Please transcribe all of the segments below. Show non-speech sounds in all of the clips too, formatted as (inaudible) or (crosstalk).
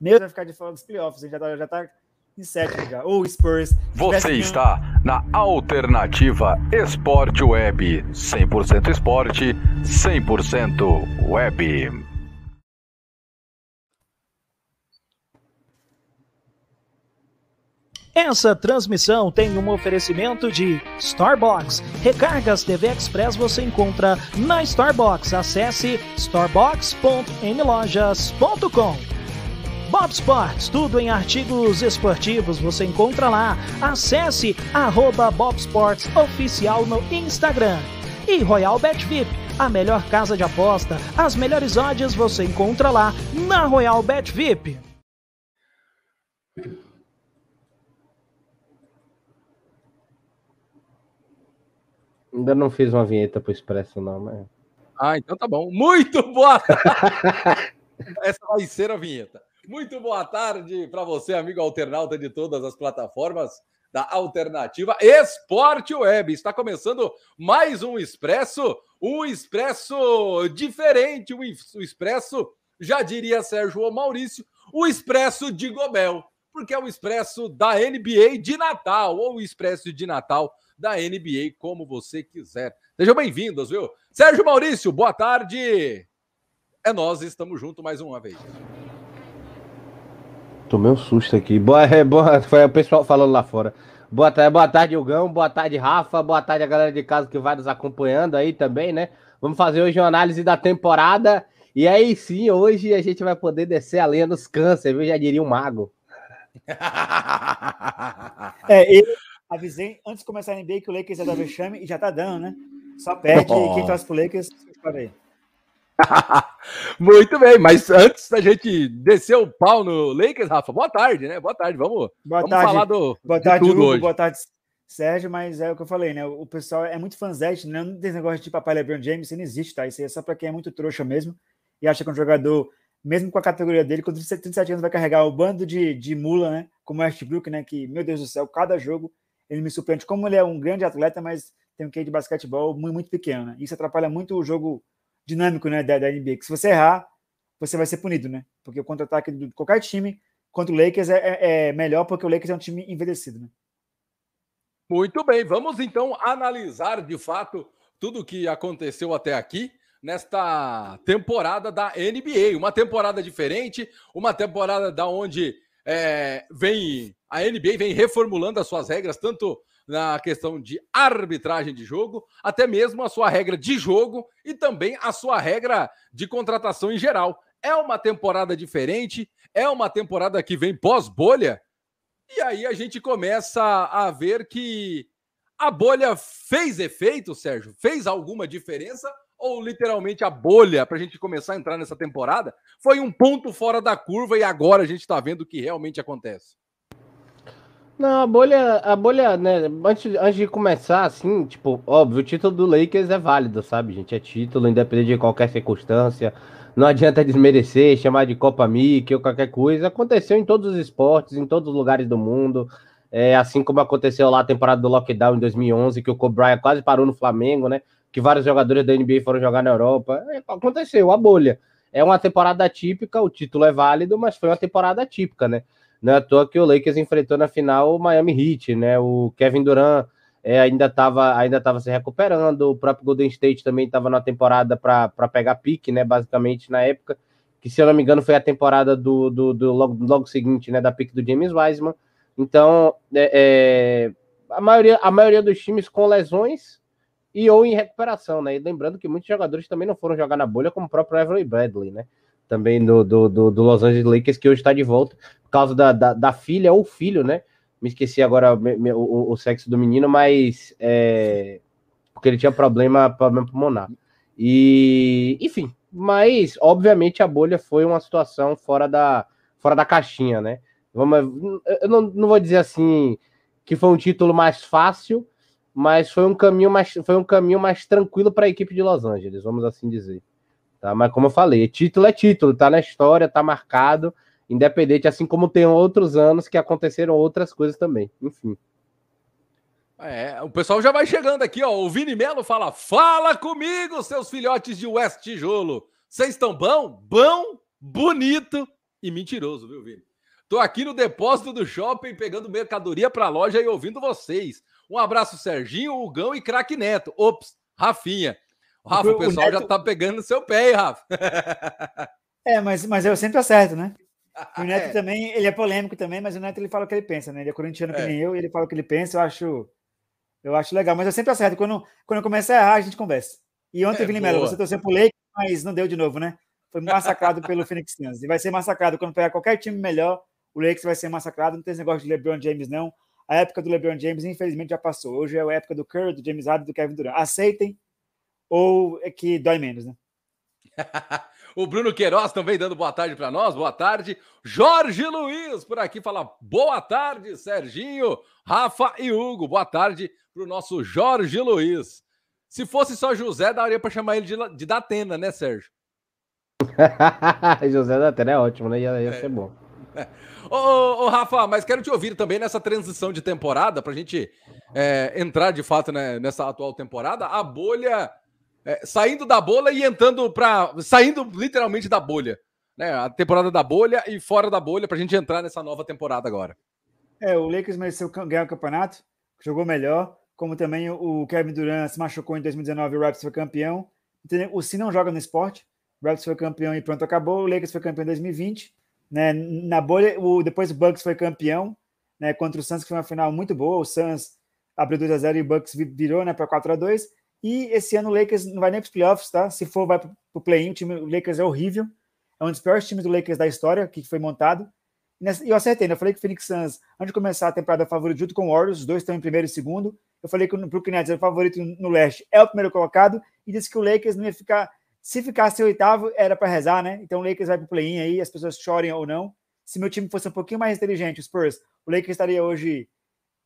Mesmo vai ficar de fora dos playoffs, a gente já tá, já tá em sétimo já. Ou Spurs. Você está na Alternativa Esporte Web. 100% esporte, 100% web. Essa transmissão tem um oferecimento de Starbucks. Recargas TV Express você encontra na Starbucks. Acesse starbucks.nlojas.com. Bob Sports, tudo em artigos esportivos você encontra lá. Acesse arroba Bob Sports Oficial no Instagram. E Royal Bet VIP, a melhor casa de aposta, as melhores odds você encontra lá na Royal Bet VIP. Ainda não fiz uma vinheta pro Expresso, não, mas. Ah, então tá bom. Muito boa (laughs) Essa vai ser a vinheta. Muito boa tarde para você, amigo alternauta de todas as plataformas da Alternativa Esporte Web. Está começando mais um Expresso, um Expresso diferente, um Expresso, já diria Sérgio Maurício, o Expresso de Gobel, porque é o Expresso da NBA de Natal, ou o Expresso de Natal da NBA, como você quiser. Sejam bem-vindos, viu? Sérgio Maurício, boa tarde. É nós, estamos juntos mais uma vez. Tomei um susto aqui. Boa, é, boa, foi o pessoal falando lá fora. Boa tarde, boa tarde, Hugão. Boa tarde, Rafa. Boa tarde a galera de casa que vai nos acompanhando aí também, né? Vamos fazer hoje uma análise da temporada. E aí sim, hoje a gente vai poder descer a lenha dos câncer, viu? Já diria um mago. (laughs) é, eu, avisei antes de começar a NBA que o Lakers ia dar vexame e já tá dando, né? Só perde oh. quem torce pro Lakers, aí. (laughs) Muito bem, mas antes da gente descer o pau no Lakers, Rafa, boa tarde, né? Boa tarde, vamos, boa vamos tarde. falar do boa tarde, tudo Hugo, hoje. Boa tarde, Sérgio, mas é o que eu falei, né? O pessoal é muito fanzete, né? Não tem negócio de papai LeBron James, isso não existe, tá? Isso aí é só pra quem é muito trouxa mesmo e acha que um jogador, mesmo com a categoria dele, com 37 anos, vai carregar o bando de, de mula, né? Como o Westbrook, né? Que, meu Deus do céu, cada jogo ele me surpreende como ele é um grande atleta, mas tem um quê de basquetebol muito, muito pequeno. Né? Isso atrapalha muito o jogo dinâmico né, da, da NBA. Que se você errar, você vai ser punido, né? Porque o contra-ataque de qualquer time contra o Lakers é, é, é, melhor porque o Lakers é um time envelhecido, né? Muito bem, vamos então analisar de fato tudo o que aconteceu até aqui nesta temporada da NBA. Uma temporada diferente, uma temporada da onde é, vem a NBA vem reformulando as suas regras, tanto na questão de arbitragem de jogo, até mesmo a sua regra de jogo e também a sua regra de contratação em geral. É uma temporada diferente, é uma temporada que vem pós-bolha, e aí a gente começa a ver que a bolha fez efeito, Sérgio? Fez alguma diferença? ou literalmente a bolha para a gente começar a entrar nessa temporada foi um ponto fora da curva e agora a gente está vendo o que realmente acontece? Não, a bolha, a bolha, né? Antes, antes de começar, assim, tipo, óbvio, o título do Lakers é válido, sabe, gente? É título, independente de qualquer circunstância. Não adianta desmerecer, chamar de Copa Mickey ou qualquer coisa. Aconteceu em todos os esportes, em todos os lugares do mundo. É, assim como aconteceu lá a temporada do lockdown em 2011, que o Kobe quase parou no Flamengo, né? que vários jogadores da NBA foram jogar na Europa. É, aconteceu, a bolha. É uma temporada típica, o título é válido, mas foi uma temporada típica, né? Não é à toa que o Lakers enfrentou na final o Miami Heat, né? O Kevin Durant é, ainda estava ainda tava se recuperando, o próprio Golden State também estava na temporada para pegar pique, né? Basicamente, na época, que se eu não me engano foi a temporada do, do, do logo, logo seguinte, né? Da pique do James Wiseman. Então, é, é, a, maioria, a maioria dos times com lesões e ou em recuperação, né? E lembrando que muitos jogadores também não foram jogar na bolha, como o próprio Avery Bradley, né? Também do, do, do, do, Los Angeles Lakers, que hoje está de volta por causa da, da, da, filha ou filho, né? Me esqueci agora o, o, o sexo do menino, mas é, porque ele tinha problema, problema pulmonar. E, enfim, mas obviamente a bolha foi uma situação fora da, fora da caixinha, né? Vamos, eu não, não vou dizer assim que foi um título mais fácil, mas foi um caminho mais, foi um caminho mais tranquilo para a equipe de Los Angeles, vamos assim dizer. Tá? Mas como eu falei, título é título, tá na história, tá marcado, independente, assim como tem outros anos que aconteceram outras coisas também. Enfim. É, o pessoal já vai chegando aqui, ó. O Vini Melo fala: "Fala comigo, seus filhotes de West Tijolo. Vocês estão bom? Bom, bonito e mentiroso, viu, Vini? Tô aqui no depósito do shopping pegando mercadoria para loja e ouvindo vocês. Um abraço, Serginho, Hugão e Craque Neto. Ops, Rafinha. Rafa, o pessoal o Neto... já tá pegando no seu pé, hein, Rafa? é, mas, mas eu sempre acerto, né? (laughs) O Neto é. também, ele é polêmico também, mas o Neto ele fala o que ele pensa, né? Ele é corintiano é. que nem eu ele fala o que ele pensa, eu acho, eu acho legal, mas eu sempre acerto. Quando, quando eu começo a errar, a gente conversa. E ontem, é, Vini Melo, você torceu pro Lakers, mas não deu de novo, né? Foi massacrado pelo (laughs) Phoenix Suns. E vai ser massacrado quando pegar qualquer time melhor, o Lakers vai ser massacrado. Não tem esse negócio de LeBron James, não. A época do LeBron James, infelizmente, já passou. Hoje é a época do Curry, do James Harden, do Kevin Durant. Aceitem ou é que dói menos, né? (laughs) o Bruno Queiroz também dando boa tarde para nós. Boa tarde. Jorge Luiz por aqui fala boa tarde, Serginho, Rafa e Hugo. Boa tarde para o nosso Jorge Luiz. Se fosse só José, daria para chamar ele de, de Datena, né, Sérgio? (laughs) José Datena é ótimo, né? Ia, ia é. ser bom. (laughs) Ô, ô, ô, Rafa, mas quero te ouvir também nessa transição de temporada, para a gente é, entrar de fato né, nessa atual temporada. A bolha, é, saindo da bolha e entrando para. saindo literalmente da bolha. Né, a temporada da bolha e fora da bolha, para a gente entrar nessa nova temporada agora. É, o Lakers mereceu ganhar o campeonato, jogou melhor, como também o Kevin Durant se machucou em 2019 e o Raptors foi campeão. O Si não joga no esporte, o Raptors foi campeão e pronto, acabou. O Lakers foi campeão em 2020 né? Na bolha, o, depois o Bucks foi campeão né? contra o Suns, que foi uma final muito boa. O Suns abriu 2 a 0 e o Bucks virou né, para 4 a 2 E esse ano o Lakers não vai nem para os playoffs, tá? Se for, vai para o play-in. O time do Lakers é horrível. É um dos piores times do Lakers da história que foi montado. E eu acertei, né? Eu falei que o Phoenix Suns, antes de começar a temporada favorito junto com o Warriors, os dois estão em primeiro e segundo. Eu falei que o Brooklyn Nets é o favorito no leste, é o primeiro colocado, e disse que o Lakers não ia ficar se ficasse oitavo, era para rezar, né? Então o Lakers vai para o play-in aí, as pessoas chorem ou não. Se meu time fosse um pouquinho mais inteligente, o Spurs, o Lakers estaria hoje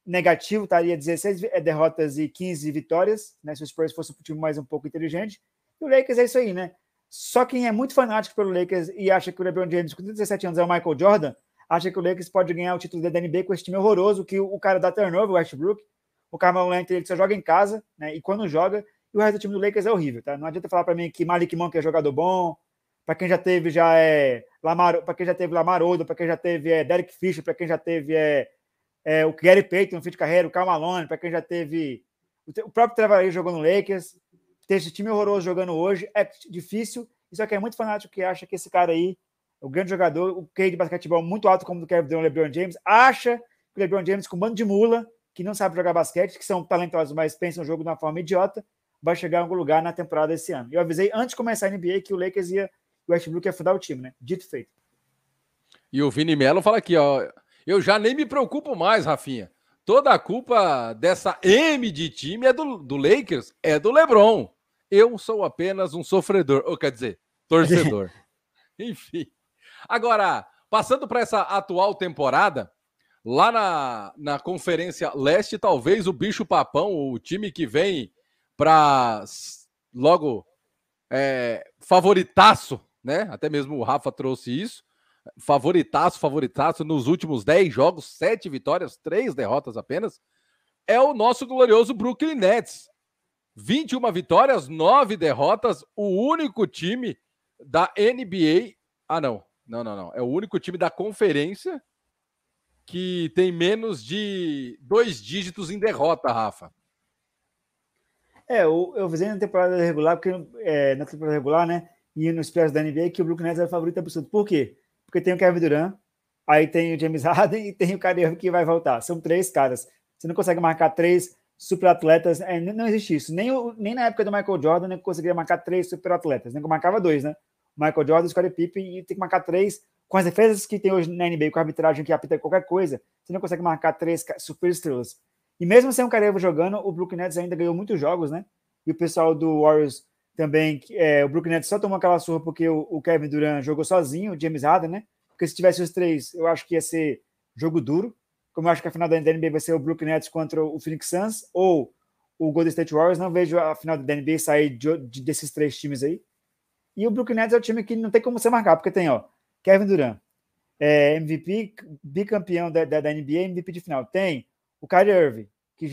negativo, estaria 16 eh, derrotas e 15 vitórias, né? Se o Spurs fosse um time mais um pouco inteligente. E o Lakers é isso aí, né? Só quem é muito fanático pelo Lakers e acha que o LeBron James, com 37 anos, é o Michael Jordan, acha que o Lakers pode ganhar o título da NBA com esse time horroroso, que o cara dá turnover, o Westbrook, o Carmelo Anthony, ele só joga em casa, né? E quando joga, e o resto do time do Lakers é horrível, tá? Não adianta falar para mim que Malik Monk é jogador bom, para quem já teve já é Lamar, para quem já teve Lamar Odom, para quem já teve é, Derek Fisher, para quem já teve é, é, o Gary Payton no fim de carreira, o Cal Malone, para quem já teve o próprio Trevor jogou no Lakers, ter esse time horroroso jogando hoje é difícil, isso aqui é muito fanático que acha que esse cara aí, o grande jogador, o QI de basquetebol muito alto como do Kevin Durant, LeBron James, acha que o LeBron James com um bando de mula, que não sabe jogar basquete, que são talentosos, mas pensam o jogo de uma forma idiota, vai chegar em algum lugar na temporada esse ano. Eu avisei antes de começar a NBA que o Lakers ia, o Westbrook ia fundar o time, né? Dito feito. E o Vini Melo fala aqui, ó. Eu já nem me preocupo mais, Rafinha. Toda a culpa dessa M de time é do, do Lakers, é do LeBron. Eu sou apenas um sofredor, ou quer dizer, torcedor. (laughs) Enfim. Agora, passando para essa atual temporada, lá na, na Conferência Leste, talvez o bicho papão, o time que vem para logo é, favoritaço, né? Até mesmo o Rafa trouxe isso. Favoritaço, favoritaço nos últimos 10 jogos, 7 vitórias, 3 derrotas apenas. É o nosso glorioso Brooklyn Nets. 21 vitórias, 9 derrotas, o único time da NBA. Ah, não. Não, não, não. É o único time da conferência que tem menos de dois dígitos em derrota, Rafa. É, eu, eu fiz na temporada regular, porque é, na temporada regular, né? E nos playoffs da NBA, que o Brooklyn Nets o favorito absoluto. Por quê? Porque tem o Kevin Durant, aí tem o James Harden (laughs) e tem o Kyrie que vai voltar. São três caras. Você não consegue marcar três super atletas. É, não existe isso. Nem, o, nem na época do Michael Jordan nem conseguia marcar três super atletas. Nem marcava dois, né? Michael Jordan, Scottie Pippen e tem que marcar três com as defesas que tem hoje na NBA, com a arbitragem que apita qualquer coisa, você não consegue marcar três super estrelas. E mesmo sem um Carevo jogando, o Brooklyn Nets ainda ganhou muitos jogos, né? E o pessoal do Warriors também, é, o Brooklyn Nets só tomou aquela surra porque o, o, Kevin Durant jogou sozinho, o James Harden, né? Porque se tivesse os três, eu acho que ia ser jogo duro. Como eu acho que a final da NBA vai ser o Brooklyn Nets contra o Phoenix Suns ou o Golden State Warriors, não vejo a final da NBA sair de, de, desses três times aí. E o Brooklyn Nets é o time que não tem como você marcar, porque tem, ó, Kevin Durant, é, MVP, bicampeão da, da, da, NBA, MVP de final. Tem o Kyrie Irving, que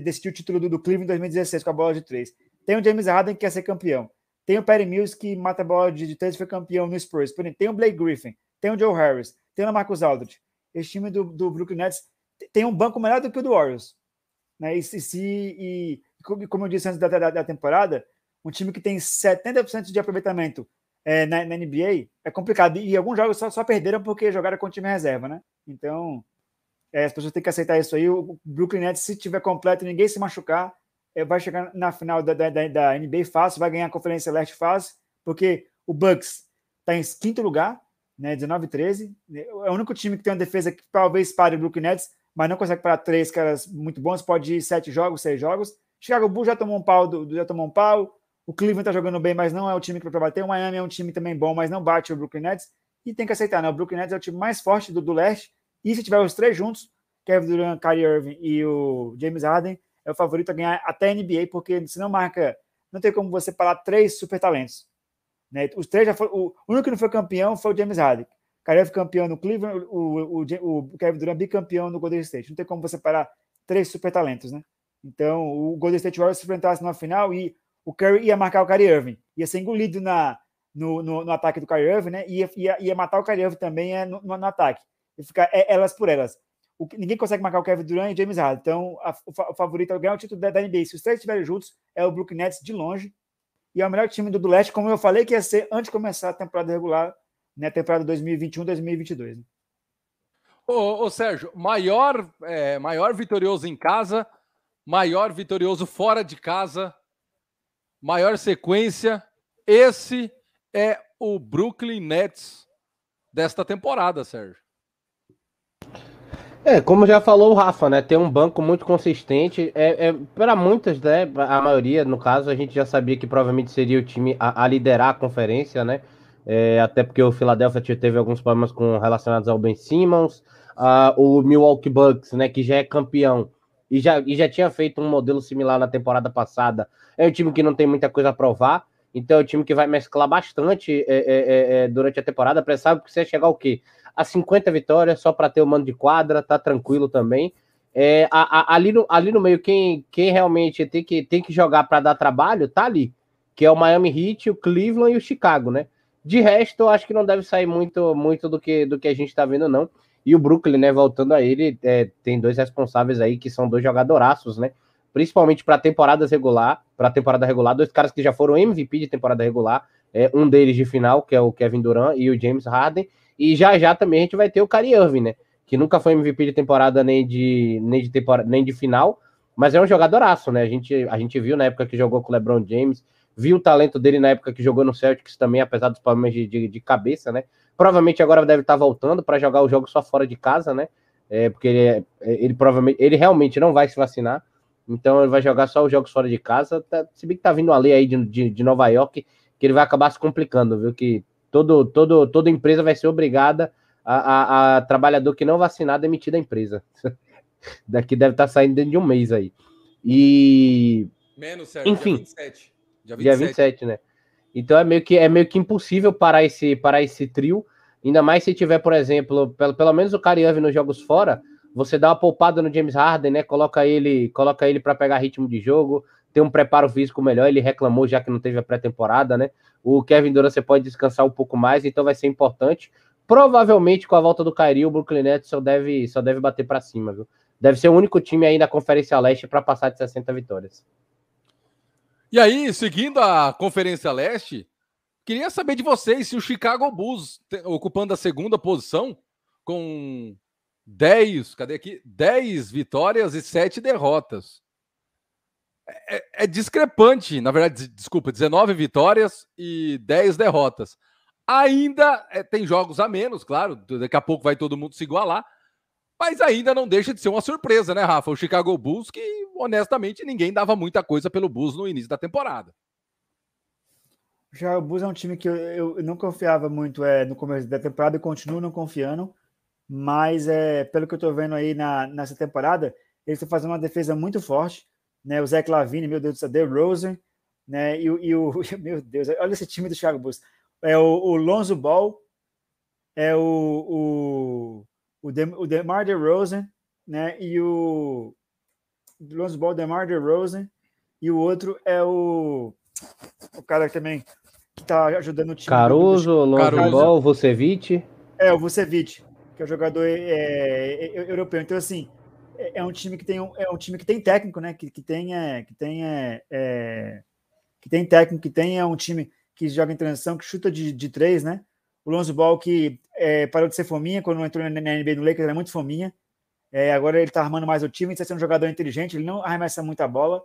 decidiu o título do, do Cleveland em 2016 com a bola de três. Tem o James Harden, que quer ser campeão. Tem o Perry Mills, que mata a bola de, três e foi campeão no Spurs. Tem o Blake Griffin, tem o Joe Harris, tem o Marcus Aldridge. Esse time do, do Brooklyn Nets tem um banco melhor do que o do Warriors. Né? E, se, e, como eu disse antes da, da, da temporada, um time que tem 70% de aproveitamento é, na, na, NBA é complicado. E alguns jogos só, só perderam porque jogaram com o time reserva, né? Então, é, as pessoas têm que aceitar isso aí. O Brooklyn Nets, se tiver completo ninguém se machucar, vai chegar na final da, da, da, NBA fácil, vai ganhar a Conferência Leste fácil, porque o Bucks está em quinto lugar, né, 19 13. É o único time que tem uma defesa que talvez pare o Brooklyn Nets, mas não consegue parar três caras muito bons, pode ir sete jogos, seis jogos. Chicago Bulls já tomou um pau, do, já tomou um pau. O Cleveland está jogando bem, mas não é o time que vai bater. O Miami é um time também bom, mas não bate o Brooklyn Nets. E tem que aceitar, né? O Brooklyn Nets é o time mais forte do, do leste. E se tiver os três juntos, Kevin Durant, Kyrie Irving e o James Harden, é o favorito a ganhar até a NBA, porque se não marca, não tem como você parar três super talentos. Né? Os três já foram, o único que não foi campeão foi o James Harden. Irving campeão no Cleveland, o, o, o, Kevin Durant bicampeão no Golden State. Não tem como você parar três super talentos, né? Então, o Golden State Warriors se enfrentasse na final e o Curry ia marcar o Kyrie Irving. Ia ser engolido na, no, no, no ataque do Kyrie Irving, né? Ia, ia, ia matar o Kyrie Irving também é, no, no, no ataque. E ficar é, elas por elas. O, ninguém consegue marcar o Kevin Durant e James Harden. Então, a, o, favorito é ganhar o título da, da, NBA. Se os três estiverem juntos, é o Brooklyn Nets de longe. E é o melhor time do, do leste, como eu falei que ia ser antes de começar a temporada regular, né? Temporada 2021-2022. Né? Ô, ô, Sérgio, maior, é, maior vitorioso em casa maior vitorioso fora de casa, maior sequência. Esse é o Brooklyn Nets desta temporada, Sérgio. É, como já falou o Rafa, né? Tem um banco muito consistente. É, é para muitas, né? A maioria, no caso, a gente já sabia que provavelmente seria o time a, a liderar a conferência, né? É, até porque o Philadelphia teve alguns problemas com relacionados ao Ben Simmons. Uh, o Milwaukee Bucks, né? Que já é campeão e já, e já tinha feito um modelo similar na temporada passada. É um time que não tem muita coisa a provar, então é um time que vai mesclar bastante é, é, é, é durante a temporada, para sabe que você chegar o quê? A 50 vitórias só para ter o mando de quadra, tá tranquilo também. É, a, a, ali, no, ali no meio, quem, quem realmente tem que, tem que jogar para dar trabalho, tá ali, que é o Miami Heat, o Cleveland e o Chicago, né? De resto, eu acho que não deve sair muito, muito do que, do que a gente tá vendo, não. E o Brooklyn, né, voltando a ele, é, tem dois responsáveis aí que são dois jogadoraços, né? Principalmente para temporadas regular, para temporada regular, dois caras que já foram MVP de temporada regular, é, um deles de final, que é o Kevin Durant e o James Harden, e já já também a gente vai ter o Kyrie Irving, né? Que nunca foi MVP de temporada nem de nem de temporada, nem de final, mas é um jogadoraço, né? A gente a gente viu na época que jogou com o LeBron James, viu o talento dele na época que jogou no Celtics também, apesar dos problemas de, de, de cabeça, né? Provavelmente agora deve estar voltando para jogar o jogo só fora de casa, né? É, porque ele, é, ele provavelmente ele realmente não vai se vacinar, então ele vai jogar só os jogos fora de casa. Tá, se bem que tá vindo uma lei aí de, de, de, Nova York que ele vai acabar se complicando, viu? Que todo, todo, toda empresa vai ser obrigada a, a, a trabalhador que não vacinar demitir da empresa. (laughs) Daqui deve estar tá saindo dentro de um mês aí. E. Menos, Sérgio, Enfim, dia 27. Dia 27. Dia 27, né? Então é meio que é meio que impossível parar esse parar esse trio, ainda mais se tiver, por exemplo, pelo, pelo menos o Kyrie nos jogos fora, você dá uma poupada no James Harden, né? Coloca ele, coloca ele para pegar ritmo de jogo, ter um preparo físico melhor. Ele reclamou já que não teve a pré-temporada, né? O Kevin Durant você pode descansar um pouco mais, então vai ser importante. Provavelmente com a volta do Kyrie, o Brooklyn Nets só deve só deve bater para cima, viu? Deve ser o único time aí na Conferência Leste para passar de 60 vitórias. E aí, seguindo a Conferência Leste, queria saber de vocês se o Chicago Bulls, ocupando a segunda posição, com 10, cadê aqui? 10 vitórias e 7 derrotas. É, é, discrepante, na verdade, desculpa, 19 vitórias e 10 derrotas. Ainda é, tem jogos a menos, claro, daqui a pouco vai todo mundo se igualar, mas ainda não deixa de ser uma surpresa, né, Rafa? O Chicago Bulls, que honestamente ninguém dava muita coisa pelo Bulls no início da temporada. O Bulls é um time que eu, eu não confiava muito é, no começo da temporada e continuo não confiando, mas é, pelo que eu estou vendo aí na, nessa temporada, eles estão fazendo uma defesa muito forte, né? O Zach Lavine, meu Deus do céu, The Rosen, né? E, e, o, (laughs) meu Deus, olha esse time do Chicago Bulls. É o, o Lonzo Ball, é o, o o, De, o DeMar DeRozan, né? E o Lonzo Ball, DeMar DeRozan, e o outro é o o cara também que tá ajudando o time. Caruso, Lonzo Ball, Vucevic. É, o Vucevic, que é o jogador é, é, europeu. Então, assim, é, um time que tem um, é um time que tem técnico, né? Que, que tem, é, que tem, é, é, que tem técnico, que tem é um time que joga em transição, que chuta de, de três, né? O Lonzo Ball, que é, parou de ser fominha, quando entrou na NBA no Lakers, era muito fominha. É, agora ele está armando mais o time, está sendo um jogador inteligente, ele não arremessa muita bola.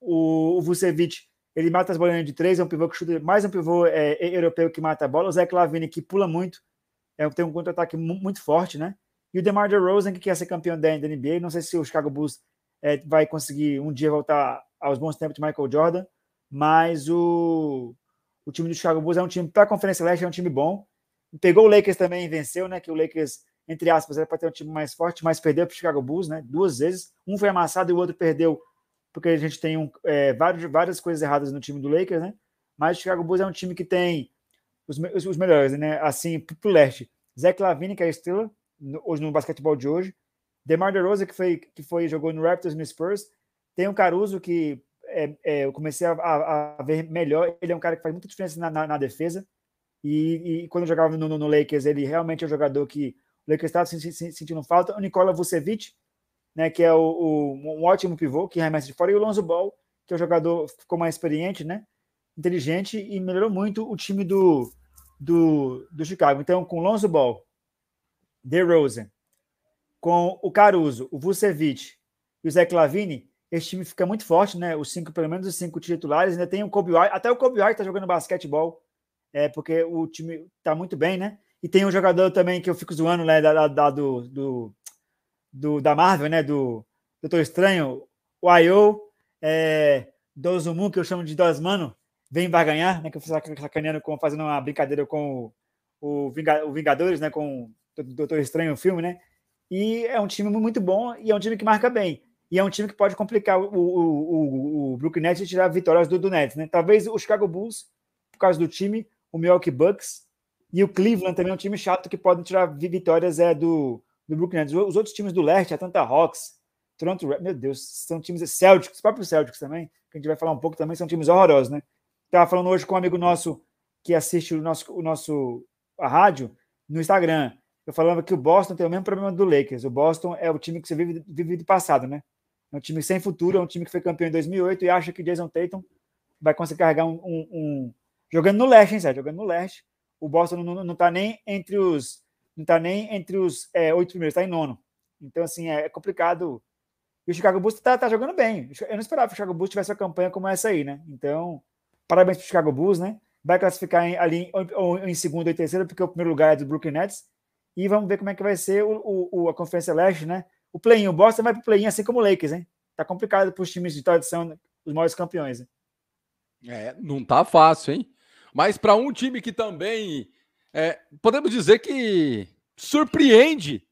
O, o Vucevic, ele mata as bolinhas de três, é um pivô que chuta, mais um pivô é, europeu que mata a bola. O Zé Clavini, que pula muito, é, tem um contra-ataque muito forte, né? E o DeMar DeRozan, que quer ser campeão da, NBA. Não sei se o Chicago Bulls é, vai conseguir um dia voltar aos bons tempos de Michael Jordan, mas o, o time do Chicago Bulls é um time para a Conferência Leste, é um time bom. Pegou o Lakers também e venceu, né? Que o Lakers, entre aspas, era para ter um time mais forte, mas perdeu para o Chicago Bulls, né? Duas vezes. Um foi amassado e o outro perdeu, porque a gente tem um, é, vários, várias coisas erradas no time do Lakers, né? Mas o Chicago Bulls é um time que tem os, os, os melhores, né? Assim, para o leste. Zach Lavine, que é a estrela, no, hoje no basquetebol de hoje. DeMar DeRozan, que foi, que foi jogou no Raptors no Spurs. Tem o Caruso, que é, é, eu comecei a, a, a, ver melhor. Ele é um cara que faz muita diferença na, na, na defesa. E, e, quando eu jogava no, no, no, Lakers, ele realmente é um jogador que o Lakers estava se, se, sentindo falta. O Nikola Vucevic, né, que é o, o, um ótimo pivô, que remessa de fora. E o Lonzo Ball, que é um jogador ficou mais experiente, né, inteligente e melhorou muito o time do, do, do Chicago. Então, com o Lonzo Ball, DeRozan, com o Caruso, o Vucevic e o Zé Clavini, esse time fica muito forte, né? Os cinco, pelo menos os cinco titulares, ainda tem o Kobe White, até o Kobe White está jogando basquetebol, é, porque o time está muito bem, né? E tem um jogador também que eu fico zoando, né, da, da do, do, do, da Marvel, né, do Doutor Estranho, o Ayo, é, Dozumu, que eu chamo de Dosmano, vem ganhar, né, que eu fiz sacaneando, com, fazendo uma brincadeira com o, o, Vingadores, né, com Doutor Estranho, o filme, né, e é um time muito bom e é um time que marca bem. E é um time que pode complicar o, o, o, o Brooklyn Nets e tirar vitórias do, do Nets, né? Talvez o Chicago Bulls, por causa do time, o Milwaukee Bucks e o Cleveland também é um time chato que podem tirar vitórias é, do, do Brooklyn Nets. Os outros times do leste, Atlanta Hawks, Toronto, meu Deus, são times Celtics, os próprios Celtics também, que a gente vai falar um pouco também, são times horrorosos, né? Estava falando hoje com um amigo nosso que assiste o nosso, o nosso a rádio no Instagram. Eu falava que o Boston tem o mesmo problema do Lakers. O Boston é o time que você vive, vive do passado, né? É um time sem futuro, é um time que foi campeão em 2008 e acha que Jason Tatum vai conseguir carregar um, um, um... jogando no leste, hein, Sérgio? Jogando no leste. O Boston não, não tá nem entre os não tá nem entre os é, oito primeiros, está em nono. Então, assim, é, é complicado. E o Chicago Bulls tá, tá jogando bem. Eu não esperava que o Chicago Bulls tivesse uma campanha como essa aí, né? Então, parabéns para o Chicago Bulls, né? Vai classificar em, ali ou em segundo ou em terceiro, porque o primeiro lugar é do Brooklyn Nets. E vamos ver como é que vai ser o, o a Conferência Leste, né? O play-in, o Boston vai para o play-in assim como o Lakers, hein? Tá complicado para os times de tradição, os maiores campeões. Hein? É, não tá fácil, hein? Mas para um time que também é, podemos dizer que surpreende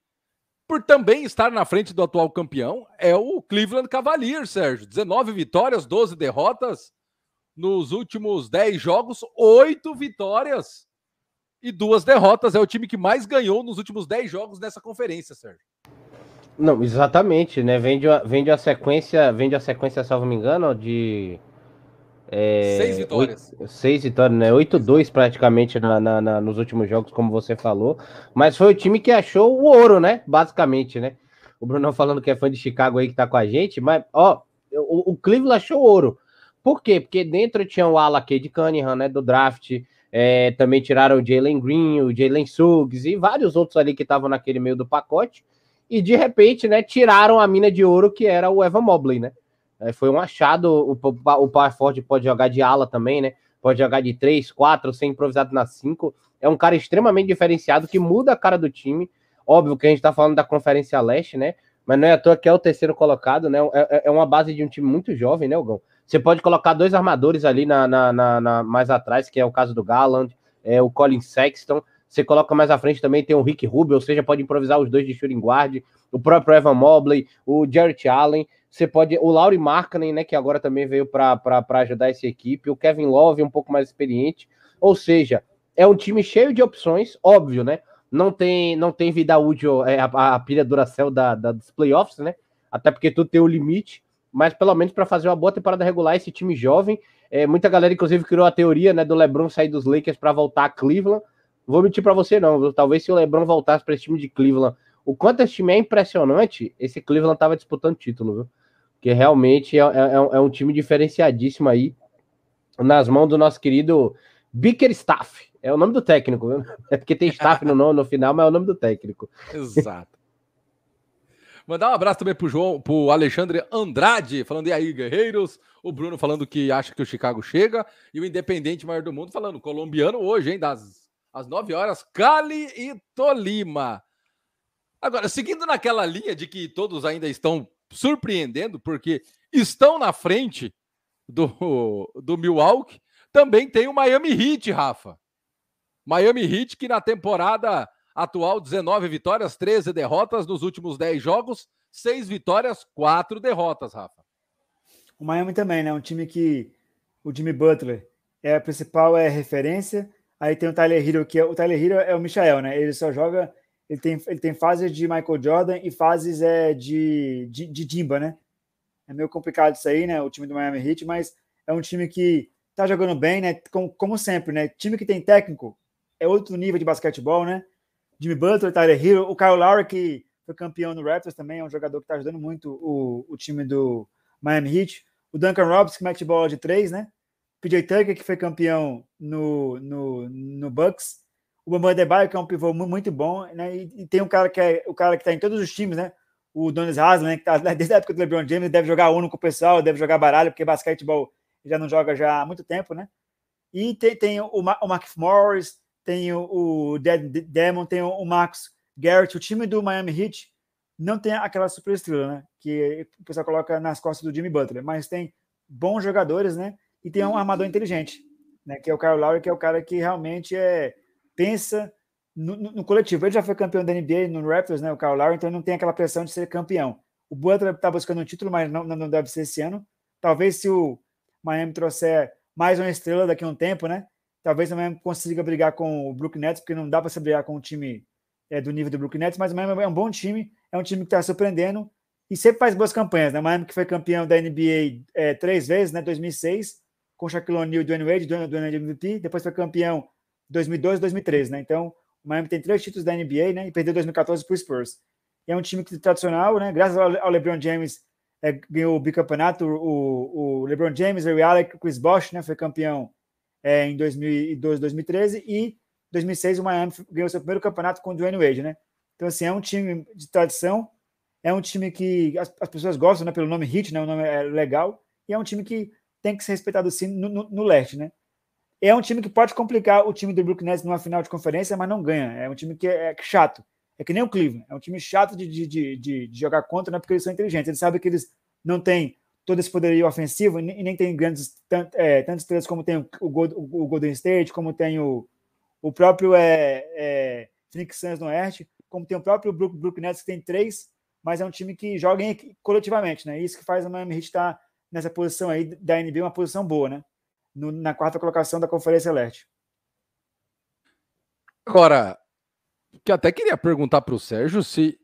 por também estar na frente do atual campeão é o Cleveland Cavaliers, Sérgio. 19 vitórias, 12 derrotas nos últimos 10 jogos, 8 vitórias e duas derrotas. É o time que mais ganhou nos últimos 10 jogos nessa conferência, Sérgio. Não, exatamente, né? Vem de, uma, vem de a sequência, vem de a sequência, salvo me engano, de. É, seis vitórias. Oito, seis vitórias, né? 8-2 praticamente na, na, na, nos últimos jogos, como você falou. Mas foi o time que achou o ouro, né? Basicamente, né? O Bruno falando que é fã de Chicago aí que tá com a gente, mas, ó, o, o Cleveland achou ouro. Por quê? Porque dentro tinha o ala de Cunningham, né? Do draft. É, também tiraram o Jalen Green, o Jalen Suggs e vários outros ali que estavam naquele meio do pacote e de repente, né, tiraram a mina de ouro que era o Evan Mobley, né? É, foi um achado, o, o Power Forward pode jogar de ala também, né? Pode jogar de 3, 4, ser improvisado na 5. É um cara extremamente diferenciado que muda a cara do time. Óbvio que a gente tá falando da Conferência Leste, né? Mas não é à toa que é o terceiro colocado, né? É, é, é uma base de um time muito jovem, né, Ogão? Você pode colocar dois armadores ali na, na, na, na mais atrás, que é o caso do Garland, é o Colin Sexton. Você coloca mais à frente também, tem o Rick Rubio, ou seja, pode improvisar os dois de shooting guard, o próprio Evan Mobley, o Jarrett Allen. Você pode. O Laurie Markkanen, né, que agora também veio para ajudar essa equipe. O Kevin Love, um pouco mais experiente. Ou seja, é um time cheio de opções, óbvio, né? Não tem, não tem vida útil, é, a, a pilha Duracell da, da, dos playoffs, né? Até porque tudo tem o limite. Mas pelo menos para fazer uma boa temporada regular, esse time jovem. É, muita galera, inclusive, criou a teoria né, do LeBron sair dos Lakers para voltar a Cleveland vou mentir para você não, talvez se o LeBron voltasse para esse time de Cleveland, o quanto esse time é impressionante, esse Cleveland tava disputando título, viu? Que realmente é, é, é um time diferenciadíssimo aí nas mãos do nosso querido Bickerstaff. É o nome do técnico, viu? (laughs) É porque tem staff no nome no final, mas é o nome do técnico. (laughs) Exato. Mandar um abraço também pro João, pro Alexandre Andrade, falando e aí, guerreiros. O Bruno falando que acha que o Chicago chega. E o Independente Maior do Mundo falando, colombiano hoje, hein? Das às 9 horas, Cali e Tolima. Agora, seguindo naquela linha de que todos ainda estão surpreendendo, porque estão na frente do, do Milwaukee, também tem o Miami Heat, Rafa. Miami Heat, que na temporada atual, 19 vitórias, 13 derrotas nos últimos 10 jogos, 6 vitórias, 4 derrotas, Rafa. O Miami também, né? Um time que o Jimmy Butler é a principal é referência. Aí tem o Tyler Hero, que é o Tyler Hero é o Michael, né? Ele só joga, ele tem, ele tem fases de Michael Jordan e fases é, de, de, de Dimba, né? É meio complicado isso aí, né? O time do Miami Heat, mas é um time que tá jogando bem, né? Como, como sempre, né? Time que tem técnico é outro nível de basquetebol, né? Jimmy Butler, Tyler Hero, o Kyle Lowry, que foi campeão no Raptors também, é um jogador que está ajudando muito o, o time do Miami Heat. O Duncan Robinson, que mete bola de três, né? PJ Tucker, que foi campeão no, no, no Bucks. O Bambam Adebayo, que é um pivô muito bom, né? E, e, tem um cara que é o cara que está em todos os times, né? O Donis Haslem, né? que tá desde a época do LeBron James, deve jogar uno com o pessoal, deve jogar baralho, porque basquetebol já não joga já há muito tempo, né? E tem, tem o, o Mark Morris, tem o, o Demon, tem o, o Max Garrett. O time do Miami Heat não tem aquela super estrela, né? Que o pessoal coloca nas costas do Jimmy Butler, mas tem bons jogadores, né? E tem um armador inteligente, né? Que é o Kyle Lowry, que é o cara que realmente é, pensa no, no, no, coletivo. Ele já foi campeão da NBA no Raptors, né? O Kyle Lowry, então não tem aquela pressão de ser campeão. O Butler está buscando um título, mas não, não deve ser esse ano. Talvez se o Miami trouxer mais uma estrela daqui a um tempo, né? Talvez também consiga brigar com o Brook Nets, porque não dá para se brigar com um time é, do nível do Brook Nets, mas o Miami é um bom time, é um time que está surpreendendo e sempre faz boas campanhas. Né? O Miami que foi campeão da NBA é, três vezes, né? 2006, com Shaquille O'Neal e Dwayne Wade, Dwayne MVP, depois foi campeão 2002 e 2013, né? Então, o Miami tem três títulos da NBA, né? E perdeu 2014 para o Spurs. E é um time que, tradicional, né? Graças ao, LeBron James, é, ganhou o bicampeonato, o, o LeBron James, Ray Allen, Chris Bosh, né? Foi campeão é, em 2012, 2013 e 2006 o Miami ganhou seu primeiro campeonato com o Dwayne Wade, né? Então, assim, é um time de tradição, é um time que as, as pessoas gostam, né, pelo nome Hit, né, o nome é legal, e é um time que tem que ser respeitado sim no, no, no leste, né? É um time que pode complicar o time do Brooklyn Nets numa final de conferência, mas não ganha. É um time que é, é chato. É que nem o Cleveland. É um time chato de, de, de, de, jogar contra, né? Porque eles são inteligentes. Eles sabem que eles não têm todo esse poderio ofensivo, e nem tem grandes é, tantas estrelas como tem o, o, o, Golden State, como tem o, o próprio é, é, Phoenix Suns no Oeste, como tem o próprio Brook, Brook Nets, que tem três, mas é um time que joga em, coletivamente, né? Isso que faz o Miami Heat estar tá nessa posição aí da NBA, uma posição boa, né? No, na quarta colocação da Conferência Leste. Agora, que até queria perguntar para o Sérgio se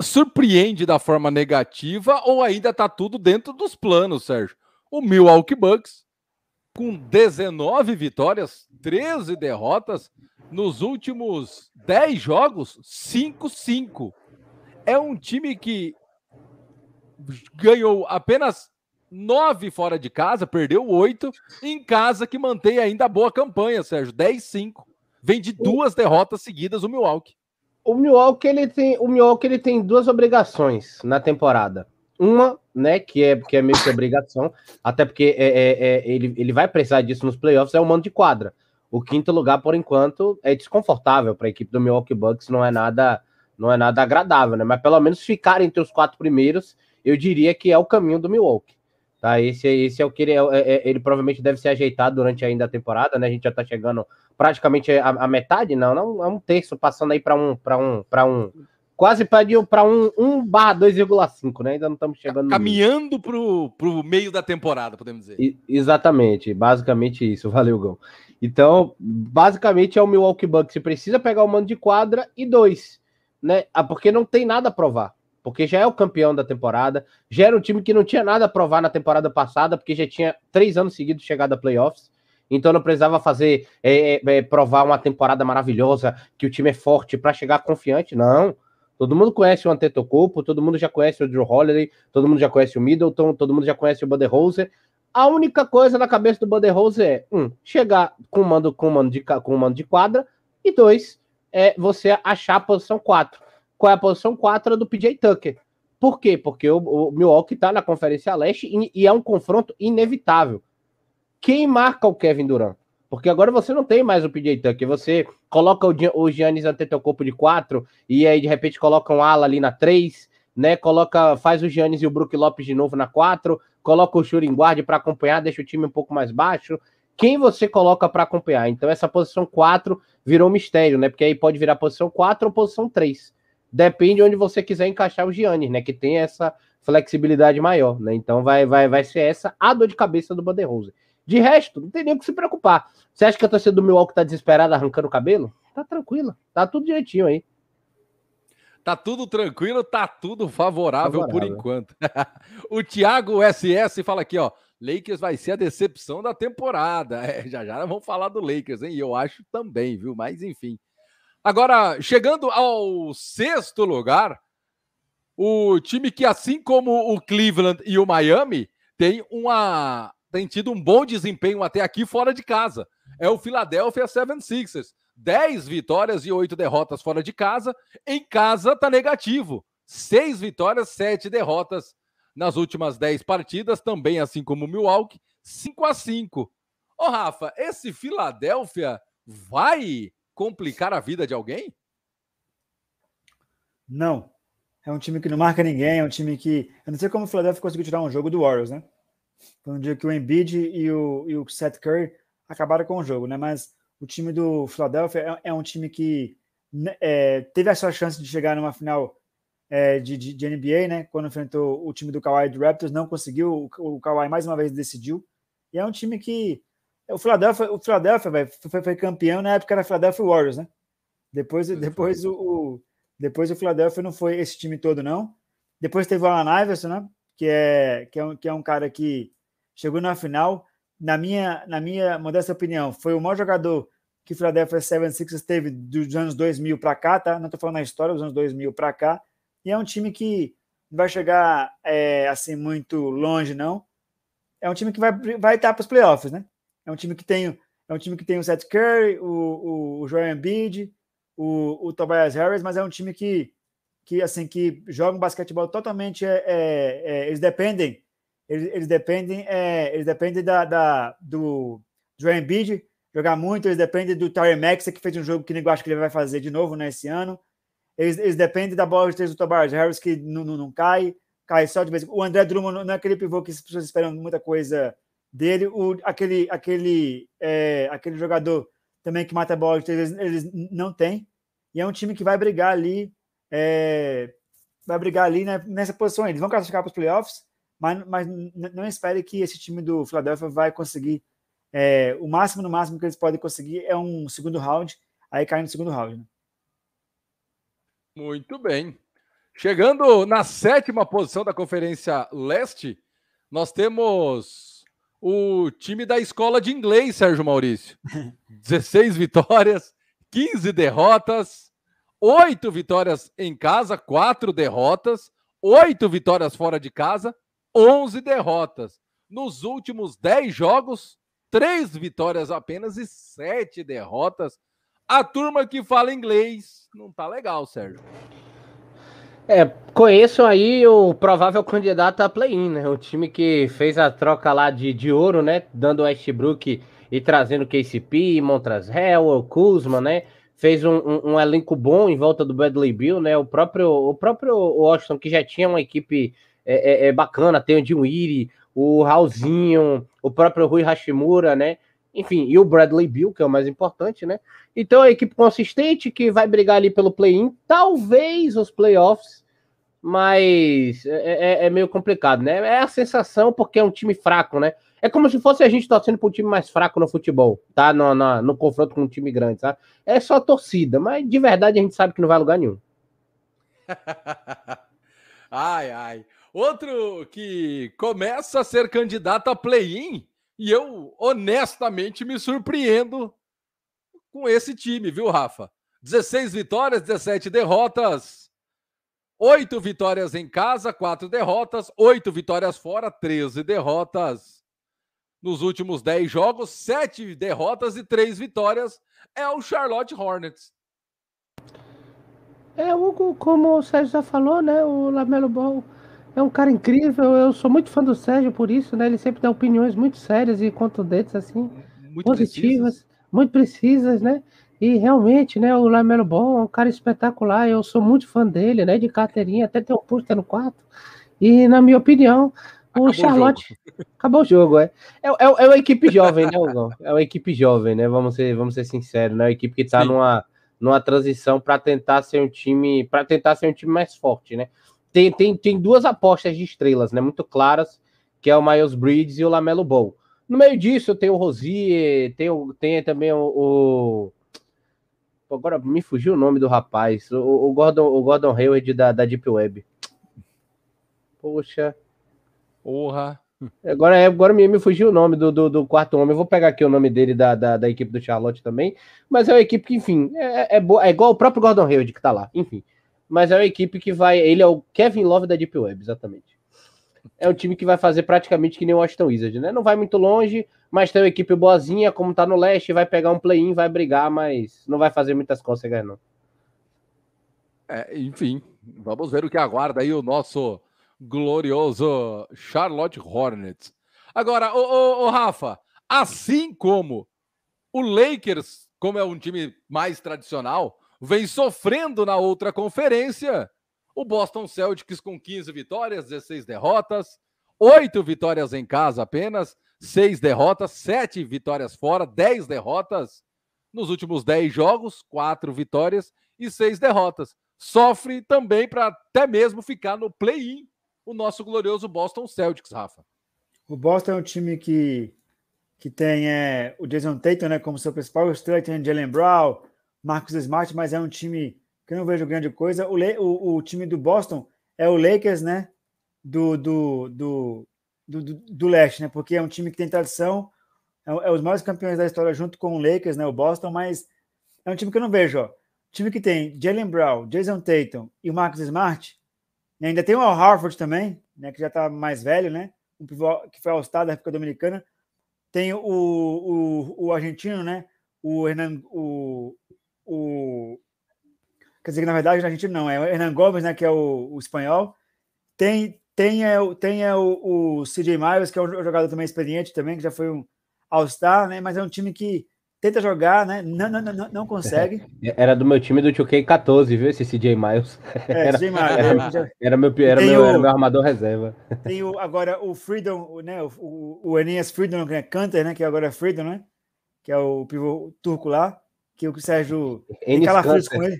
surpreende da forma negativa ou ainda está tudo dentro dos planos, Sérgio? O Milwaukee Bucks, com 19 vitórias, 13 derrotas, nos últimos 10 jogos, 5-5. É um time que ganhou apenas 9 fora de casa, perdeu 8, em casa que mantém ainda boa campanha, Sérgio, 10-5. Vem de duas derrotas seguidas o Milwaukee o Milwaukee ele tem o Milwaukee ele tem duas obrigações na temporada. Uma, né, que é que é meio que obrigação, até porque é, é, é, ele, ele vai precisar disso nos playoffs, é o mando de quadra. O quinto lugar, por enquanto, é desconfortável para a equipe do Milwaukee Bucks, não é nada não é nada agradável, né? Mas pelo menos ficar entre os quatro primeiros, eu diria que é o caminho do Milwaukee. Tá? Esse, esse é o que ele, é, é, é, ele provavelmente deve ser ajeitado durante ainda a temporada, né? A gente já tá chegando praticamente a, a metade, não, não, é um terço, passando aí para um, para um, para um, quase para um 1 barra 2,5, né? Ainda não estamos chegando. Caminhando para o meio da temporada, podemos dizer. I, exatamente, basicamente isso. (laughs) Valeu, Gão. Então, basicamente é o Milwaukee Bucks. precisa pegar o mando de quadra e dois, né? Ah, porque não tem nada a provar porque já é o campeão da temporada, já era um time que não tinha nada a provar na temporada passada, porque já tinha três anos seguidos chegado a playoffs. Então não precisava fazer é, é, é provar uma temporada maravilhosa, que o time é forte para chegar confiante. Não. Todo mundo conhece o Antetokounmpo, todo mundo já conhece o Drew Holiday, todo mundo já conhece o Middleton, todo mundo já conhece o Budenholzer. A única coisa na cabeça do Budenholzer é, um, chegar com mando, com mando, de, com mando de quadra, e dois, é você achar a posição 4. Qual é a posição 4 do PJ Tucker? Por quê? Porque o, o Milwaukee está na Conferência Leste e, e, é um confronto inevitável. Quem marca o Kevin Durant? Porque agora você não tem mais o PJ Tucker. Você coloca o, o Giannis Antetokounmpo de 4 e aí de repente coloca um ala ali na 3, né? Coloca, faz o Giannis e o Brook Lopes de novo na 4, coloca o Shooting Guard para acompanhar, deixa o time um pouco mais baixo. Quem você coloca para acompanhar? Então essa posição 4 virou um mistério, né? Porque aí pode virar posição 4 ou posição 3. Depende onde você quiser encaixar o Giannis, né? Que tem essa flexibilidade maior, né? Então vai, vai, vai ser essa a dor de cabeça do Banderose. De resto, não tem nem o que se preocupar. Você acha que a torcida do Milwaukee tá desesperada arrancando o cabelo? Tá tranquila, tá tudo direitinho aí. Tá tudo tranquilo, tá tudo favorável, favorável. por enquanto. (laughs) o Thiago SS fala aqui, ó. Lakers vai ser a decepção da temporada. (laughs) É, já já vamos falar do Lakers, hein? E eu acho também, viu? Mas enfim. Agora, chegando ao sexto lugar, o time que, assim como o Cleveland e o Miami, tem uma tem tido um bom desempenho até aqui fora de casa. É o Philadelphia 76ers. 10 vitórias e 8 derrotas fora de casa. Em casa tá negativo. 6 vitórias, 7 derrotas nas últimas 10 partidas, também assim como o Milwaukee, 5 a 5. Ô Rafa, esse Philadelphia vai complicar a vida de alguém? Não. É um time que não marca ninguém, é um time que. Eu não sei como o Philadelphia conseguiu tirar um jogo do Warriors, né? Foi um dia que o Embiid e o, e o Seth Curry acabaram com o jogo, né? Mas o time do Philadelphia é, é um time que né, é, teve a sua chance de chegar numa final é, de, de, de, NBA, né? Quando enfrentou o time do Kawhi do Raptors, não conseguiu. O, o Kawhi mais uma vez decidiu. E é um time que. O Philadelphia, o Philadelphia véio, foi, foi, campeão na época era Philadelphia Warriors, né? Depois, depois o, o, depois o Philadelphia não foi esse time todo, não. Depois teve o Alan Iverson, né? Que é, que é, um, que é um cara que chegou na final. Na minha, na minha modesta opinião, foi o maior jogador que o Philadelphia 76ers teve dos anos 2000 para cá, tá? Não estou falando na história dos anos 2000 para cá. E é um time que não vai chegar é, assim muito longe, não. É um time que vai, vai estar para os playoffs, né? É um time que tem, é um time que tem o Seth Curry, o, o, o Joel o, o Tobias Harris, mas é um time que, que assim que joga um basquetebol totalmente é, é, é eles dependem eles, eles dependem é, eles dependem da, da do Joel Embiid jogar muito, eles dependem do Tyre Max que fez um jogo que eu acho que ele vai fazer de novo né, ano eles, eles dependem da bola de três do Tobias Harris, que não, não, não, cai, cai só de vez. O André Drummond não é aquele pivô que as pessoas esperam muita coisa dele. O, aquele, aquele, é, aquele jogador também que mata a bola eles, eles não têm. E é um time que vai brigar ali, é, vai brigar ali né, nessa posição. Eles vão classificar para os playoffs, mas, mas não espere que esse time do Philadelphia vai conseguir. É, o máximo, no máximo que eles podem conseguir é um segundo round, aí cai no segundo round. Né? Muito bem. Chegando na sétima posição da Conferência Leste, nós temos o time da escola de inglês, Sérgio Maurício. (laughs) 16 vitórias, 15 derrotas, 8 vitórias em casa, 4 derrotas, 8 vitórias fora de casa, 11 derrotas. Nos últimos 10 jogos, 3 vitórias apenas e 7 derrotas. A turma que fala inglês não tá legal, Sérgio. É, conheço aí o provável candidato a play-in, né? O time que fez a troca lá de, de ouro, né? Dando o Westbrook e trazendo KCP, Montrezl, Kuzma, né? Fez um, um, um, elenco bom em volta do Bradley Bill, né? O próprio, o próprio Washington, que já tinha uma equipe é, é, é bacana, tem o Dinwiddie, o Raulzinho, o próprio Rui Hashimura, né? enfim, e o Bradley Bill, que é o mais importante, né? Então a equipe consistente que vai brigar ali pelo play-in, talvez os playoffs, mas é, é, é, meio complicado, né? É a sensação porque é um time fraco, né? É como se fosse a gente torcendo para um time mais fraco no futebol, tá? No, no, no confronto com um time grande, tá? É só torcida, mas de verdade a gente sabe que não vai a lugar nenhum. (laughs) ai, ai. Outro que começa a ser candidato a play-in E eu, honestamente, me surpreendo com esse time, viu, Rafa? 16 vitórias, 17 derrotas. 8 vitórias em casa, 4 derrotas. 8 vitórias fora, 13 derrotas. Nos últimos 10 jogos, 7 derrotas e 3 vitórias. É o Charlotte Hornets. É, Hugo, como o Sérgio já falou, né? O Lamelo Ball é um cara incrível. Eu sou muito fã do Sérgio por isso, né? Ele sempre dá opiniões muito sérias e contundentes, assim, muito positivas, precisas. Muito precisas, né? E realmente, né, o Lamelo Ball é um cara espetacular. Eu sou muito fã dele, né? De carteirinha, até tem um pôster no quarto. E, na minha opinião, o Acabou Charlotte. O (laughs) Acabou o jogo, é. É, é, é uma equipe jovem, né, Hugo? É uma equipe jovem, né? Vamos ser, vamos ser sinceros, né? É uma equipe que tá numa numa transição para tentar ser um time, para tentar ser um time mais forte, né? Tem, tem, tem duas apostas de estrelas, né, muito claras, que é o Miles Bridges e o Lamelo Ball. No meio disso, tem o Rosier, tem, tem também o, o, Agora me fugiu o nome do rapaz, o, o Gordon, o Gordon Hayward da, da Deep Web. Poxa. Porra. Agora, agora me, me fugiu o nome do, do, do, quarto homem. Eu vou pegar aqui o nome dele da, da, da, equipe do Charlotte também. Mas é uma equipe que, enfim, é, é, boa, é igual o próprio Gordon Hayward que tá lá. Enfim. Mas é uma equipe que vai. Ele é o Kevin Love da Deep Web, exatamente. É um time que vai fazer praticamente que nem o Washington Wizard, né? Não vai muito longe, mas tem uma equipe boazinha, como tá no leste, vai pegar um play-in, vai brigar, mas não vai fazer muitas cócegas, não. É, enfim, vamos ver o que aguarda aí o nosso glorioso Charlotte Hornets. Agora, o Rafa, assim como o Lakers, como é um time mais tradicional, vem sofrendo na outra conferência, o Boston Celtics com 15 vitórias, 16 derrotas, 8 vitórias em casa apenas, 6 derrotas, 7 vitórias fora, 10 derrotas nos últimos 10 jogos, 4 vitórias e 6 derrotas. Sofre também para até mesmo ficar no play-in o nosso glorioso Boston Celtics, Rafa. O Boston é um time que, que tem é, o Jason Tatum né, como seu principal estrela, tem Jalen Brown, Marcus Smart, mas é um time que eu não vejo grande coisa. O, o, o time do Boston é o Lakers, né? Do, do, do, do, do, leste, né? Porque é um time que tem tradição, é, é, os maiores campeões da história junto com o Lakers, né? O Boston, mas é um time que eu não vejo, ó. Time que tem Jalen Brown, Jason Tatum e o Marcus Smart, e ainda tem o Al Harford também, né, que já está mais velho, né? Um pivô que foi ao-star da República Dominicana. Tem o, o, o argentino, né? O Hernan, o, o quer dizer que na verdade o argentino não, é o Hernan Gomes, né, que é o, o espanhol. Tem tem é, tem é o, o CJ Miles, que é um jogador também experiente também, que já foi um All-Star, né? Mas é um time que tenta jogar, né? Não, não, não, não consegue. (laughs) Era do meu time do 2K14, viu? Esse CJ Miles. É, (laughs) era, CJ Miles. Era, já... era, meu, era, meu, o, era meu armador reserva. Tem o, agora o Freedom, né? O, o, o Freedom, que é Canter, né? Que agora é Freedom, né? Que é o pivô turco lá. Que o Sérgio tem calafrios com ele.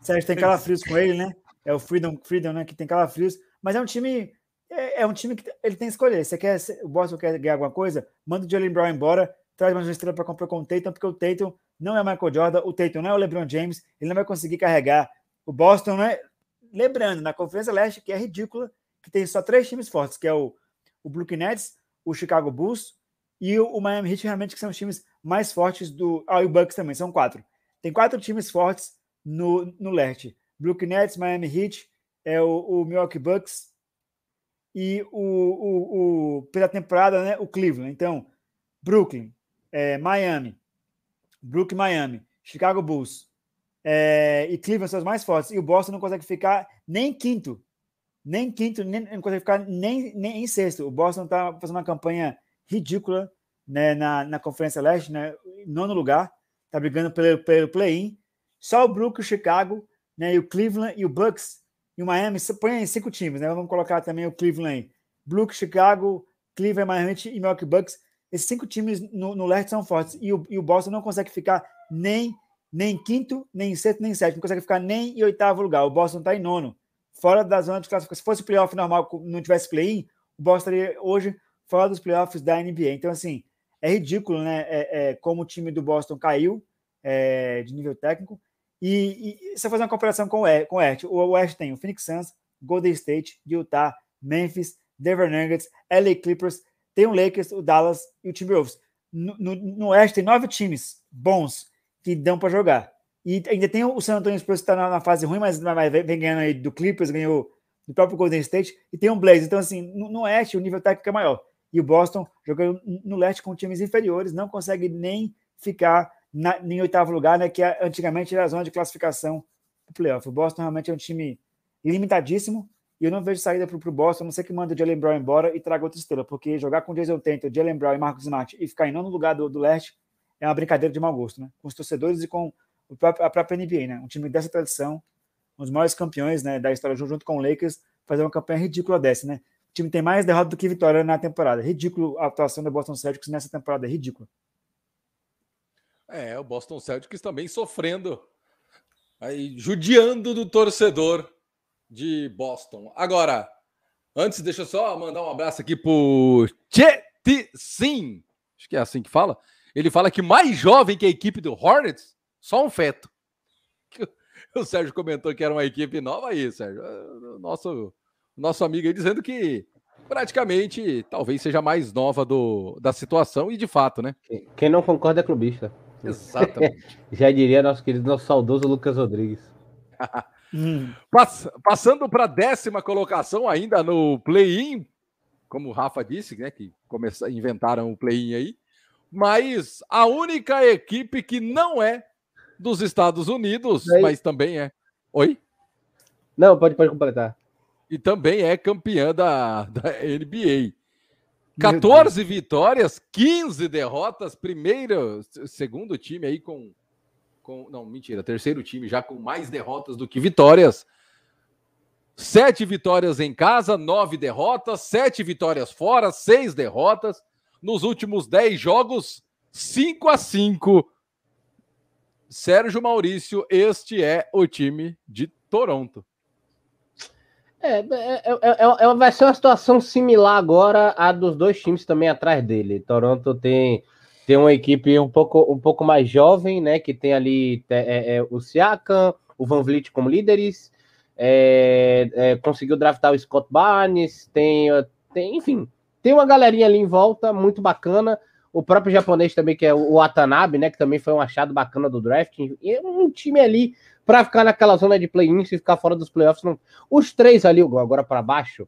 o Sérgio tem (laughs) calafrios com ele, né? É o Freedom, Freedom, né? Que tem calafrios. Mas é um time é, é, um time que ele tem que escolher. Você quer, o Boston quer ganhar alguma coisa? Manda o Jalen Brown embora, traz mais uma estrela para comprar com o Tatum, porque o Tatum não é Michael Jordan, o Tatum não é o LeBron James, ele não vai conseguir carregar o Boston, né? Lembrando, na Conferência Leste, que é ridícula, que tem só três times fortes, que é o, o Brooklyn Nets, o Chicago Bulls e o, Miami Heat, realmente, que são os times mais fortes do... Ah, e o Bucks também, são quatro. Tem quatro times fortes no, no leste. Brooklyn Nets, Miami Heat, é o, o Milwaukee Bucks e o, o, o, pela temporada, né, o Cleveland. Então, Brooklyn, é, Miami, Brooklyn, Miami, Chicago Bulls é, e Cleveland são os mais fortes. E o Boston não consegue ficar nem quinto, nem quinto, nem, não consegue ficar nem, nem em sexto. O Boston está fazendo uma campanha ridícula né, na, na Conferência Leste, né, nono lugar, está brigando pelo, pelo play-in. Só o Brooklyn, o Chicago, né, e o Cleveland e o Bucks e o Miami põe cinco times, né? Vamos colocar também o Cleveland aí. Brooklyn, Chicago, Cleveland, Miami e Milwaukee Bucks esses cinco times no, no leste são fortes e o, e o Boston não consegue ficar nem nem quinto, nem sexto, nem sétimo, não consegue ficar nem em oitavo lugar. O Boston está em nono, fora da zona de classificação. Se fosse playoff normal, não tivesse play-in, o Boston estaria hoje fora dos playoffs da NBA. Então, assim, é ridículo, né? É, é como o time do Boston caiu é, de nível técnico. E, e se eu fazer uma comparação com o, com o Oeste, o Oeste tem o Phoenix Suns, Golden State, Utah, Memphis, Denver Nuggets, LA Clippers, tem o Lakers, o Dallas e o Timberwolves. No, no, no Oeste tem nove times bons que dão para jogar. E ainda tem o San Antonio Spurs que está na, na, fase ruim, mas, mas vem ganhando aí do Clippers, ganhou do próprio Golden State, e tem um Blaze. Então, assim, no, no Oeste o nível técnico é maior. E o Boston, jogando no Leste com times inferiores, não consegue nem ficar na, em oitavo lugar, né? Que antigamente era a zona de classificação do playoff. O Boston realmente é um time limitadíssimo, e eu não vejo saída para o Boston, a não ser que manda o Jalen Brown embora e traga outra estrela, porque jogar com Jason Tatum, Jalen Brown e Marcos Smart e ficar em nono lugar do, do leste é uma brincadeira de mau gosto, né? Com os torcedores e com próprio, a própria NBA, né? Um time dessa tradição, um dos maiores campeões né, da história, junto com o Lakers, fazer uma campanha ridícula dessa, né? O time tem mais derrota do que vitória na temporada. Ridículo a atuação do Boston Celtics nessa temporada, é ridícula. É, o Boston Celtics também sofrendo, aí judiando do torcedor de Boston. Agora, antes, deixa eu só mandar um abraço aqui pro Chet Sim. Acho que é assim que fala. Ele fala que mais jovem que a equipe do Hornets, só um feto. (laughs) O Sérgio comentou que era uma equipe nova aí, Sérgio. Nosso, nosso amigo aí dizendo que praticamente talvez seja mais nova do, da situação e de fato, né? Quem não concorda é clubista. Exatamente. (laughs) Já diria nosso querido, nosso saudoso Lucas Rodrigues. (laughs) Hum. Pass passando para a décima colocação, ainda no play-in, como o Rafa disse, né? Que começaram, inventaram o play-in aí. Mas a única equipe que não é dos Estados Unidos, aí... mas também é. Oi? Não, pode, pode completar. E também é campeã da, (laughs) da NBA. 14 vitórias, 15 derrotas, primeiro, segundo time aí com com. Não, mentira, terceiro time já com mais derrotas do que vitórias. Sete vitórias em casa, nove derrotas, sete vitórias fora, seis derrotas. Nos últimos dez jogos, 5 a 5 Sérgio Maurício, este é o time de Toronto. É, é, é, é, é vai ser uma situação similar agora à dos dois times também atrás dele. Toronto tem tem uma equipe um pouco, um pouco mais jovem, né? Que tem ali é, é, o Siakam, o Van Vliet como líderes, é, é, conseguiu draftar o Scott Barnes, tem, tem, enfim, tem uma galerinha ali em volta muito bacana. O próprio japonês também, que é o Watanabe, né? Que também foi um achado bacana do draft. E um time ali para ficar naquela zona de play-in e ficar fora dos playoffs. Não... Os três ali, agora para baixo,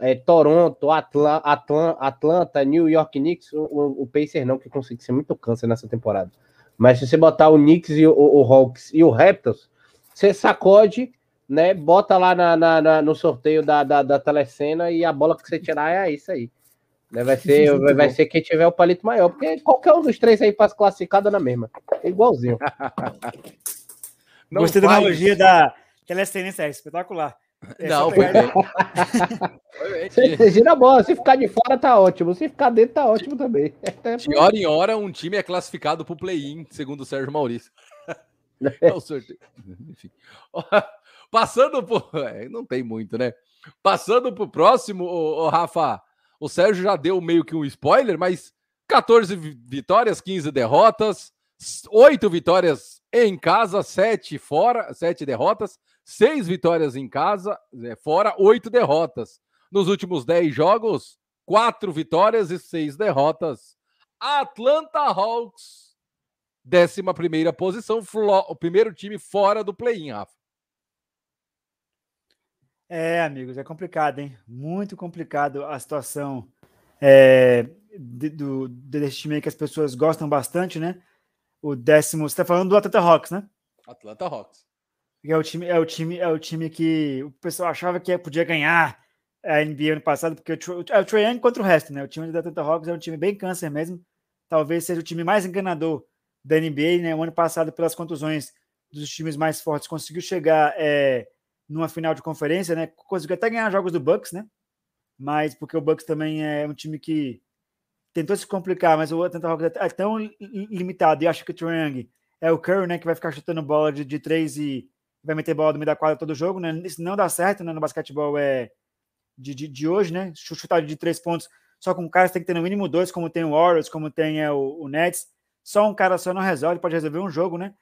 é, Toronto, Atla, Atlan, Atlanta, New York Knicks, o, o, Pacer não, que consegue ser muito câncer nessa temporada. Mas se você botar o Knicks e o, o, Hawks e o Raptors, você sacode, né? Bota lá na, na, na, no sorteio da, da, da telecena e a bola que você tirar é isso aí. Né? Vai, ser, vai, vai ser quem tiver o palito maior, porque qualquer um dos três aí para classificada na mesma. É igualzinho. (laughs) Não Gostei da analogia da telecena, é espetacular. É não, foi bem. (laughs) Você gira a bola, se ficar de fora tá ótimo, se ficar dentro tá ótimo também. (laughs) De hora em hora, um time é classificado pro play-in, segundo o Sérgio Maurício. É o sorteio. Enfim. (laughs) Passando por. É, não tem muito, né? Passando pro próximo, o, Rafa, o Sérgio já deu meio que um spoiler, mas 14 vitórias, 15 derrotas, 8 vitórias em casa, 7 fora, 7 derrotas seis vitórias em casa, é, fora oito derrotas. Nos últimos dez jogos, quatro vitórias e seis derrotas. Atlanta Hawks, décima primeira posição, o primeiro time fora do play-in, Rafa. É, amigos, é complicado, hein? Muito complicado a situação é, do, desse time que as pessoas gostam bastante, né? O décimo, você está falando do Atlanta Hawks, né? Atlanta Hawks. É o time, é o time, é o time que o pessoal achava que podia ganhar a NBA ano passado, porque o, é o Trae Young contra o resto, né? O time da Atlanta Hawks é um time bem câncer mesmo. Talvez seja o time mais enganador da NBA, né? O ano passado, pelas contusões dos times mais fortes, conseguiu chegar é, numa final de conferência, né? Conseguiu até ganhar jogos do Bucks, né? Mas porque o Bucks também é um time que tentou se complicar, mas o Atlanta Hawks é tão limitado e acho que o Trae Young é o Curry, né? Que vai ficar chutando bola de, de três e vai meter bola do meio da quadra todo jogo, né? Isso não dá certo, né? No basquetebol é de, de, de hoje, né? Chutar de três pontos só com um cara, você tem que ter no mínimo dois, como tem o Warriors, como tem é, o, o Nets. Só um cara só não resolve, pode resolver um jogo, né?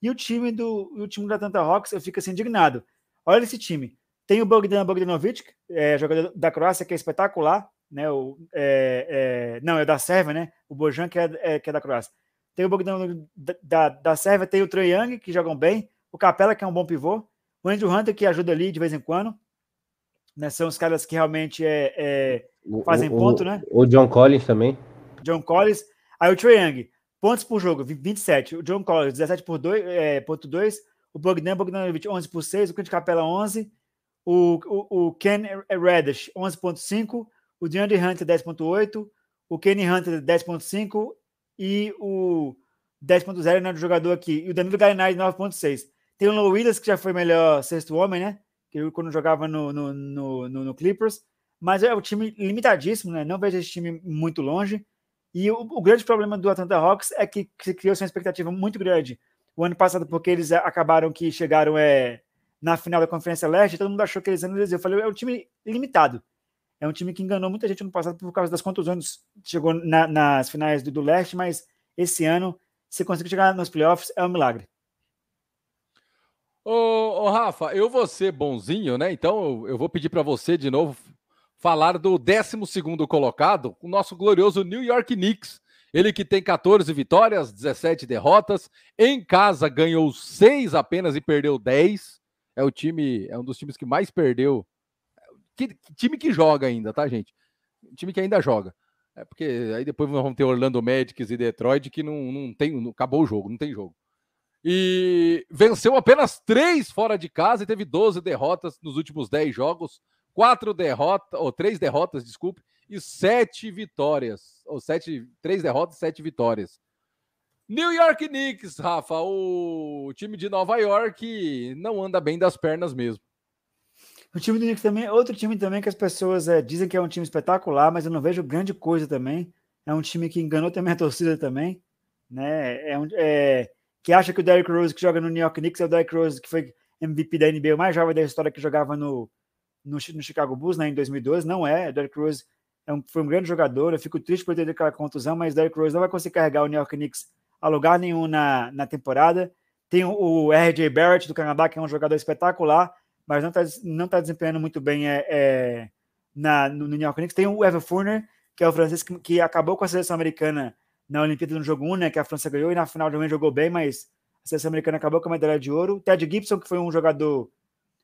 E o time do o time da Atlanta Hawks, eu fico assim indignado. Olha esse time. Tem o Bogdan Bogdanovic, é, jogador da Croácia, que é espetacular, né? O, é, é, não, é da Sérvia, né? O Bojan, que é, é, que é da Croácia. Tem o Bogdan da, da, da Sérvia, tem o Trae Young, que jogam bem, o Capela, que é um bom pivô, o Andrew Hunter, que ajuda ali de vez em quando. Né? São os caras que realmente é, é fazem o, ponto, o, né? O John Collins também. John Collins. Aí o Trae Young, pontos por jogo, 27. O John Collins, 17 por 2, é, ponto 2. O Bogdan Bogdanovic, 11 por 6. O Clint Capela, 11. O, o, o Ken Reddish, 11.5. O DeAndre Hunter, 10.8. O Kenny Hunter, 10.5. E o 10.0, né, do jogador aqui. E o Danilo Gallinari, 9.6. Tem o Low que já foi melhor sexto homem, né? Que quando jogava no, no, no, no, Clippers. Mas é um time limitadíssimo, né? Não vejo esse time muito longe. E o, o grande problema do Atlanta Hawks é que se criou uma expectativa muito grande o ano passado, porque eles acabaram que chegaram é, na final da Conferência Leste, todo mundo achou que eles iam Eu falei, é um time limitado. É um time que enganou muita gente no passado por causa das contusões. Chegou na, nas finais do, do leste, mas esse ano, se conseguir chegar nos playoffs, é um milagre. Ô, ô, Rafa, eu vou ser bonzinho, né? Então eu, vou pedir para você de novo falar do 12 colocado, o nosso glorioso New York Knicks. Ele que tem 14 vitórias, 17 derrotas. Em casa ganhou 6 apenas e perdeu 10. É o time, é um dos times que mais perdeu. Que, time que joga ainda, tá, gente? Time que ainda joga. É porque aí depois vamos ter Orlando Magic e Detroit que não, não tem, não, acabou o jogo, não tem jogo e venceu apenas três fora de casa e teve 12 derrotas nos últimos 10 jogos, quatro derrotas, ou três derrotas, desculpe, e sete vitórias, ou sete, três derrotas, sete vitórias. New York Knicks, Rafa, o time de Nova York não anda bem das pernas mesmo. O time do Knicks também, outro time também que as pessoas é, dizem que é um time espetacular, mas eu não vejo grande coisa também. É um time que enganou também a (laughs) torcida também, né? É um, é, que acha que o Derrick Rose que joga no New York Knicks é o Derrick Rose que foi MVP da NBA, o mais jovem da história que jogava no, no, no Chicago Bulls né, em 2012. Não é. O Derrick Rose é um, foi um grande jogador. Eu fico triste por ter aquela contusão, mas o Derrick Rose não vai conseguir carregar o New York Knicks a lugar nenhum na, na temporada. Tem o, o RJ Barrett do Canadá, que é um jogador espetacular, mas não está não tá desempenhando muito bem é, é, na, no, New York Knicks. Tem o Evan Fournier, que é o francês que, que acabou com a seleção americana na Olimpíada no jogo 1, né, que a França ganhou, e na final também jogou bem, mas a seleção americana acabou com a medalha de ouro. Ted Gibson, que foi um jogador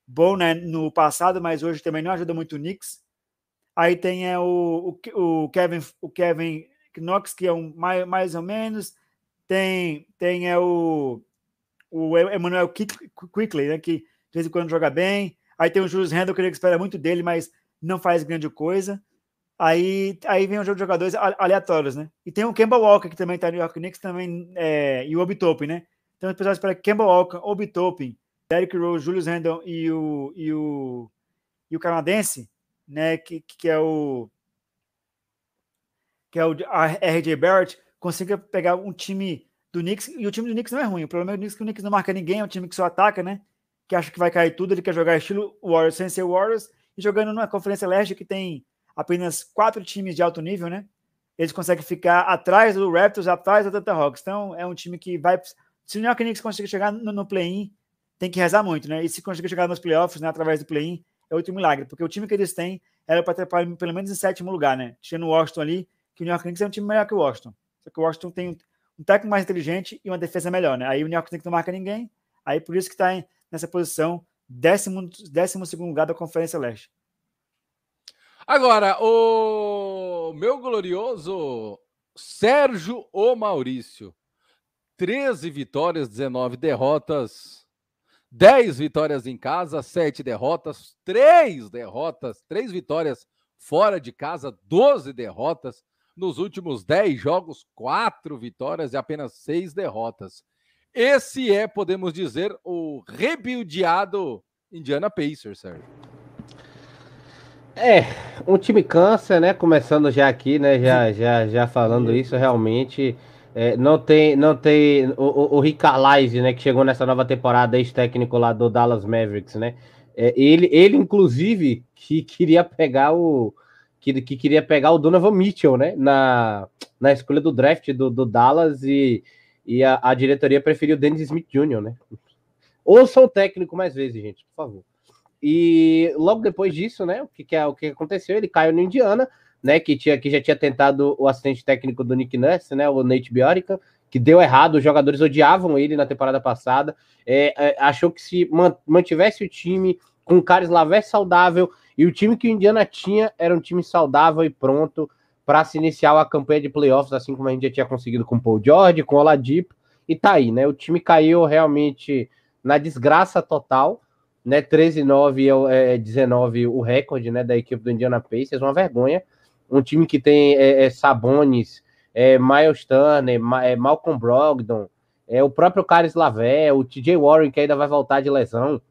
bom né, no passado, mas hoje também não ajuda muito o Knicks. Aí tem é, o, o, o, Kevin, o Kevin Knox, que é um mais, mais ou menos. Tem, tem é, o, o Emmanuel Quickly, né, que de vez em quando joga bem. Aí tem o Julius Randle, que ele espera muito dele, mas não faz grande coisa. Aí, aí vem um jogo de jogadores aleatórios, né? E tem o Kemba Walker, que também tá no New York Knicks, também, é, e o Obi Toppin, né? Então, o pessoal espera Kemba Walker, Obi Toppin, Derrick Rose, Julius Randle e o, e o, e o canadense, né? Que, que é o que é o RJ Barrett, consiga pegar um time do Knicks, e o time do Knicks não é ruim. O problema é que o Knicks não marca ninguém, é um time que só ataca, né? Que acha que vai cair tudo, ele quer jogar estilo Warriors sem ser Warriors, e jogando numa Conferência Leste que tem apenas quatro times de alto nível, né? Eles conseguem ficar atrás do Raptors, atrás do Atlanta Hawks. Então, é um time que vai. Se o New York Knicks conseguir chegar no, no play-in, tem que rezar muito, né? E se conseguir chegar nos playoffs, né, através do play-in, é outro milagre, porque o time que eles têm era para ter pelo menos em sétimo lugar, né? Tinha no Washington ali, que o New York Knicks é um time melhor que o Washington. Só que o Washington tem um técnico mais inteligente e uma defesa melhor, né? Aí o New York Knicks não marca ninguém, aí por isso que está nessa posição, décimo, décimo segundo lugar da Conferência Leste. Agora, o meu glorioso Sérgio O Maurício. 13 vitórias, 19 derrotas. 10 vitórias em casa, 7 derrotas, 3 derrotas, 3 vitórias fora de casa, 12 derrotas. Nos últimos 10 jogos, 4 vitórias e apenas 6 derrotas. Esse é, podemos dizer, o rebuildeado Indiana Pacers, Sérgio. É, um time cansa, né? Começando já aqui, né? Já, já, já falando isso, realmente. É, não tem, não tem o, o, Rick Carlisle, né? Que chegou nessa nova temporada, ex-técnico lá do Dallas Mavericks, né? É, ele, ele, inclusive, que queria pegar o. Que, que queria pegar o Donovan Mitchell, né? Na, na escolha do draft do, do Dallas e, e a, a diretoria preferiu o Dennis Smith Jr., né? Ouça o técnico mais vezes, gente, por favor. E logo depois disso, né, o que, que, é, o que aconteceu? Ele caiu no Indiana, né? Que, tinha, que já tinha tentado o assistente técnico do Nick Nurse, né? O Nate Bjorka, que deu errado, os jogadores odiavam ele na temporada passada. É, é, achou que se mantivesse o time com o Caris Laver saudável, e o time que o Indiana tinha era um time saudável e pronto para se iniciar a campanha de playoffs, assim como a gente já tinha conseguido com o Paul George, com o Oladipo, e tá aí, né? O time caiu realmente na desgraça total, né? 13-9 é, é 19 o recorde, né, da equipe do Indiana Pacers, uma vergonha. Um time que tem é, é Sabonis, é, Miles Turner, é, Malcolm Brogdon, é, o próprio Caris Lavé, o TJ Warren, que ainda vai voltar de lesão.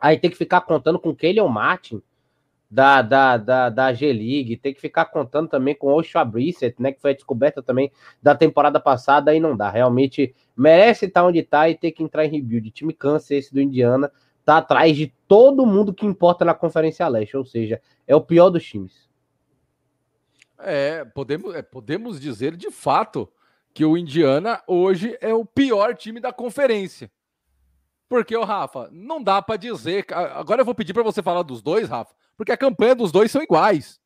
Aí tem que ficar contando com Kalion Martin, da, da, da, da G-League, tem que ficar contando também com o Brissett, né, que foi a descoberta também da temporada passada, aí não dá, realmente merece estar onde está e ter que entrar em rebuild, time câncer esse do Indiana, tá atrás de todo mundo que importa na Conferência Leste, ou seja, é o pior dos times. É, podemos, é, podemos dizer de fato que o Indiana hoje é o pior time da conferência. Porque, o Rafa, não dá para dizer. Agora eu vou pedir para você falar dos dois, Rafa, porque a campanha dos dois são iguais.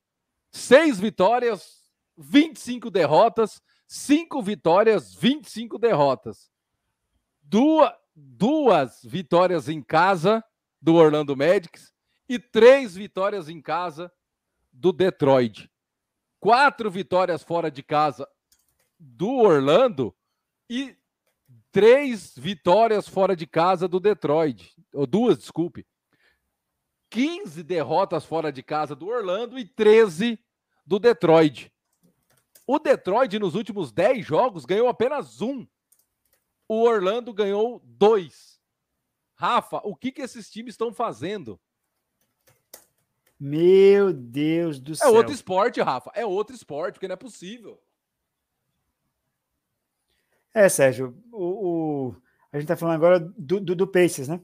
Seis vitórias, 25 derrotas, cinco vitórias, 25 derrotas. Duas, duas vitórias em casa do Orlando Magic e três vitórias em casa do Detroit. Quatro vitórias fora de casa do Orlando e três vitórias fora de casa do Detroit. Ou duas, desculpe. 15 derrotas fora de casa do Orlando e 13 do Detroit. O Detroit, nos últimos 10 jogos, ganhou apenas um. O Orlando ganhou dois. Rafa, o que, que esses times estão fazendo? Meu Deus do é céu. É outro esporte, Rafa. É outro esporte, porque não é possível. É, Sérgio, o, o... a gente tá falando agora do, do, do Pacers, né?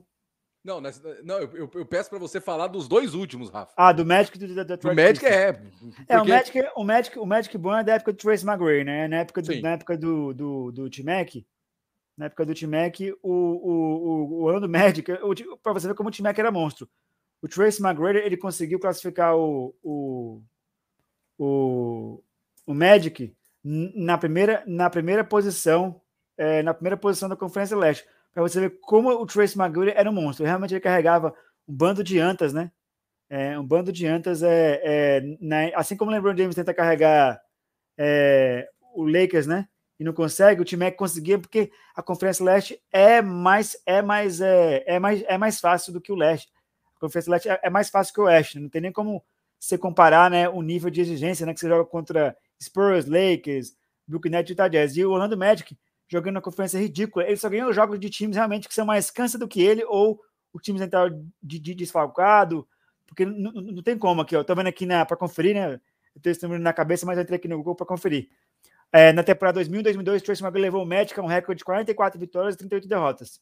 Não, não eu, eu peço para você falar dos dois últimos, Rafa. Ah, do Magic e do Detroit. Do Magic é. Porque... É, o Magic, o, Magic, o Magic bom é da época do Trace McGrady, né? Na época do, na época do, do, do T-Mac, na época do T-Mac, o, o, o, o ano do Magic, para você ver como o T-Mac era monstro. O Trace McGrady, ele conseguiu classificar o, o, o, o Magic na primeira, na primeira posição, é, na primeira posição da Conferência Leste para você ver como o Trace McGrady era um monstro. Realmente ele carregava um bando de antas, né? É, um bando de antas, é, é né? assim como o LeBron James tenta carregar é, o Lakers, né? E não consegue, o time é que conseguia, porque a Conferência Leste é mais, é mais, é, é mais, é mais fácil do que o Leste. A Conferência Leste é, é mais fácil que o Oeste, não tem nem como você comparar, né, o nível de exigência, né, que você joga contra Spurs, Lakers, Brooklyn Nets Utah Jazz. E o Orlando Magic jogando na conferência ridícula. Ele só ganhou jogos de times realmente que são mais cansa do que ele, ou o time central de, de desfalcado, porque não, não, tem como aqui, ó. Tô vendo aqui para conferir, né? Eu tenho esse número na cabeça, mas eu entrei aqui no Google para conferir. É, na temporada 2000 2002, Tracy McGrady levou o Magic a um recorde de 44 vitórias e 38 derrotas.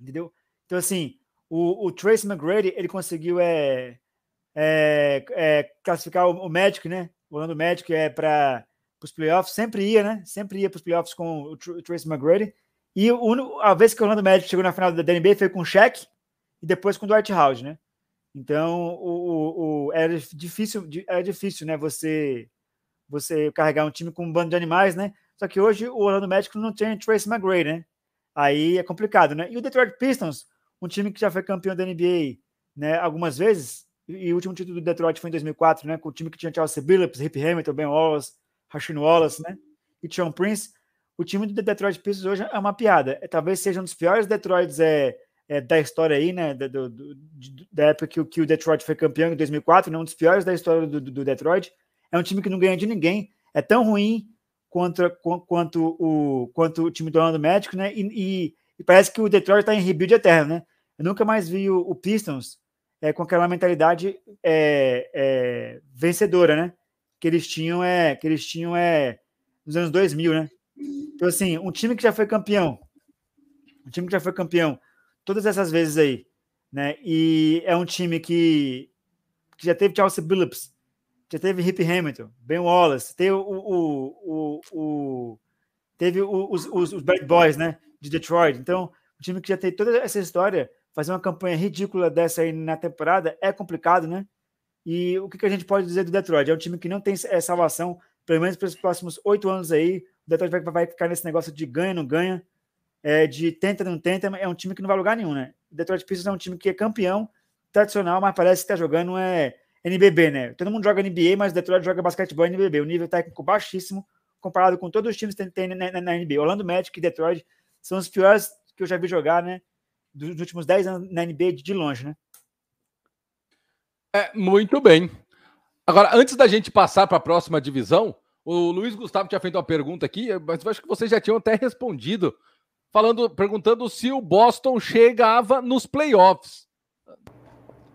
Entendeu? Então, assim, o, o Tracy McGrady, ele conseguiu é, é, é classificar o, o Magic, né? O Orlando Magic é para os playoffs, sempre ia, né? Sempre ia para os playoffs com o, Tr Tracy McGrady. E o, a vez que o Orlando Magic chegou na final da NBA foi com o Shaq e depois com o Dwight Howard, né? Então, o, o, o, era difícil, era difícil, né? Você você carregar um time com um bando de animais, né? Só que hoje o Orlando Magic não tem Tracy McGrady, né? Aí é complicado, né? E o Detroit Pistons, um time que já foi campeão da NBA, né? Algumas vezes. E o último título do Detroit foi em 2004, né? Com o time que tinha Chelsea Billups, Rip Hamilton, Ben Wallace, Rashin Wallace, né? E Sean Prince. O time do Detroit Pistons hoje é uma piada. É, talvez seja um dos piores Detroits é, é, da história aí, né? Da, do, do, da época que, que, o Detroit foi campeão em 2004, né? um dos piores da história do, do, Detroit. É um time que não ganha de ninguém. É tão ruim contra, quanto, o, quanto o time do Orlando Magic, né? E, e, e parece que o Detroit está em rebuild eterno, né? Eu nunca mais vi o, o Pistons é, com aquela mentalidade é, é, vencedora, né? que eles tinham é que eles tinham é nos anos 2000, né? Então assim, um time que já foi campeão, um time que já foi campeão todas essas vezes aí, né? E é um time que, que já teve Chelsea Billups, já teve Rip Hamilton, Ben Wallace, teve o, o, o, o teve os, os, os Bad Boys, né? De Detroit. Então, um time que já tem toda essa história, fazer uma campanha ridícula dessa aí na temporada é complicado, né? E o que, que a gente pode dizer do Detroit? É um time que não tem é, salvação, pelo menos para os próximos oito anos aí. O Detroit vai, vai, ficar nesse negócio de ganha, não ganha, é, de tenta, não tenta. É um time que não vai lugar nenhum, né? O Detroit Pistons é um time que é campeão, tradicional, mas parece que está jogando é NBB, né? Todo mundo joga NBA, mas o Detroit joga basquetebol NBB. O nível técnico baixíssimo comparado com todos os times que tem, na, na, na NBA. Orlando Magic e Detroit são os piores que eu já vi jogar, né? Dos últimos 10 anos na NBA de longe, né? É, muito bem. Agora, antes da gente passar para a próxima divisão, o Luiz Gustavo tinha feito uma pergunta aqui, mas eu acho que vocês já tinham até respondido, falando, perguntando se o Boston chegava nos playoffs.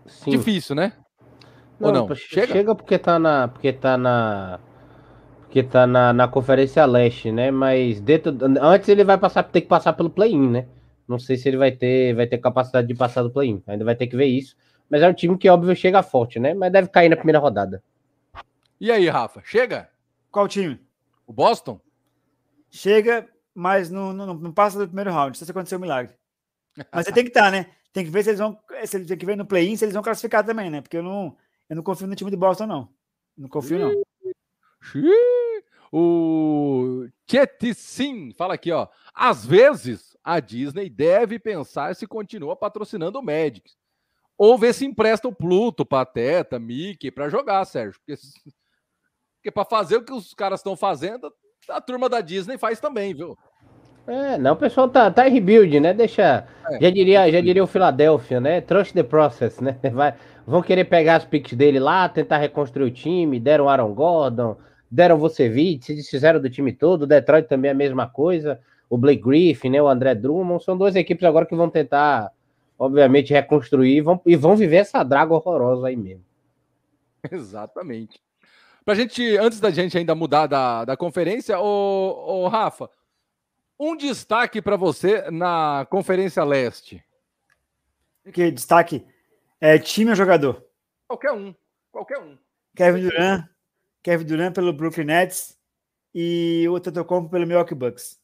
Sim. Difícil, né? Não, Ou não? Chega? chega porque tá na, porque tá na, porque tá na, na Conferência Leste, né? Mas dentro, antes ele vai passar, ter que passar pelo play-in, né? Não sei se ele vai ter, vai ter capacidade de passar do play-in. Ainda vai ter que ver isso. Mas é um time que, óbvio, chega forte, né? Mas deve cair na primeira rodada. E aí, Rafa? Chega? Qual time? O Boston? Chega, mas não, não, não passa do primeiro round. Se acontecer um milagre. Mas você tem que estar, tá, né? Tem que ver se eles vão. Se eles tem que ver no play-in se eles vão classificar também, né? Porque eu não, eu não confio no time de Boston, não. Não confio, não. O Tieticin fala aqui, ó. Às vezes a Disney deve pensar se continua patrocinando o Magic ou ver se empresta o Pluto, Pateta, Mickey para jogar, Sérgio. Porque, porque para fazer o que os caras estão fazendo, a turma da Disney faz também, viu? É, não, o pessoal tá, tá em rebuild, né? Deixa. É. Já, diria, já diria o Philadelphia, né? Trust the process, né? (laughs) Vai, vão querer pegar as picks dele lá, tentar reconstruir o time, deram Aaron Gordon, deram Vucevic, se desfizeram do time todo, o Detroit também é a mesma coisa, o Blake Griffin, né? O André Drummond, são duas equipes agora que vão tentar obviamente, reconstruir e vão, e vão viver essa draga horrorosa aí mesmo. (laughs) Exatamente. Pra gente, antes da gente ainda mudar da, da conferência, ô, ô Rafa, um destaque para você na Conferência Leste. Que destaque? É time ou jogador? Qualquer um. Qualquer um. Kevin Durant. Kevin Durant pelo Brooklyn Nets e o Tetocompo pelo Milwaukee Bucks.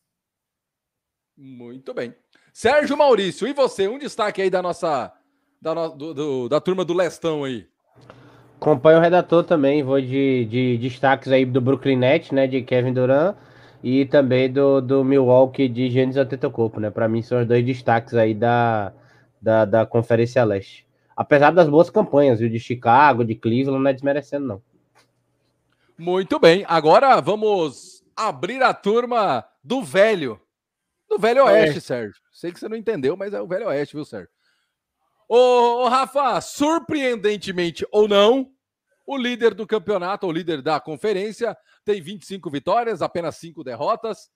Muito bem. Sérgio Maurício, e você? Um destaque aí da nossa. Da, no, do, do, da turma do Lestão aí. Acompanho o redator também, vou de, de destaques aí do Brooklyn Nets, né? De Kevin Durant e também do, do Milwaukee de Giannis Antetokounmpo, né? Para mim são os dois destaques aí da, da, da Conferência Leste. Apesar das boas campanhas, viu? De Chicago, de Cleveland, não é desmerecendo, não. Muito bem, agora vamos abrir a turma do velho. Do Velho Oeste, é. Sérgio. Sei que você não entendeu, mas é o Velho Oeste, viu, Sérgio? Ô, ô, Rafa, surpreendentemente ou não, o líder do campeonato, o líder da conferência, tem 25 vitórias, apenas 5 derrotas,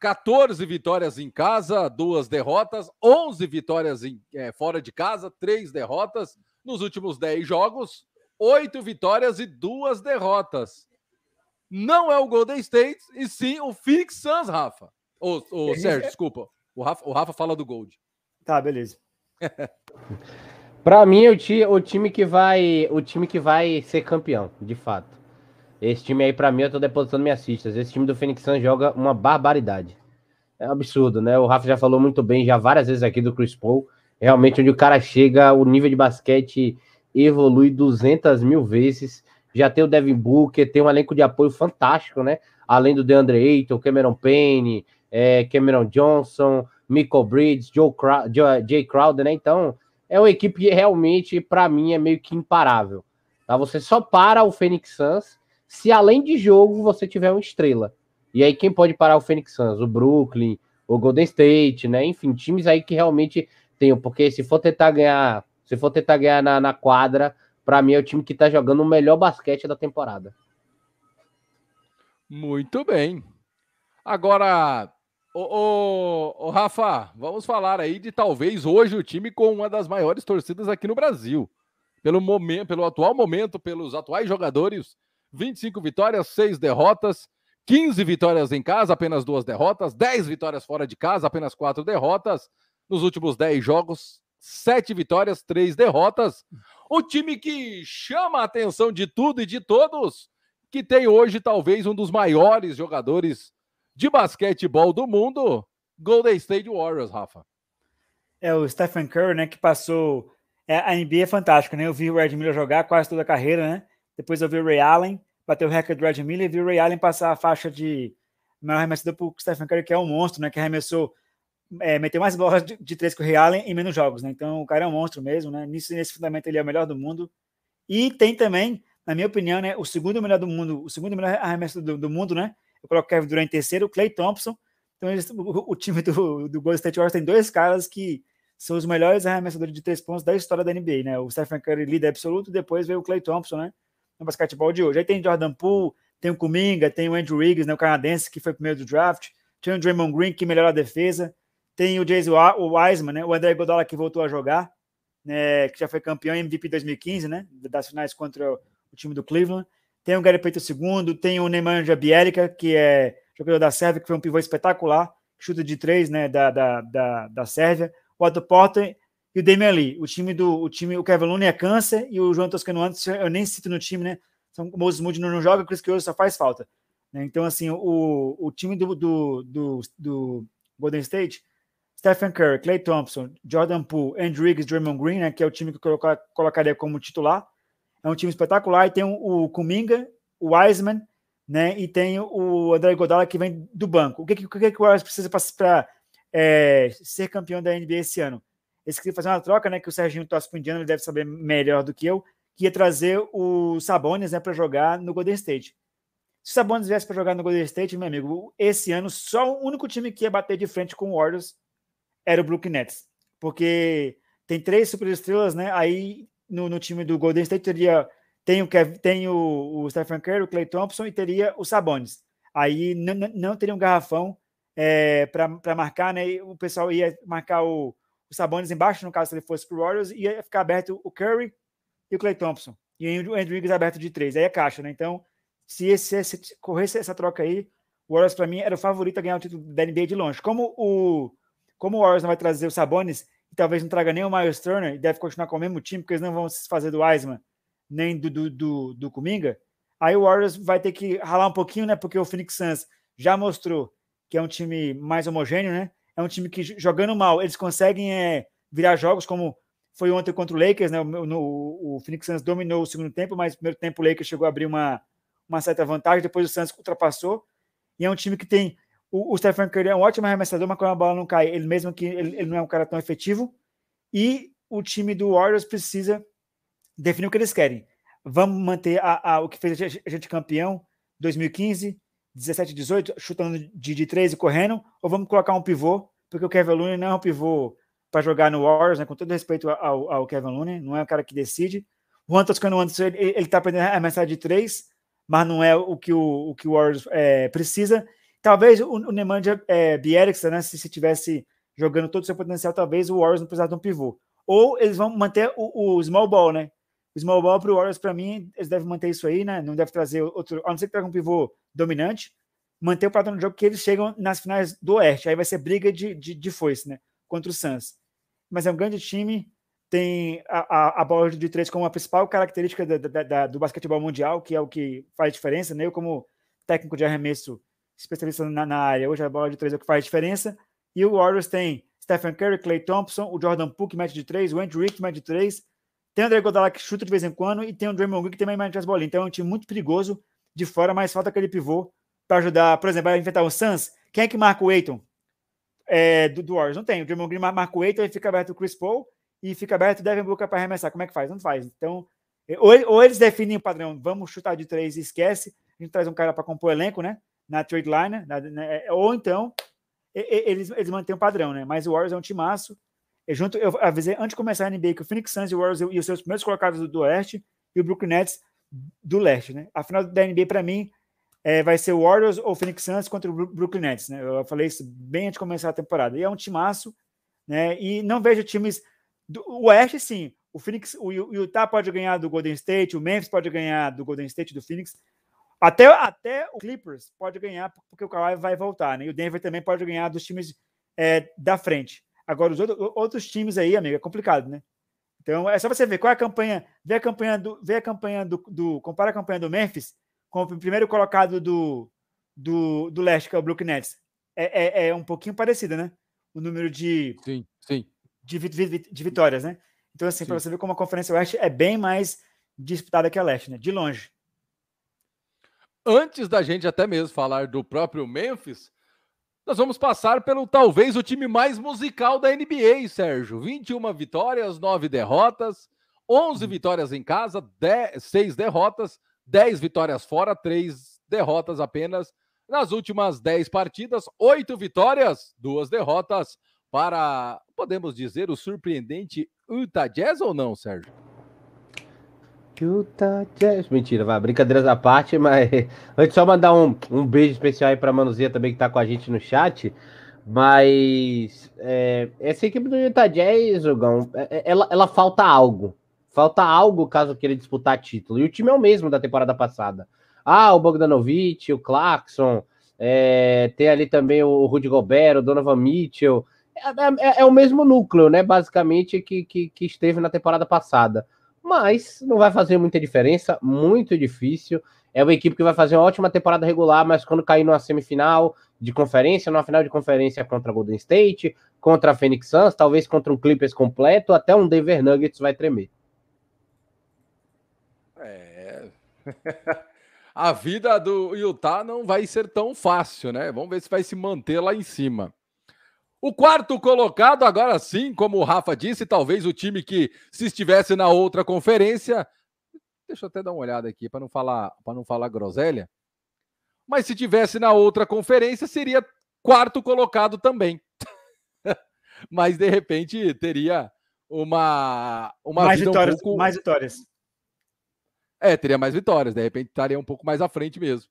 14 vitórias em casa, duas derrotas, 11 vitórias em, é, fora de casa, três derrotas nos últimos 10 jogos, 8 vitórias e duas derrotas. Não é o Golden State, e sim o Phoenix Suns, Rafa. Ô, ô Sérgio, desculpa. O Rafa, o Rafa fala do Gold. Tá, beleza. (laughs) Para mim, o, ti, o time que vai, o time que vai ser campeão, de fato. Esse time aí, para mim, eu tô depositando minhas fichas. Esse time do Phoenix Suns joga uma barbaridade. É um absurdo, né? O Rafa já falou muito bem, já várias vezes aqui do Chris Paul. Realmente, onde o cara chega, o nível de basquete evolui 200 mil vezes. Já tem o Devin Booker, tem um elenco de apoio fantástico, né? Além do DeAndre Ayton, Cameron Payne, é, Cameron Johnson, Michael Bridges, Joe Crow Jay Crowder, né? Então, é uma equipe que realmente, para mim, é meio que imparável. Tá? Você só para o Phoenix Suns se, além de jogo, você tiver uma estrela. E aí, quem pode parar o Phoenix Suns? O Brooklyn, o Golden State, né? Enfim, times aí que realmente tem. Porque se for tentar ganhar, se for tentar ganhar na, na quadra, para mim é o time que tá jogando o melhor basquete da temporada. Muito bem. Agora, Ô, ô, ô, Rafa, vamos falar aí de talvez hoje o time com uma das maiores torcidas aqui no Brasil. Pelo momento, pelo atual momento, pelos atuais jogadores, 25 vitórias, 6 derrotas, 15 vitórias em casa, apenas duas derrotas, 10 vitórias fora de casa, apenas quatro derrotas. Nos últimos 10 jogos, 7 vitórias, 3 derrotas. O time que chama a atenção de tudo e de todos, que tem hoje talvez um dos maiores jogadores de basquetebol do mundo, Golden State Warriors, Rafa. É o Stephen Curry, né, que passou É, a NBA é fantástica, né? Eu vi o Red Miller jogar quase toda a carreira, né? Depois eu vi o Ray Allen, bater o recorde do Red Miller e vi o Ray Allen passar a faixa de maior arremessador o Stephen Curry, que é um monstro, né? Que arremessou, é, meteu mais bolas de, de, três que o Ray Allen em menos jogos, né? Então o cara é um monstro mesmo, né? Nisso, nesse fundamento ele é o melhor do mundo. E tem também, na minha opinião, né? O segundo melhor do mundo, o segundo melhor arremessador do, do mundo, né? Eu coloco Kevin Durant em terceiro, o Clay Thompson. Então eles, o, o, time do, do Golden State Warriors tem dois caras que são os melhores arremessadores de três pontos da história da NBA, né? O Stephen Curry líder absoluto, depois veio o Clay Thompson, né? No basquetebol de hoje. Aí tem Jordan Poole, tem o Kuminga, tem o Andrew Wiggins, né, o canadense, que foi primeiro do draft, tem o Draymond Green, que melhorou a defesa, tem o Jason Wiseman, né, o André Godala, que voltou a jogar, né, que já foi campeão MVP 2015, né, das finais contra o time do Cleveland, tem o Gary Payton II, tem o Nemanja Bielica, que é jogador da Sérvia, que foi um pivô espetacular, chuta de três, né, da, da, da, da Sérvia, o Otto Porter e o Damian Lee. O time do o time, o Kevin Looney é câncer e o João Toscano antes eu nem cito no time, né? Então, o Moses Moody não joga, Chris Chris só faz falta. Né? Então, assim, o, o time do, do, do, do Golden State, Stephen Curry, Clay Thompson, Jordan Poole, Andrew Wiggins, Draymond Green, né, que é o time que eu colocar, colocaria como titular. É um time espetacular. E tem o, Kuminga, o Wiseman, né, e tem o André Godala que vem do banco. O que, que, que, que o Warriors precisa para é, ser campeão da NBA esse ano? Eles queriam fazer uma troca, né, que o Serginho torce para o Indiano, ele deve saber melhor do que eu, que ia trazer o Sabonis né, para jogar no Golden State. Se o Sabonis viesse para jogar no Golden State, meu amigo, esse ano só o único time que ia bater de frente com o Warriors era o Brooklyn Nets. Porque tem três superestrelas, né? Aí no, no time do Golden State teria tem o, Kevin, tem o, o Stephen Curry, o Clay Thompson e teria o Sabonis. Aí não, teria um garrafão é, para marcar, né? O pessoal ia marcar o, o Sabonis embaixo, no caso, se ele fosse para o Warriors, ia ficar aberto o Curry e o Clay Thompson. E o Andrew Wiggins aberto de três. Aí é caixa, né? Então, se, esse, se corresse essa troca aí, o Warriors, para mim, era o favorito a ganhar o título da NBA de longe. Como o, como o Warriors não vai trazer o Sabonis, talvez não traga nem o Miles Turner, e deve continuar com o mesmo time, porque eles não vão se fazer do Wiseman, nem do, do, do, do Kuminga, aí o Warriors vai ter que ralar um pouquinho, né? Porque o Phoenix Suns já mostrou que é um time mais homogêneo, né? É um time que, jogando mal, eles conseguem é, virar jogos, como foi ontem contra o Lakers, né? No, o Phoenix Suns dominou o segundo tempo, mas no primeiro tempo o Lakers chegou a abrir uma, uma certa vantagem, depois o Suns ultrapassou. E é um time que tem. O, o Stephen Curry é um ótimo arremessador, mas quando a bola não cai, ele mesmo que ele, ele não é um cara tão efetivo. E o time do Warriors precisa definir o que eles querem. Vamos manter a, a, o que fez a gente campeão 2015, 17, 18, chutando de, de 3 e correndo, ou vamos colocar um pivô, porque o Kevin Looney não é um pivô para jogar no Warriors, né, com todo respeito ao, ao, Kevin Looney, não é o cara que decide. O Juan Toscano Anderson, ele, ele tá aprendendo a mensagem de três, mas não é o que o, o, que o Warriors é, precisa. Talvez o, o Nemanja é, né, se, se tivesse jogando todo o seu potencial, talvez o Warriors não precisasse de um pivô. Ou eles vão manter o, o small ball, né? O small ball para o Warriors, para mim, eles devem manter isso aí, né? Não deve trazer outro, a não ser que traga um pivô dominante, manter o padrão do jogo que eles chegam nas finais do Oeste. Aí vai ser briga de, de, de foice, né? Contra o Suns mas é um grande time. Tem a, a, a bola de três como a principal característica da, da, da, do basquetebol mundial, que é o que faz diferença. Né? Eu, como técnico de arremesso, especialista na, na área, hoje a bola de três é o que faz diferença. E o Warriors tem Stephen Curry, Clay Thompson, o Jordan Poole mete de três, o Andrew Wick mete de três, tem o André Godala que chuta de vez em quando e tem o Draymond Green que também mete as bolinhas. Então é um time muito perigoso de fora, mas falta aquele pivô para ajudar. Por exemplo, vai enfrentar o Suns. Quem é que marca o Aiton? é, do, do Warriors. Não tem. O Draymond Green marca o Eiton e fica aberto o Chris Paul e fica aberto o Devin Booker para arremessar. Como é que faz? Não faz. Então, ou, ou, eles definem o padrão, vamos chutar de três e esquece, a gente traz um cara para compor o elenco, né? Na trade line, na, na, é, ou então eles, eles mantêm o padrão, né? Mas o Warriors é um timaço. Eu, junto, eu avisei antes de começar a NBA que o Phoenix Suns e o Warriors e os seus primeiros colocados do, do Oeste e o Brooklyn Nets do Leste, né? A final da NBA, para mim, é, vai ser o Warriors ou Phoenix Suns contra o Brooklyn Nets, né? Eu falei isso bem antes de começar a temporada. E é um timaço, né? E não vejo times do o Oeste, sim. O Phoenix, o Utah pode ganhar do Golden State, o Memphis pode ganhar do Golden State do Phoenix. Até, até o Clippers pode ganhar, porque o Kawhi vai voltar, né? E o Denver também pode ganhar dos times é, da frente. Agora, os outros, outros times aí, amigo, é complicado, né? Então, é só você ver qual é a campanha, ver a campanha do, ver a campanha do, do compara a campanha do Memphis como o primeiro colocado do, do, do leste, que é o Brooklyn Nets. É, é, é um pouquinho parecido, né? O número de, sim, sim. de, de, de vitórias, né? Então, assim, para você ver como a Conferência Oeste é bem mais disputada que a Leste, né? De longe. Antes da gente até mesmo falar do próprio Memphis, nós vamos passar pelo talvez o time mais musical da NBA, Sérgio. 21 vitórias, 9 derrotas, 11 uhum. vitórias em casa, 10, 6 derrotas, 10 vitórias fora, 3 derrotas apenas. Nas últimas 10 partidas, 8 vitórias, 2 derrotas para, podemos dizer, o surpreendente Utah Jazz ou não, Sérgio? Utah Jazz. Mentira, vai, brincadeiras à parte, (laughs) mas antes só mandar um, um beijo especial aí para a Manuzinha também que está com a gente no chat. Mas é, essa equipe do Utah Jazz, Jogão, é, é, ela, ela falta algo. Falta algo caso queira disputar título. E o time é o mesmo da temporada passada. Ah, o Bogdanovich, o Clarkson, é, tem ali também o Rudy Gobert, o Donovan Mitchell. É, é, é, o mesmo núcleo, né? Basicamente, que, que, que, esteve na temporada passada. Mas não vai fazer muita diferença, muito difícil. É uma equipe que vai fazer uma ótima temporada regular, mas quando cair numa semifinal de conferência, numa final de conferência contra Golden State, contra a Phoenix Suns, talvez contra um Clippers completo, até um Denver Nuggets vai tremer. É. (laughs) a vida do Utah não vai ser tão fácil, né? Vamos ver se vai se manter lá em cima. O quarto colocado, agora sim, como o Rafa disse, talvez o time que, se estivesse na outra conferência. Deixa eu até dar uma olhada aqui para não falar para não falar groselha. Mas se tivesse na outra conferência, seria quarto colocado também. (laughs) Mas de repente teria uma uma mais vitórias, um pouco... mais vitórias. É, teria mais vitórias, de repente estaria um pouco mais à frente mesmo.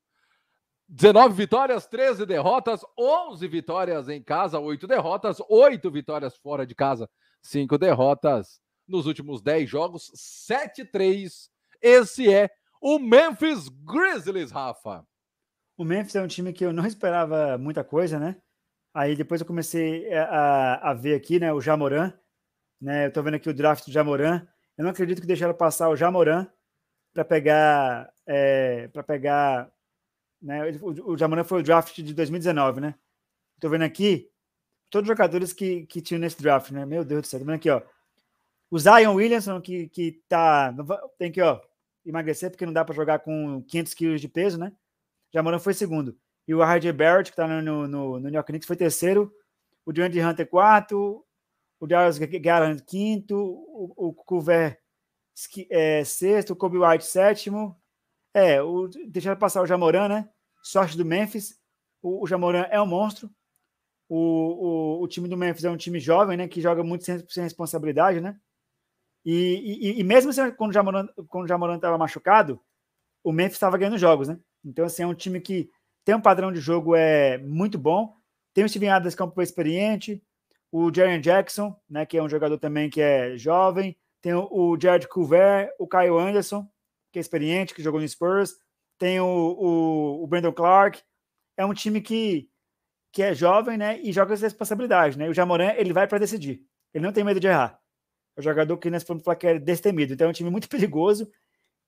19 vitórias, 13 derrotas, 11 vitórias em casa, 8 derrotas, 8 vitórias fora de casa, 5 derrotas nos últimos 10 jogos, 7-3. Esse é o Memphis Grizzlies, Rafa. O Memphis é um time que eu não esperava muita coisa, né? Aí depois eu comecei a, a ver aqui, né, o Jamoran, né? Eu tô vendo aqui o draft do Jamoran. Eu não acredito que deixaram passar o Jamoran para pegar é, para pegar né? O, o Jamoran foi o draft de 2019, né? Tô vendo aqui todos os jogadores que, que tinham nesse draft, né? Meu Deus do céu, tô vendo aqui, ó. O Zion Williamson, que, que tá. Tem que, ó, emagrecer, porque não dá para jogar com 500 quilos de peso, né? Jamoran foi segundo. E o RJ Barrett, que tá no, no, no New York Knicks, foi terceiro. O DeAndre Hunter, quarto. O Darius Garland, quinto. O, o Culver, é, sexto. O Kobe White, sétimo. É, o, deixaram passar o Jamoran, né? Sorte do Memphis. O, o Jamoran é um monstro. O, o, o, time do Memphis é um time jovem, né? Que joga muito sem, sem responsabilidade, né? E, e, e mesmo assim, quando o Jamoran quando o Jamoran estava machucado, o Memphis estava ganhando jogos, né? Então, assim, é um time que tem um padrão de jogo é muito bom. Tem o Steven Adams, que é experiente. O Jaren Jackson, né? Que é um jogador também que é jovem. Tem o, o Jared Culver, o Kyle Anderson, que é experiente, que jogou no Spurs, tem o, o, o Brandon Clark. É um time que, que é jovem, né? E joga com responsabilidade, né? O Jamoran, ele vai para decidir. Ele não tem medo de errar. É um jogador que nesse falar que é destemido. Então é um time muito (laughs) perigoso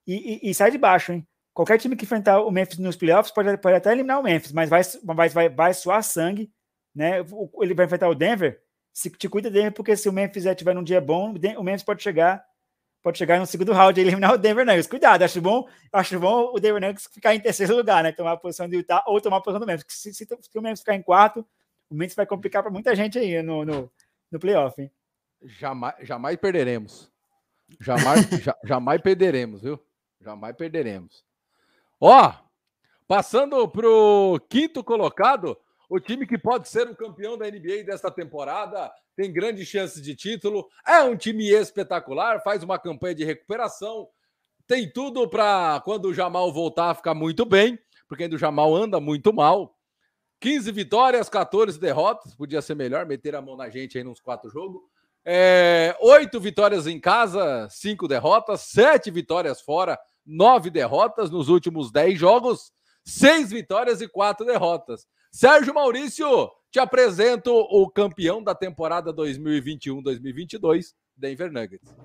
e, e, e, sai de baixo, hein? Qualquer time que enfrentar o Memphis nos playoffs pode, pode até eliminar o Memphis, mas vai, vai, vai, vai suar sangue, né? Ele vai enfrentar o Denver. Se te cuida Denver, porque se o Memphis tiver num dia bom, o Memphis pode chegar pode chegar no segundo round e eliminar o Denver Nuggets. Cuidado, acho bom, acho bom o Denver Nuggets ficar em terceiro lugar, né? Tomar a posição de Utah ou tomar a posição do Memphis. Se, se, se o Memphis ficar em quarto, o Memphis vai complicar para muita gente aí no, no, no playoff, hein? Jamais, jamais perderemos. Jamais, (laughs) ja, jamais perderemos, viu? Jamais perderemos. Ó, passando pro quinto colocado, o time que pode ser o campeão da NBA desta temporada tem grandes chances de título. É um time espetacular, faz uma campanha de recuperação. Tem tudo para quando o Jamal voltar ficar muito bem, porque ainda o Jamal anda muito mal. 15 vitórias, 14 derrotas. Podia ser melhor, meter a mão na gente aí nos quatro jogos. É, oito vitórias em casa, cinco derrotas, sete vitórias fora, nove derrotas nos últimos dez jogos, seis vitórias e quatro derrotas. Sérgio Maurício, te apresento o campeão da temporada 2021-2022, Denver Nuggets.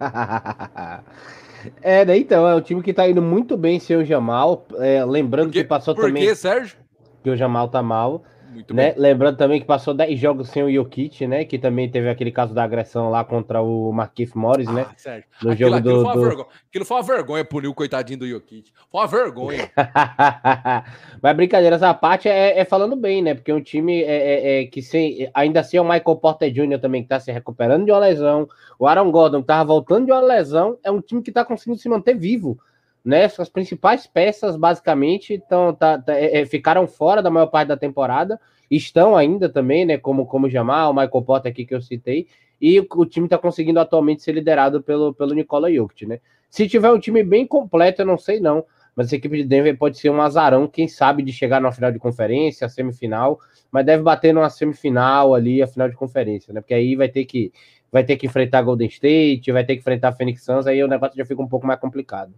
(laughs) é, né, então, é um time que tá indo muito bem sem o Jamal. É, lembrando que passou por também. Por que, Sérgio? Que o Jamal tá mal. Muito né? Bem. Lembrando também que passou 10 jogos sem o Jokic, né? Que também teve aquele caso da agressão lá contra o Marquinhos Morris, né? ah, né? No aquilo, jogo aquilo do, foi do... aquilo foi uma vergonha punir o coitadinho do Jokic. Foi uma vergonha. (laughs) Mas brincadeira, essa parte é, é, falando bem, né? Porque um time é, é, é que sem, ainda assim é o Michael Porter Jr. também que tá se recuperando de uma lesão. O Aaron Gordon que tava voltando de uma lesão. É um time que tá conseguindo se manter vivo né? As principais peças, basicamente, então, tá, tá é, é, ficaram fora da maior parte da temporada, estão ainda também, né? Como, como Jamal, o Michael Porter aqui que eu citei, e o, o time está conseguindo atualmente ser liderado pelo, pelo Nicola Jokic, né? Se tiver um time bem completo, eu não sei não, mas a equipe de Denver pode ser um azarão, quem sabe, de chegar na final de conferência, semifinal, mas deve bater numa semifinal ali, a final de conferência, né? Porque aí vai ter que vai ter que enfrentar Golden State, vai ter que enfrentar Phoenix Suns, aí o negócio já fica um pouco mais complicado.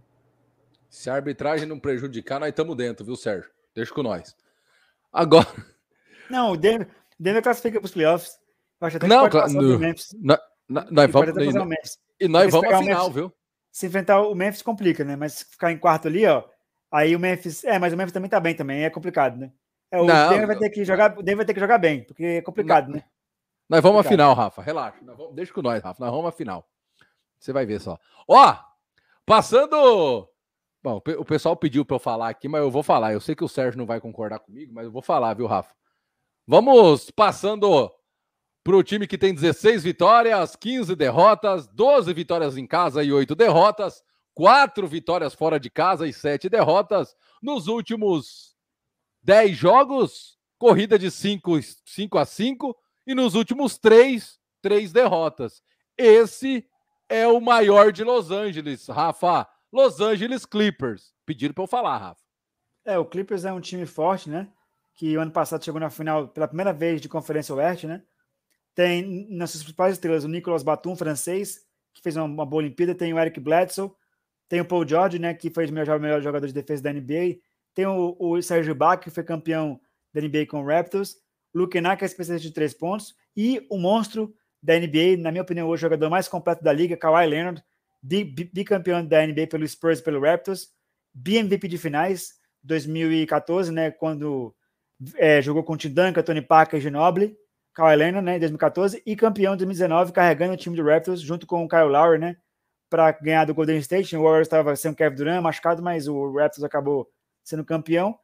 Se a arbitragem não prejudicar, nós estamos dentro, viu, Sérgio? Deixa com nós. Agora. (laughs) Não, o Denver, Denver classifica para os playoffs. não, claro. Nós vamos. E nós vamos à final, viu? Se enfrentar o Memphis complica, né? Mas ficar em quarto ali, ó. Aí o Memphis. É, mas o Memphis também tá bem também. É complicado, né? É, o não, Denver vai ter que jogar. O Denver vai ter que jogar bem, porque é complicado, não. né? Nós vamos à final, Rafa. Relaxa. Vamos, deixa com nós, Rafa. Nós vamos à final. Você vai ver só. Ó, passando Bom, o pessoal pediu para eu falar aqui, mas eu vou falar. Eu sei que o Sérgio não vai concordar comigo, mas eu vou falar, viu, Rafa? Vamos passando para o time que tem 16 vitórias, 15 derrotas, 12 vitórias em casa e 8 derrotas, 4 vitórias fora de casa e 7 derrotas. Nos últimos 10 jogos, corrida de 5, 5 a 5 e nos últimos 3, 3 derrotas. Esse é o maior de Los Angeles, Rafa. Los Angeles Clippers. Pediram para eu falar, Rafa. É, o Clippers é um time forte, né? Que ano passado chegou na final pela primeira vez de Conferência Oeste, né? Tem nas suas principais estrelas o Nicolas Batum, francês, que fez uma, uma, boa Olimpíada. Tem o Eric Bledsoe. Tem o Paul George, né? Que foi o melhor, melhor jogador de defesa da NBA. Tem o, o Sérgio Bach, que foi campeão da NBA com o Raptors. Luke Kennard, que é especialista de três pontos. E o monstro da NBA, na minha opinião, o jogador mais completo da liga, Kawhi Leonard, bicampeão da NBA pelo Spurs e pelo Raptors, BMVP de finais, 2014, né, quando é, jogou com Tim Duncan, Tony Parker e Ginobili, Kyle Leonard, né, em 2014, e campeão em 2019, carregando o time do Raptors junto com o Kyle Lowry, né, para ganhar do Golden State. O Warriors estava sem o Kevin Durant machucado, mas o Raptors acabou sendo campeão.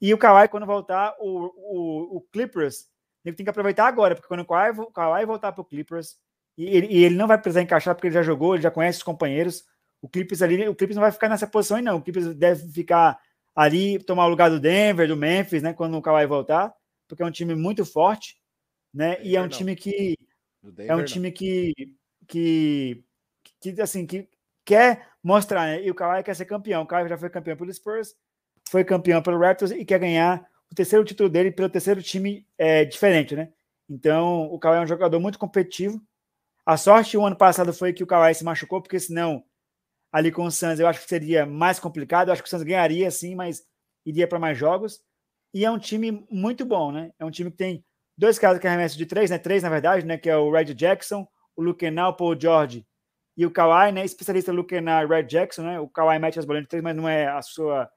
E o Kawhi, quando voltar, o, o, o Clippers, ele tem que aproveitar agora, porque quando o Kawhi, o Kawhi voltar para o Clippers, e ele, e ele, não vai precisar encaixar porque ele já jogou, ele já conhece os companheiros. O Clippers ali, o Clippers não vai ficar nessa posição aí, não. O Clippers deve ficar ali, tomar o lugar do Denver, do Memphis, né? Quando o Kawhi voltar, porque é um time muito forte, né? Denver, e é um time que Denver, é um time que, que, que assim que quer mostrar, né? E o Kawhi quer ser campeão. O Kawhi já foi campeão pelo Spurs, foi campeão pelo Raptors e quer ganhar o terceiro título dele pelo terceiro time é, diferente, né? Então, o Kawhi é um jogador muito competitivo a sorte o ano passado foi que o Kawhi se machucou, porque senão ali com o Suns eu acho que seria mais complicado. Eu acho que o Suns ganharia sim, mas iria para mais jogos. E é um time muito bom, né? É um time que tem dois caras que arremessam de três, né? Três, na verdade, né? Que é o Red Jackson, o Luke Kennard, o Paul George e o Kawhi, né? Especialista Luke Kennard, Red Jackson, né? O Kawhi mete as bolinhas de três, mas não é a sua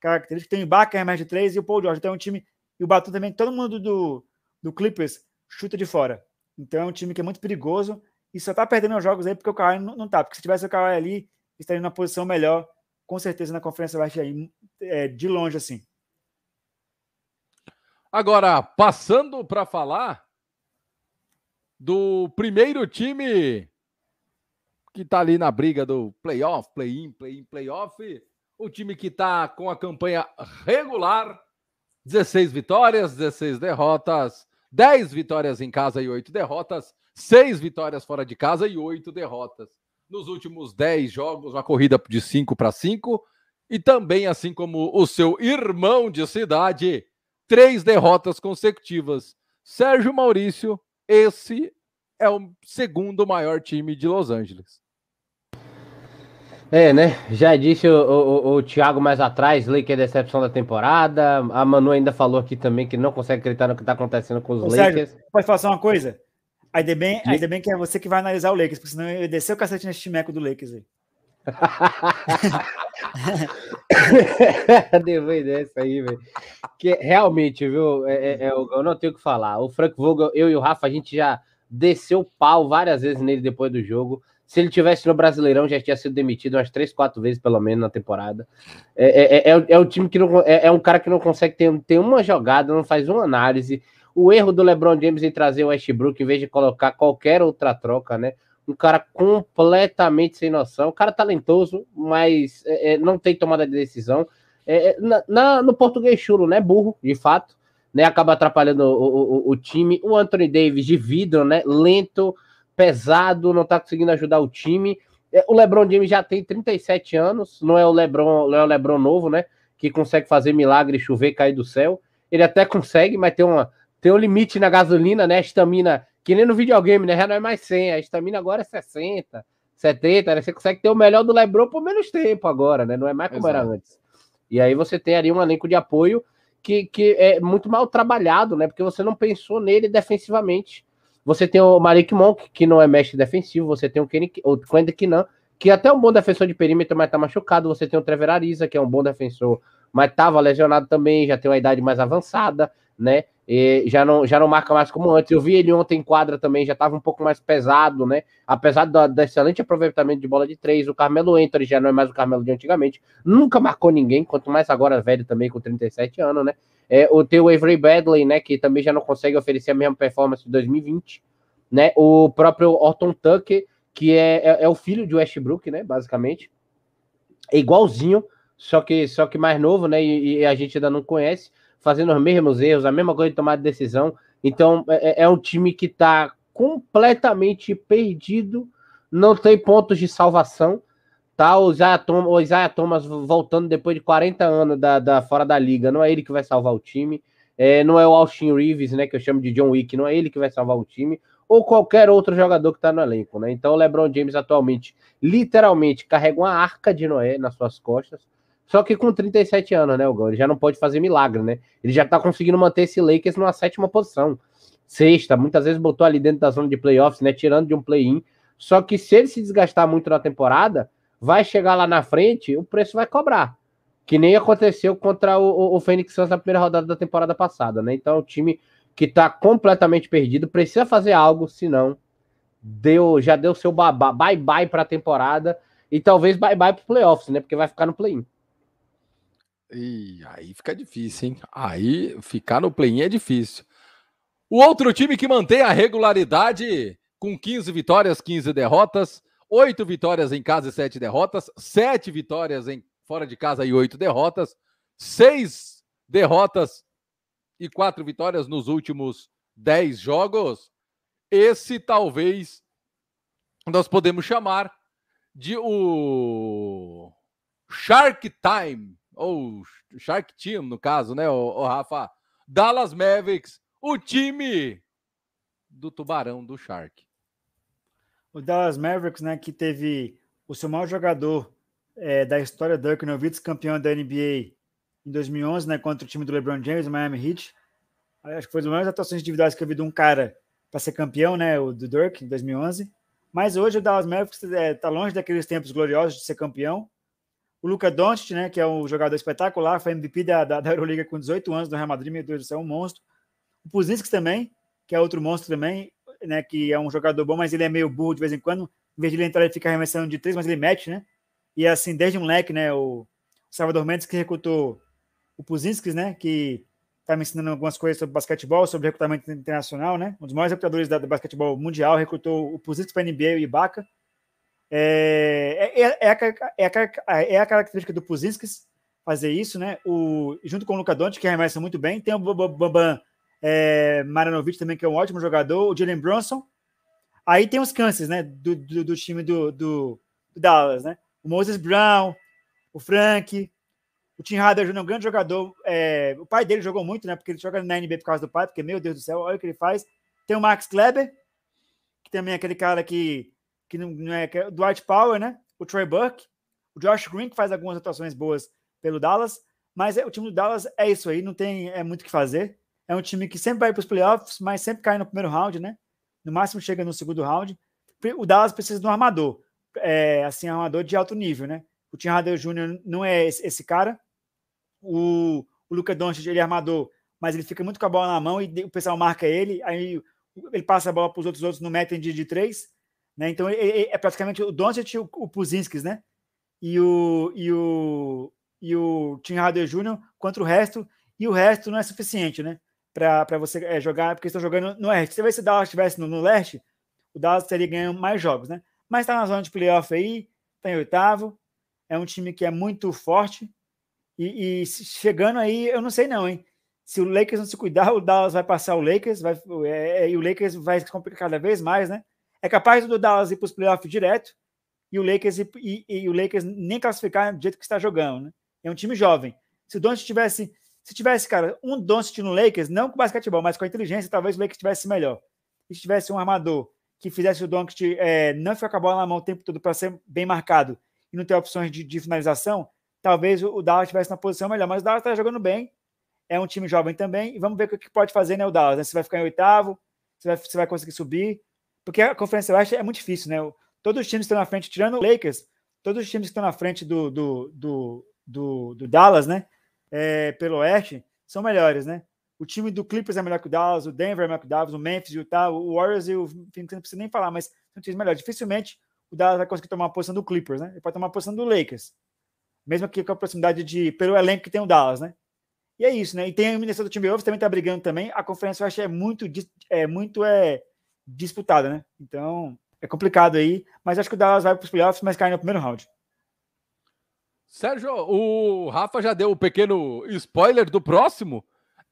característica. Tem o Ibaka arremessa de três e o Paul George. Então é um time... E o Batum também, todo mundo do, do Clippers chuta de fora. Então é um time que é muito perigoso e só tá perdendo os jogos aí porque o Kawhi não, não tá. Porque se tivesse o Kawhi ali, estaria numa posição melhor, com certeza na Conferência Leste aí, é, de longe assim. Agora, passando para falar do primeiro time que tá ali na briga do playoff, play-in, play-in, playoff, o time que tá com a campanha regular, 16 vitórias, 16 derrotas, 10 vitórias em casa e 8 derrotas, seis vitórias fora de casa e oito derrotas. Nos últimos dez jogos, uma corrida de cinco para cinco. E também, assim como o seu irmão de cidade, três derrotas consecutivas. Sérgio Maurício, esse é o segundo maior time de Los Angeles. É, né? Já disse o, o, o Thiago mais atrás, Lakers é decepção da temporada. A Manu ainda falou aqui também que não consegue acreditar no que está acontecendo com os Ô, Lakers. Sérgio, pode falar só uma coisa? Ainda bem, ainda bem que é você que vai analisar o Lakers, porque senão eu ia descer o cacete nesse timeco do Lakers aí. (laughs) Depois dessa aí, velho. Que realmente, viu? É, é, é, eu não tenho o que falar. O Frank Vogel, eu e o Rafa, a gente já desceu pau várias vezes nele depois do jogo. Se ele tivesse no Brasileirão, já tinha sido demitido umas três, quatro vezes, pelo menos, na temporada. É, é, é, é um time que não. É, é, um cara que não consegue ter, ter uma jogada, não faz uma análise. O erro do LeBron James em trazer o Westbrook em vez de colocar qualquer outra troca, né? Um cara completamente sem noção. Um cara talentoso, mas é, é não tem tomada de decisão. É, na, na, no português chulo, né? Burro, de fato. Né, acaba atrapalhando o, o, o, time. O Anthony Davis de vidro, né? Lento, pesado, não tá conseguindo ajudar o time. É, o LeBron James já tem 37 anos, não é o LeBron, não é o LeBron novo, né? Que consegue fazer milagre, chover, cair do céu. Ele até consegue, mas tem, uma, tem um limite na gasolina, né? A estamina, que nem no videogame, né? Já não é mais 100, a estamina agora é 60, 70, né? Você consegue ter o melhor do LeBron por menos tempo agora, né? Não é mais como Exato. era antes. E aí você tem ali um elenco de apoio que, que é muito mal trabalhado, né? Porque você não pensou nele defensivamente. Você tem o Malik Monk, que não é mestre defensivo, você tem o Kenny, o que é até um bom defensor de perímetro, mas tá machucado. Você tem o Trevor Ariza, que é um bom defensor, mas tava lesionado também, já tem uma idade mais avançada, né? E já não, já não marca mais como antes. Eu vi ele ontem em quadra também, já estava um pouco mais pesado, né? Apesar do, do, excelente aproveitamento de bola de três, o Carmelo Anthony já não é mais o Carmelo de antigamente, nunca marcou ninguém, quanto mais agora velho também, com 37 anos, né? É, o teu Avery Badley, né, que também já não consegue oferecer a mesma performance de 2020, né? O próprio Orton Tucker, que é, é, é, o filho de Westbrook, né, basicamente. É igualzinho, só que só que mais novo, né, e, e a gente ainda não conhece, fazendo os mesmos erros, a mesma coisa de tomar de decisão. Então, é, é, é um time que está completamente perdido, não tem pontos de salvação, Tá, o Isaiah, Thomas, o Isaiah Thomas voltando depois de 40 anos da, da, fora da liga, não é ele que vai salvar o time. É, não é o Austin Reeves, né, que eu chamo de John Wick, não é ele que vai salvar o time, ou qualquer outro jogador que está no elenco, né? Então o LeBron James atualmente, literalmente, carrega uma arca de Noé nas suas costas, só que com 37 anos, né, Hugo? Ele já não pode fazer milagre, né? Ele já está conseguindo manter esse Lakers numa sétima posição. Sexta, muitas vezes botou ali dentro da zona de playoffs, né? Tirando de um play-in. Só que se ele se desgastar muito na temporada, vai chegar lá na frente, o preço vai cobrar. Que nem aconteceu contra o, o, o Phoenix Suns na primeira rodada da temporada passada, né? Então, o time que tá completamente perdido precisa fazer algo, senão deu, já deu seu bye-bye para a temporada e talvez bye-bye para playoffs, né? Porque vai ficar no play-in. E aí fica difícil, hein? Aí ficar no play-in é difícil. O outro time que mantém a regularidade com 15 vitórias, 15 derrotas, oito vitórias em casa e sete derrotas, sete vitórias em fora de casa e oito derrotas, seis derrotas e quatro vitórias nos últimos dez jogos. Esse talvez nós podemos chamar de o Shark Time, ou Shark Team, no caso, né, o, Rafa? Dallas Mavericks, o time do tubarão do Shark o Dallas Mavericks, né, que teve o seu maior jogador é, da história, Dirk Nowitzki, campeão da NBA em 2011, né, contra o time do LeBron James, Miami Heat. Acho que foi uma das maiores atuações individuais que eu vi de um cara para ser campeão, né, o do Dirk, em 2011. Mas hoje o Dallas Mavericks está é, tá longe daqueles tempos gloriosos de ser campeão. O Luca Doncic, né, que é um jogador espetacular, foi MVP da, da, da Euroliga com 18 anos no Real Madrid, meu Deus do céu, um monstro. O Puzinski também, que é outro monstro também, né, que é um jogador bom, mas ele é meio burro de vez em quando. Em vez de ele entrar, ele fica arremessando de três, mas ele mete, né? E assim, desde moleque, né, o Salvador Mendes que recrutou o Puzinskis, né, que está me ensinando algumas coisas sobre basquetebol, sobre recrutamento internacional, né? Um dos maiores recrutadores da, do basquetebol mundial, recrutou o Puzinskis para NBA e o Ibaka. É, é, é, a, é, a, é a característica do Puzinskis fazer isso, né? O, junto com o Luca Doncic, que arremessa muito bem, tem o Bambam é, Maranovic também, que é um ótimo jogador, o Jalen Brunson. Aí tem os cânceres, né, do, do, do time do, do, do, Dallas, né? O Moses Brown, o Frank, o Tim Hardaway é um grande jogador. É, o pai dele jogou muito, né? Porque ele joga na NBA por causa do pai, porque, meu Deus do céu, olha o que ele faz. Tem o Max Kleber, que também é aquele cara que, que não, não é, que é Dwight Power, né? O Trey Burke, o Josh Green, que faz algumas atuações boas pelo Dallas. Mas é, o time do Dallas é isso aí, não tem é muito o que fazer. É um time que sempre vai para os playoffs, mas sempre cai no primeiro round, né? No máximo chega no segundo round. O Dallas precisa de um armador. é, assim, armador de alto nível, né? O Tim Hardaway Jr. não é esse, esse cara. O, o Luca Doncic, ele é armador, mas ele fica muito com a bola na mão e o pessoal marca ele, aí ele passa a bola para os outros, outros não metem de, de três, né? Então é praticamente o Doncic o, o Puzinskis, né? E o, e o, e o Tim Hardaway Jr. contra o resto, e o resto não é suficiente, né? Para você é, jogar, porque estão jogando no oeste. Se o Dallas estivesse no, no leste, o Dallas teria ganhando mais jogos, né? Mas está na zona de playoff aí, está em oitavo, é um time que é muito forte. E, e, chegando aí, eu não sei não, hein? Se o Lakers não se cuidar, o Dallas vai passar o Lakers, vai, é, e o Lakers vai se complicar cada vez mais, né? É capaz do Dallas ir para os playoffs direto e o Lakers e, e, e, o Lakers nem classificar do jeito que está jogando, né? É um time jovem. Se o Doncic tivesse, se tivesse, cara, um Doncic no Lakers, não com basquetebol, mas com a inteligência, talvez o Lakers tivesse melhor. Se tivesse um armador que fizesse o Doncic é, não ficar com a bola na mão o tempo todo para ser bem marcado e não ter opções de, de finalização, talvez o, Dallas estivesse na posição melhor. Mas o Dallas está jogando bem, é um time jovem também, e vamos ver o que pode fazer, né, o Dallas. Né? Se vai ficar em oitavo, se vai, se vai conseguir subir, porque a Conferência Oeste é muito difícil, né? Todos os times que estão na frente, tirando o Lakers, todos os times que estão na frente do, do, do, do, do Dallas, né? É, pelo Oeste, são melhores, né? O time do Clippers é melhor que o Dallas, o Denver é melhor que o Dallas, o Memphis, o Utah, o Warriors e o Phoenix, não precisa nem falar, mas são times melhores. Dificilmente o Dallas vai conseguir tomar a posição do Clippers, né? Ele pode tomar a posição do Lakers. Mesmo que com a proximidade de, pelo elenco que tem o Dallas, né? E é isso, né? E tem o Minnesota Timberwolves também tá brigando também. A conferência acho é muito, é muito é disputada, né? Então é complicado aí, mas acho que o Dallas vai para os playoffs, mas cai no primeiro round. Sérgio, o Rafa já deu o um pequeno spoiler do próximo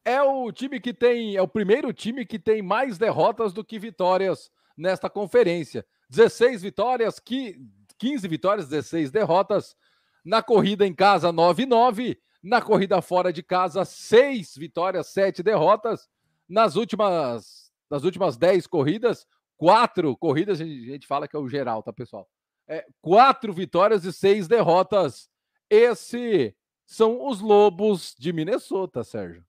é o time que tem, é o primeiro time que tem mais derrotas do que vitórias nesta conferência. 16 vitórias, 15 vitórias, 16 derrotas. Na corrida em casa, 9-9. Na corrida fora de casa, 6 vitórias, 7 derrotas. Nas últimas, nas últimas 10 corridas, 4 corridas, a gente fala que é o geral, tá, pessoal? É, 4 vitórias e 6 derrotas. Esse são os Lobos de Minnesota, Sérgio.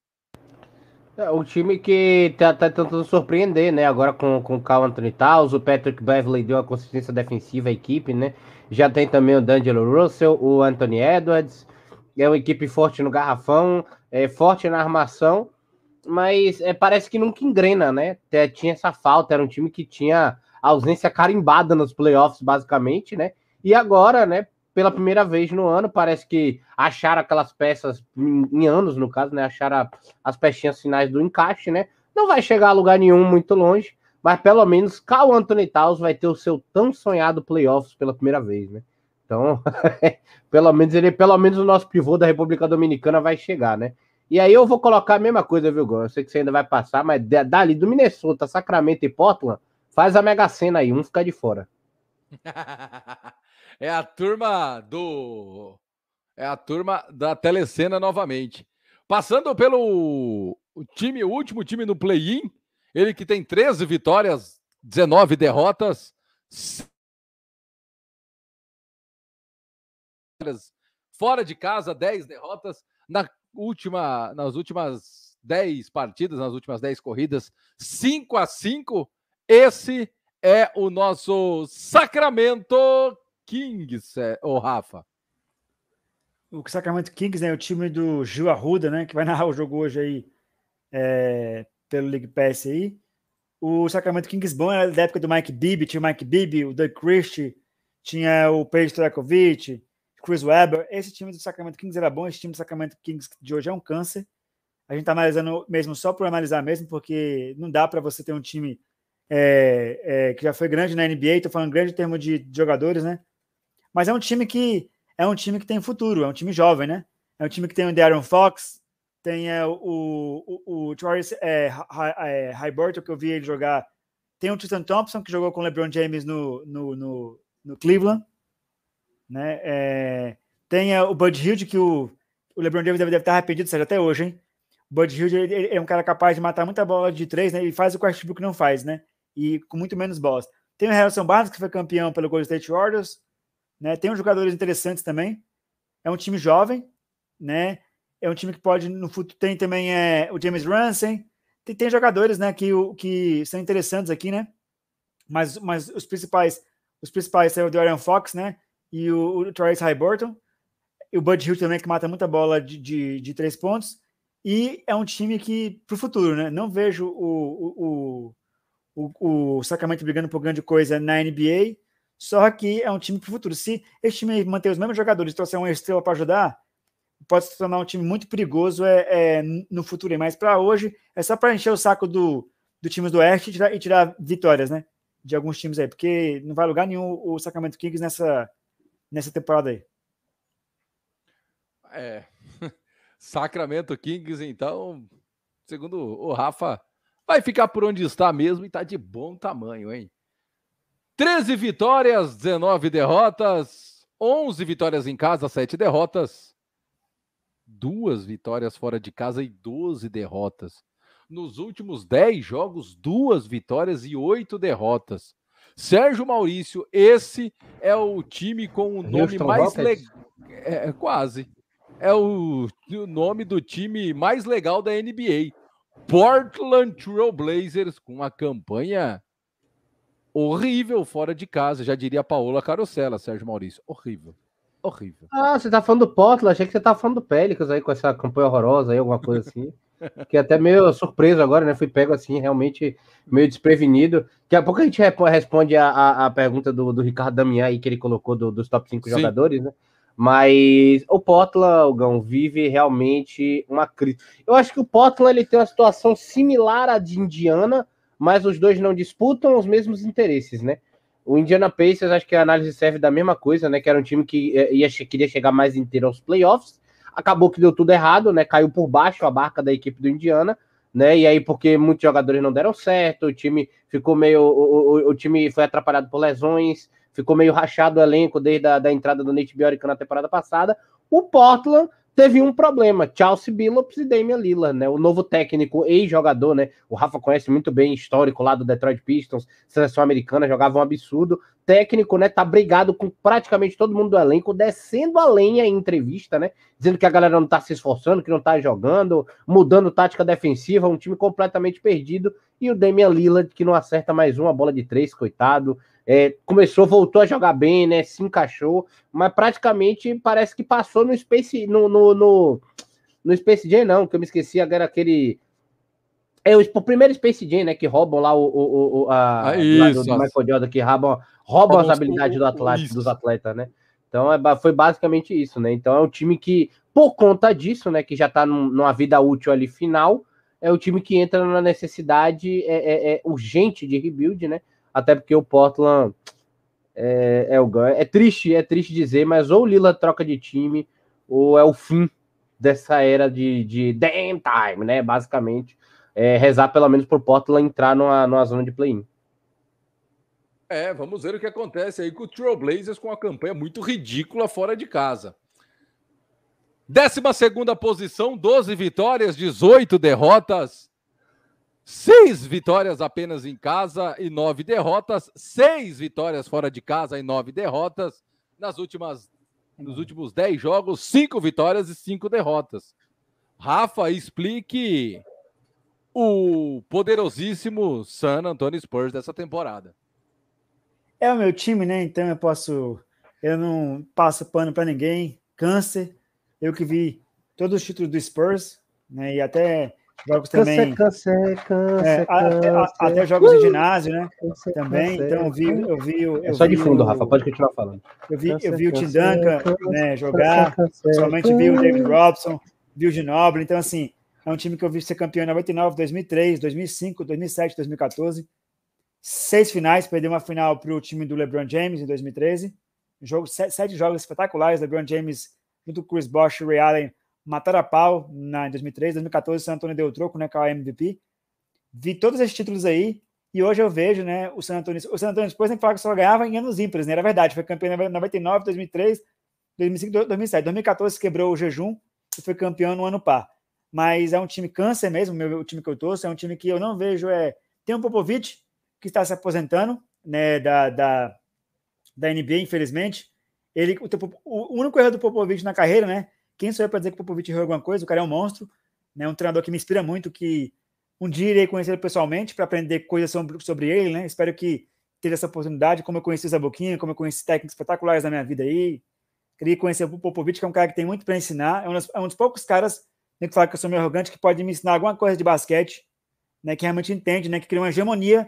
É, o time que tá, tá, tentando surpreender, né? Agora com, com o Carl Anthony Towns, o Patrick Beverly deu uma consistência defensiva à equipe, né? Já tem também o D'Angelo Russell, o Anthony Edwards. É uma equipe forte no garrafão, é forte na armação, mas é, parece que nunca engrena, né? Tinha essa falta, era um time que tinha ausência carimbada nos playoffs, basicamente, né? E agora, né, pela primeira vez no ano. Parece que acharam aquelas peças em, em anos, no caso, né? Acharam as pecinhas finais do encaixe, né? Não vai chegar a lugar nenhum muito longe, mas pelo menos Cal Anthony Towns vai ter o seu tão sonhado playoffs pela primeira vez, né? Então, (laughs) pelo menos ele, pelo menos o nosso pivô da República Dominicana vai chegar, né? E aí eu vou colocar a mesma coisa, viu, Gon? Eu sei que você ainda vai passar, mas dali do Minnesota, Sacramento e Portland, faz a Mega Sena aí, um fica de fora. (laughs) É a turma do. É a turma da Telecena novamente. Passando pelo time, o último time no play-in, ele que tem 13 vitórias, 19 derrotas. Fora de casa, 10 derrotas. Na última, nas últimas 10 partidas, nas últimas 10 corridas, 5 a 5. Esse é o nosso Sacramento Kings, é, ô Rafa? O Sacramento Kings, né? O time do Gil Arruda, né? Que vai (laughs) narrar o jogo hoje aí é, pelo League Pass aí. O Sacramento Kings bom era da época do Mike Bibby, tinha o Mike Bibby, o Doug Christie, tinha o Paige Trakovic, Chris Webber. Esse time do Sacramento Kings era bom, esse time do Sacramento Kings de hoje é um câncer. A gente está analisando mesmo só por analisar mesmo, porque não dá para você ter um time é, é, que já foi grande na NBA, estou falando grande em termos de jogadores, né? Mas é um time que é um time que tem futuro, é um time jovem, né? É um time que tem o Darren Fox, tem é, o, o, o Travis é, é, que eu vi ele jogar. Tem o Tristan Thompson, que jogou com o LeBron James no, no, no, no Cleveland. Né? É, tem é, o Bud Hill, que o, o LeBron James deve, deve estar arrependido, seja até hoje, hein? O Bud Hill ele, ele, é um cara capaz de matar muita bola de três, né? E faz o que o Westbrook não faz, né? E com muito menos bolas. Tem o Harrison Barnes, que foi campeão pelo Golden State Warriors. Né? Tem uns jogadores interessantes também. É um time jovem, né? É um time que pode no futuro tem também é, o James Ransom. Tem, tem jogadores, né, que, que são interessantes aqui, né? Mas, mas os principais, Os principais são o Dorian Fox, né? E o, o Travis Highburton. E o Bud Hill também, que mata muita bola de, de, de três pontos. E é um time que, para o futuro, né? Não vejo o, o, o, o Sacramento brigando por grande coisa na NBA, só que é um time para o futuro. Se esse time manter os mesmos jogadores e trouxer uma estrela para ajudar, pode se tornar um time muito perigoso é, é no futuro. Mas para hoje, é só para encher o saco do, do times do Oeste e tirar, e tirar, vitórias, né? De alguns times aí, porque não vai lugar nenhum o Sacramento Kings nessa, nessa temporada aí. É. (laughs) Sacramento Kings, então, segundo o Rafa, vai ficar por onde está mesmo e está de bom tamanho, hein? 13 vitórias, 19 derrotas, 11 vitórias em casa, 7 derrotas, duas vitórias fora de casa e 12 derrotas. Nos últimos 10 jogos, duas vitórias e 8 derrotas. Sérgio Maurício, esse é o time com o nome Houston mais legal. É, é, quase. É o, o nome do time mais legal da NBA. Portland Trail Blazers, com uma campanha horrível fora de casa, já diria a Paola Carosella, Sérgio Maurício. Horrível. Horrível. Ah, você tá falando do Portland, achei que você tá falando do Pelicans aí com essa campanha horrorosa aí, alguma coisa assim. Que até meio surpreso agora, né? Fui pego assim, realmente meio desprevenido. Daqui a pouco a gente responde a, a, a pergunta do, do Ricardo Damian aí que ele colocou do, dos top 5 Sim. jogadores, né? Mas o Portland, Gão, vive realmente uma crise. Eu acho que o Portland ele tem uma situação similar à de Indiana, mas os dois não disputam os mesmos interesses, né? O Indiana Pacers, acho que a análise serve da mesma coisa, né? Que era um time que eh, ia, queria chegar mais inteiro aos playoffs. Acabou que deu tudo errado, né? Caiu por baixo a barca da equipe do Indiana, né? E aí, porque muitos jogadores não deram certo, o time ficou meio. O, o, o time foi atrapalhado por lesões, ficou meio rachado o elenco desde a da entrada do Nate Bjork na temporada passada. O Portland teve um problema, Chelsea Billups e Damian Lillard, né? O novo técnico, ex-jogador, né? O Rafa conhece muito bem histórico lá do Detroit Pistons, seleção americana, jogava um absurdo. Técnico, né? Tá brigado com praticamente todo mundo do elenco, descendo a lenha em entrevista, né? Dizendo que a galera não tá se esforçando, que não tá jogando, mudando tática defensiva, um time completamente perdido. E o Damian Lillard, que não acerta mais uma bola de três, coitado. É, começou, voltou a jogar bem, né? Se encaixou, mas praticamente parece que passou no Space, no, no, no, no Space Jam, não, que eu me esqueci agora aquele. É o, o primeiro Space Jam, né? Que roubam lá o, o, o a, ah, do, do, Michael Jordan, que roubam, roubam as habilidades do atleta, dos atletas, né? Então é, foi basicamente isso, né? Então é um time que, por conta disso, né? Que já tá num, numa vida útil ali final, é o time que entra na necessidade é, é, é urgente de rebuild, né? Até porque o Portland é, é o ganho. É triste, é triste dizer, mas ou o Lila troca de time, ou é o fim dessa era de, de damn time, né? Basicamente, é, rezar pelo menos por Portland entrar numa, numa zona de play-in. É, vamos ver o que acontece aí com o Trailblazers com a campanha muito ridícula fora de casa. 12 segunda posição, 12 vitórias, 18 derrotas. Seis vitórias apenas em casa e nove derrotas. Seis vitórias fora de casa e nove derrotas. Nas últimas, nos últimos dez jogos, cinco vitórias e cinco derrotas. Rafa, explique o poderosíssimo San Antonio Spurs dessa temporada. É o meu time, né? Então eu posso. Eu não passo pano para ninguém. Câncer. Eu que vi todos os títulos do Spurs, né? E até Jogos também. Câncer, câncer, é, câncer, até, jogos uh, em ginásio, né? Câncer, também. então eu vi, eu vi. Eu é só de fundo, o, Rafa, pode continuar falando. Eu vi, eu vi o Tim Duncan né, jogar, somente vi o David Robson, vi o Ginoble. Então, assim, é um time que eu vi ser campeão em 99, 2003, 2005, 2007, 2014. Seis finais, perdeu uma final para o time do LeBron James em 2013. Jogo, sete, sete jogos espetaculares. LeBron James, junto com Chris Bosh e Ray Allen, mataram a pau na, em 2013, 2014 o San Antonio deu troco, né, com a MVP. Vi todos esses títulos aí e hoje eu vejo, né, o San Antonio, o San Antonio depois nem falar que só ganhava em anos ímpares, né, era verdade, foi campeão em 99, 2003, 2005, 2007, 2014 quebrou o jejum e foi campeão no ano par. Mas é um time câncer mesmo, meu, o time que eu torço, é um time que eu não vejo, é, tem um Popovich que está se aposentando, né, da, da, da NBA, infelizmente, ele, o, o único erro do Popovich na carreira, né, quem sou eu para dizer que o Popovich errou alguma coisa? O cara é um monstro, né? Um treinador que me inspira muito, que um dia irei conhecer ele pessoalmente para aprender coisas sobre, sobre ele, né? Espero que ter essa oportunidade, como eu conheci o Zaboquinha, como eu conheci técnicos espetaculares na minha vida aí. Queria conhecer o Popovich, que é um cara que tem muito para ensinar. É um, dos, é um dos poucos caras, nem que falar que eu sou meio arrogante, que pode me ensinar alguma coisa de basquete, né, que realmente entende, né, que cria uma hegemonia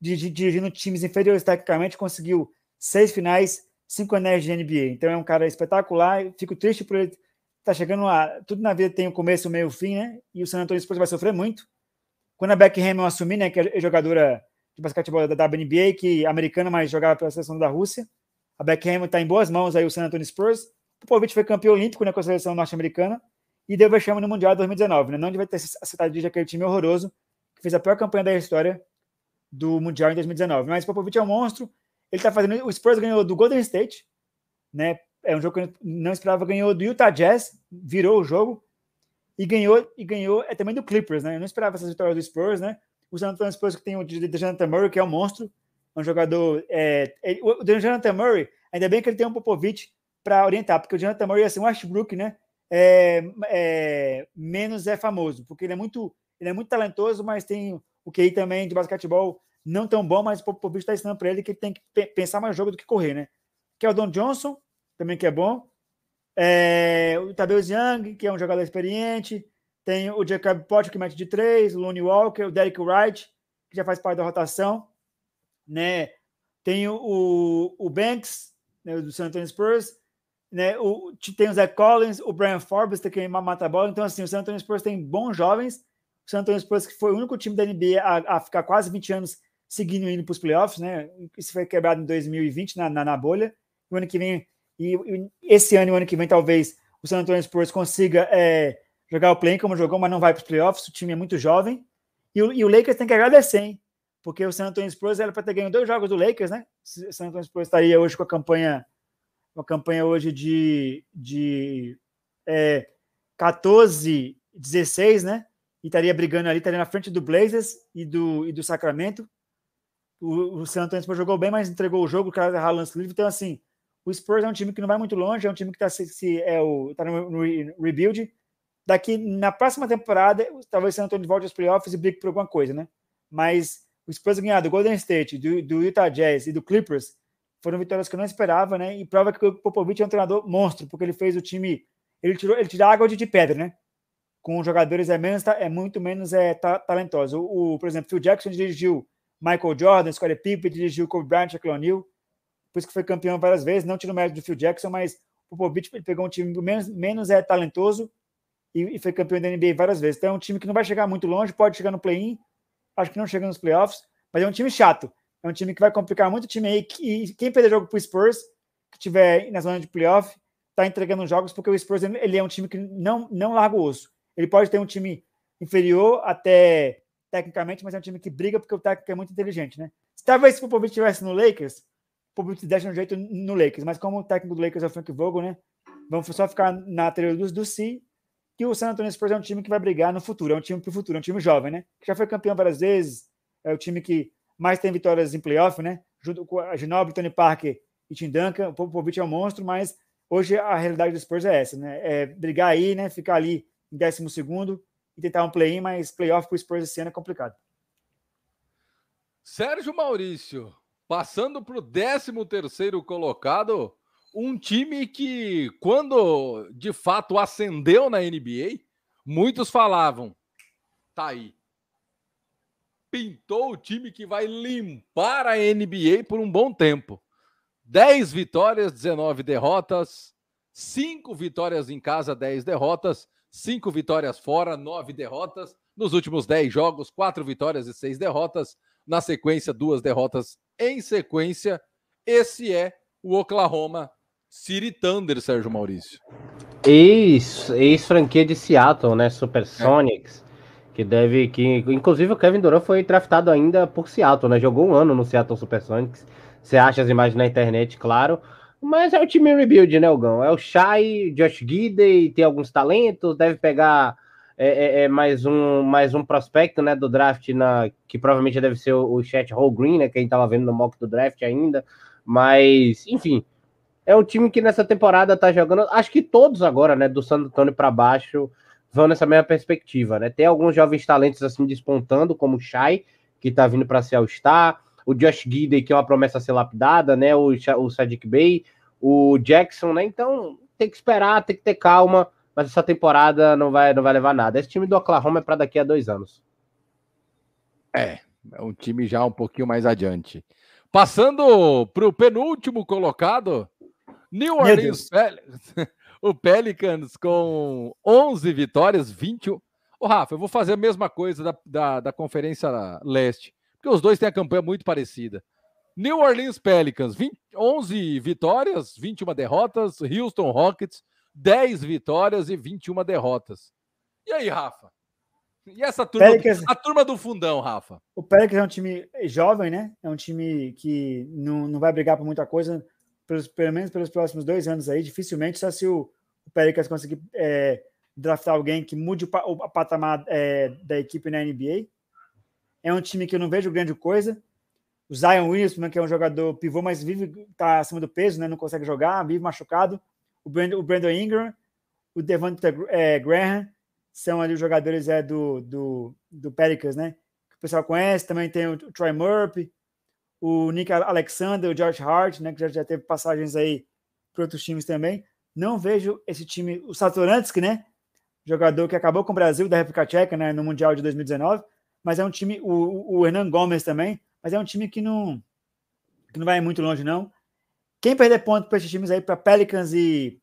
de, de, dirigindo times inferiores tecnicamente, conseguiu seis finais, cinco anéis de NBA. Então é um cara espetacular. Fico triste por ele tá chegando lá. Tudo na vida tem o um começo, o meio e o fim, né? E o San Antonio Spurs vai sofrer muito. Quando a Beck Hammond assumir, né, que é jogadora de basquetebol da WNBA, que é americana, mas jogava pela seleção da Rússia. A Beck Hammond está em boas mãos aí, o San Antonio Spurs. O Popovich foi campeão olímpico né, com a seleção norte-americana e deu vexame no Mundial de 2019, né? Não devia ter citado de aquele time horroroso que fez a pior campanha da história do Mundial em 2019. Mas o Popovich é um monstro. Ele está fazendo. O Spurs ganhou do Golden State, né? É um jogo que eu não esperava. Ganhou do Utah Jazz, virou o jogo e ganhou e ganhou é também do Clippers, né? Eu não esperava essas vitórias do Spurs, né? O San Antonio Spurs que tem o Dejounte Murray, que é um monstro, é um jogador. É, é, o Dejounte Murray, ainda bem que ele tem um Popovich para orientar, porque o Dejounte Murray assim, um Westbrook, né? É, é, menos é famoso, porque ele é muito ele é muito talentoso, mas tem o QI também de basquetebol não tão bom, mas o Popovich está ensinando para ele que ele tem que pensar mais jogo do que correr, né? Que é o Don Johnson, também que é bom. É, o Tadeu Young, que é um jogador experiente. Tem o Jacob Potter, que mete de três. O Lonnie Walker, o Derek Wright, que já faz parte da rotação. Né? Tem o, o Banks, né, do San Antonio Spurs. Né? O, tem o Zach Collins, o Brian Forbes, que mata a bola. Então, assim, o San Antonio Spurs tem bons jovens. O San Antonio Spurs, que foi o único time da NBA a, a ficar quase 20 anos seguindo indo para os playoffs, né? Isso foi quebrado em 2020 na, na, na bolha. O ano que vem, e, esse ano e o ano que vem, talvez o San Antonio Spurs consiga é, jogar o play como jogou, mas não vai para os playoffs. O time é muito jovem. E, e, o Lakers tem que agradecer, hein? Porque o San Antonio Spurs era para ter ganho dois jogos do Lakers, né? O San Antonio Spurs estaria hoje com a campanha, uma campanha hoje de, de é, 14, 16, né? E estaria brigando ali, estaria na frente do Blazers e do, e do Sacramento. O, o San Antonio Spurs jogou bem, mas entregou o jogo, o cara errar lance livre. Então, assim, o Spurs é um time que não vai muito longe, é um time que está se, se, é o, tá no, no, rebuild. Daqui na próxima temporada, talvez San Antonio volte aos playoffs e brigue por alguma coisa, né? Mas o Spurs ganhar do Golden State, do, do Utah Jazz e do Clippers foram vitórias que eu não esperava, né? E prova que o Popovich é um treinador monstro, porque ele fez o time. Ele tirou, ele tira água de, de pedra, né? Com jogadores é, menos, é muito menos é, ta, talentoso. O, o, por exemplo, Phil Jackson dirigiu Michael Jordan, Scottie Pippen, dirigiu Kobe Bryant, Shaquille O'Neal por isso que foi campeão várias vezes, não tira o mérito do Phil Jackson, mas o Popovich pegou um time menos, menos é talentoso e, e, foi campeão da NBA várias vezes. Então é um time que não vai chegar muito longe, pode chegar no play-in, acho que não chega nos playoffs, mas é um time chato. É um time que vai complicar muito o time aí. E quem perder jogo para o Spurs, que tiver na zona de playoff, está entregando jogos, porque o Spurs ele é um time que não, não larga o osso. Ele pode ter um time inferior até tecnicamente, mas é um time que briga porque o técnico é muito inteligente, né? Se talvez se o Popovich estivesse no Lakers, Deixa um jeito no Lakers, mas como o técnico do Lakers é o Frank Vogel, né? Vamos só ficar na teoria do, do C, que o San Antonio Spurs é um time que vai brigar no futuro, é um time para o futuro, é um time jovem, né? Que já foi campeão várias vezes, é o time que mais tem vitórias em playoff, né? Junto com a Ginobili, Tony Parker e Tim Duncan, o Popovich é um monstro, mas hoje a realidade do Spurs é essa, né? É brigar aí, né? Ficar ali em décimo segundo e tentar um play-in, mas playoff para o Spurs esse ano é complicado. Sérgio Maurício, Passando para o 13 terceiro colocado, um time que, quando de fato ascendeu na NBA, muitos falavam: tá aí. Pintou o time que vai limpar a NBA por um bom tempo. 10 vitórias, 19 derrotas, 5 vitórias em casa, 10 derrotas, 5 vitórias fora, 9 derrotas. Nos últimos 10 jogos, 4 vitórias e 6 derrotas. Na sequência, duas derrotas em sequência. Esse é o Oklahoma City Thunder, Sérgio Maurício. Ex, ex-franquia de Seattle, né? Supersonics. É. Que deve. que Inclusive o Kevin Durant foi draftado ainda por Seattle, né? Jogou um ano no Seattle Supersonics. Você acha as imagens na internet, claro. Mas é o time rebuild, né, Ogão? É o Shai, Josh Gidey, tem alguns talentos, deve pegar é, é, é, mais um mais um prospecto né, do draft na, que provavelmente deve ser o, o Chat Hall Green, né? Quem estava vendo no mock do draft ainda. Mas, enfim, é um time que nessa temporada tá jogando. Acho que todos agora, né, do San Antonio para baixo, vão nessa mesma perspectiva, né? Tem alguns jovens talentos assim despontando, como o Shai, que tá vindo para ser All-Star. o Josh Gidey, que é uma promessa a ser lapidada, né? O, o Sadiq Bey, o Jackson, né? Então tem que esperar, tem que ter calma, mas essa temporada não vai, não vai levar nada. Esse time do Oklahoma é para daqui a dois anos. É, é um time já um pouquinho mais adiante. Passando para o penúltimo colocado, New Orleans Pelicans, (laughs) o Pelicans com 11 vitórias, 21. Ô, Rafa, eu vou fazer a mesma coisa da, da, da Conferência Leste, porque os dois têm a campanha muito parecida. New Orleans Pelicans, 20, 11 vitórias, 21 derrotas. Houston Rockets, 10 vitórias e 21 derrotas. E aí, Rafa? E essa turma, Pelicans, a turma do fundão, Rafa? O Pelicans é um time jovem, né? É um time que não, não vai brigar por muita coisa, pelos, pelo menos pelos próximos dois anos aí. Dificilmente, só se o, o Pelicans conseguir é, draftar alguém que mude o, o patamar é, da equipe na NBA. É um time que eu não vejo grande coisa o Zion Williamson, que é um jogador pivô, mas vive, tá acima do peso, né? Não consegue jogar, vive machucado. O Brandon, o Brandon Ingram, o Devonta é, Graham, são ali os jogadores é, do, do, do Pelicans, né? Que o pessoal conhece. Também tem o Troy Murphy, o Nick Alexander, o George Hart, né? Que já, já teve passagens aí para outros times também. Não vejo esse time, o Satoransky, né? Jogador que acabou com o Brasil da República Tcheca, né? No Mundial de 2019. Mas é um time, o, o Hernan Gomes também, mas é um time que não, que não vai muito longe, não. Quem perder ponto para esses times aí, para Pelicans e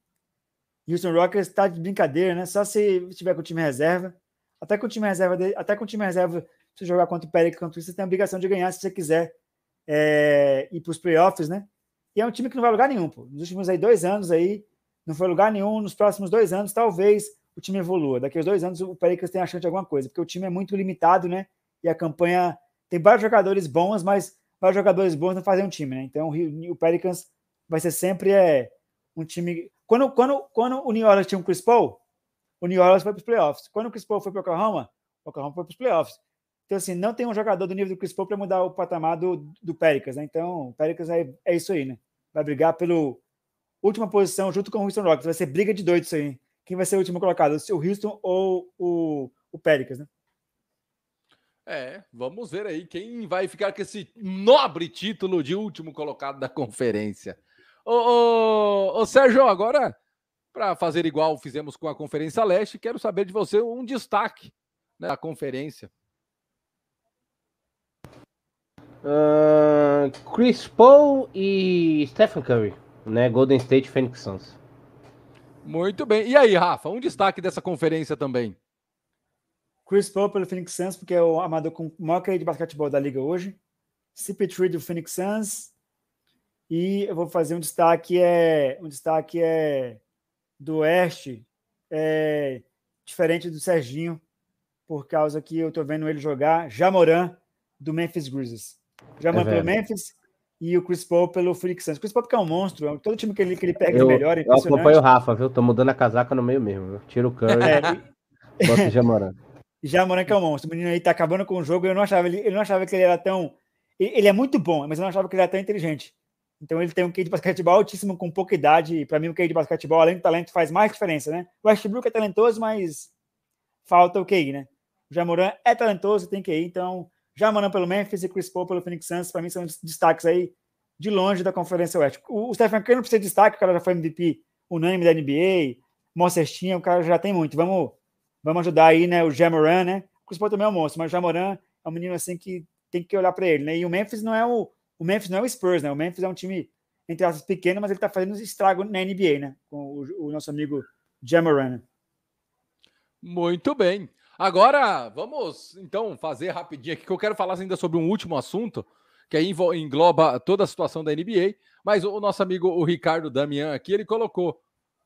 Houston Rockets, está de brincadeira, né? Só se tiver com o time reserva. Até com o time reserva, até com o time reserva, se jogar contra o Pelicans, você tem a obrigação de ganhar se você quiser é, ir para os playoffs, né? E é um time que não vai lugar nenhum, pô. Nos últimos aí dois anos aí, não foi lugar nenhum. Nos próximos dois anos, talvez o time evolua. Daqui a dois anos, o Pelicans tem a chance de alguma coisa, porque o time é muito limitado, né? E a campanha tem vários jogadores bons, mas vários jogadores bons não fazem um time, né? Então o Pelicans vai ser sempre é, um time. Quando, quando, quando o New Orleans tinha um Chris Paul, o New Orleans foi para os playoffs. Quando o Chris Paul foi para o Oklahoma, o Oklahoma foi para os playoffs. Então, assim, não tem um jogador do nível do Chris Paul para mudar o patamar do, do Pelicans, né? Então, o Pelicans é, é isso aí, né? Vai brigar pelo última posição junto com o Houston Rockets. Vai ser briga de doido isso aí. Quem vai ser o último colocado? O Houston ou o, o Pelicans, né? É, vamos ver aí quem vai ficar com esse nobre título de último colocado da conferência. Ô, ô, ô Sérgio, agora, para fazer igual fizemos com a Conferência Leste, quero saber de você um destaque né, da conferência. Uh, Chris Paul e Stephen Curry, né? Golden State Phoenix Suns. Muito bem. E aí, Rafa, um destaque dessa conferência também. Chris Paul pelo Phoenix Suns, porque é o amador com o maior de basquetebol da liga hoje. CP3 do Phoenix Suns. E eu vou fazer um destaque é um destaque é do Oeste, é, diferente do Serginho, por causa que eu tô vendo ele jogar Jamoran do Memphis Grizzlies. Jamoran é pelo Memphis e o Chris Paul pelo Phoenix Suns. O Chris Paul que é um monstro, todo time que ele, que ele pega eu, melhor. É eu acompanho o Rafa, viu? Tô mudando a casaca no meio mesmo. Viu? Tiro o Curry é, (laughs) boto o Jamoran. Já Moranca é um monstro. O menino aí tá acabando com o jogo. Eu não achava, ele, eu não achava que ele era tão. Ele é muito bom, mas eu não achava que ele era tão inteligente. Então ele tem um QI de basquetebol altíssimo com pouca idade. Para mim, o QI de basquetebol, além do talento, faz mais diferença, né? O Westbrook é talentoso, mas falta o QI, né? O Jamoran é talentoso, tem QI. Então, Jamoran pelo Memphis e Chris Paul pelo Phoenix Suns, para mim, são destaques aí de longe da Conferência Oeste. O, o Stephen Curry não precisa de destaque, o cara já foi MVP unânime da NBA, mó cestinha, o cara já tem muito. Vamos Vamos ajudar aí, né? O Jamoran, né? O Chris Paul também é um monstro, mas o Jamoran é um menino assim que tem que olhar para ele, né? E o Memphis não é o, o Memphis não é o Spurs, né? O Memphis é um time entre aspas pequeno, mas ele tá fazendo estrago na NBA, né? Com o, o nosso amigo Jamoran. Muito bem. Agora vamos então fazer rapidinho aqui que eu quero falar ainda sobre um último assunto que aí engloba toda a situação da NBA, mas o nosso amigo o Ricardo Damian aqui, ele colocou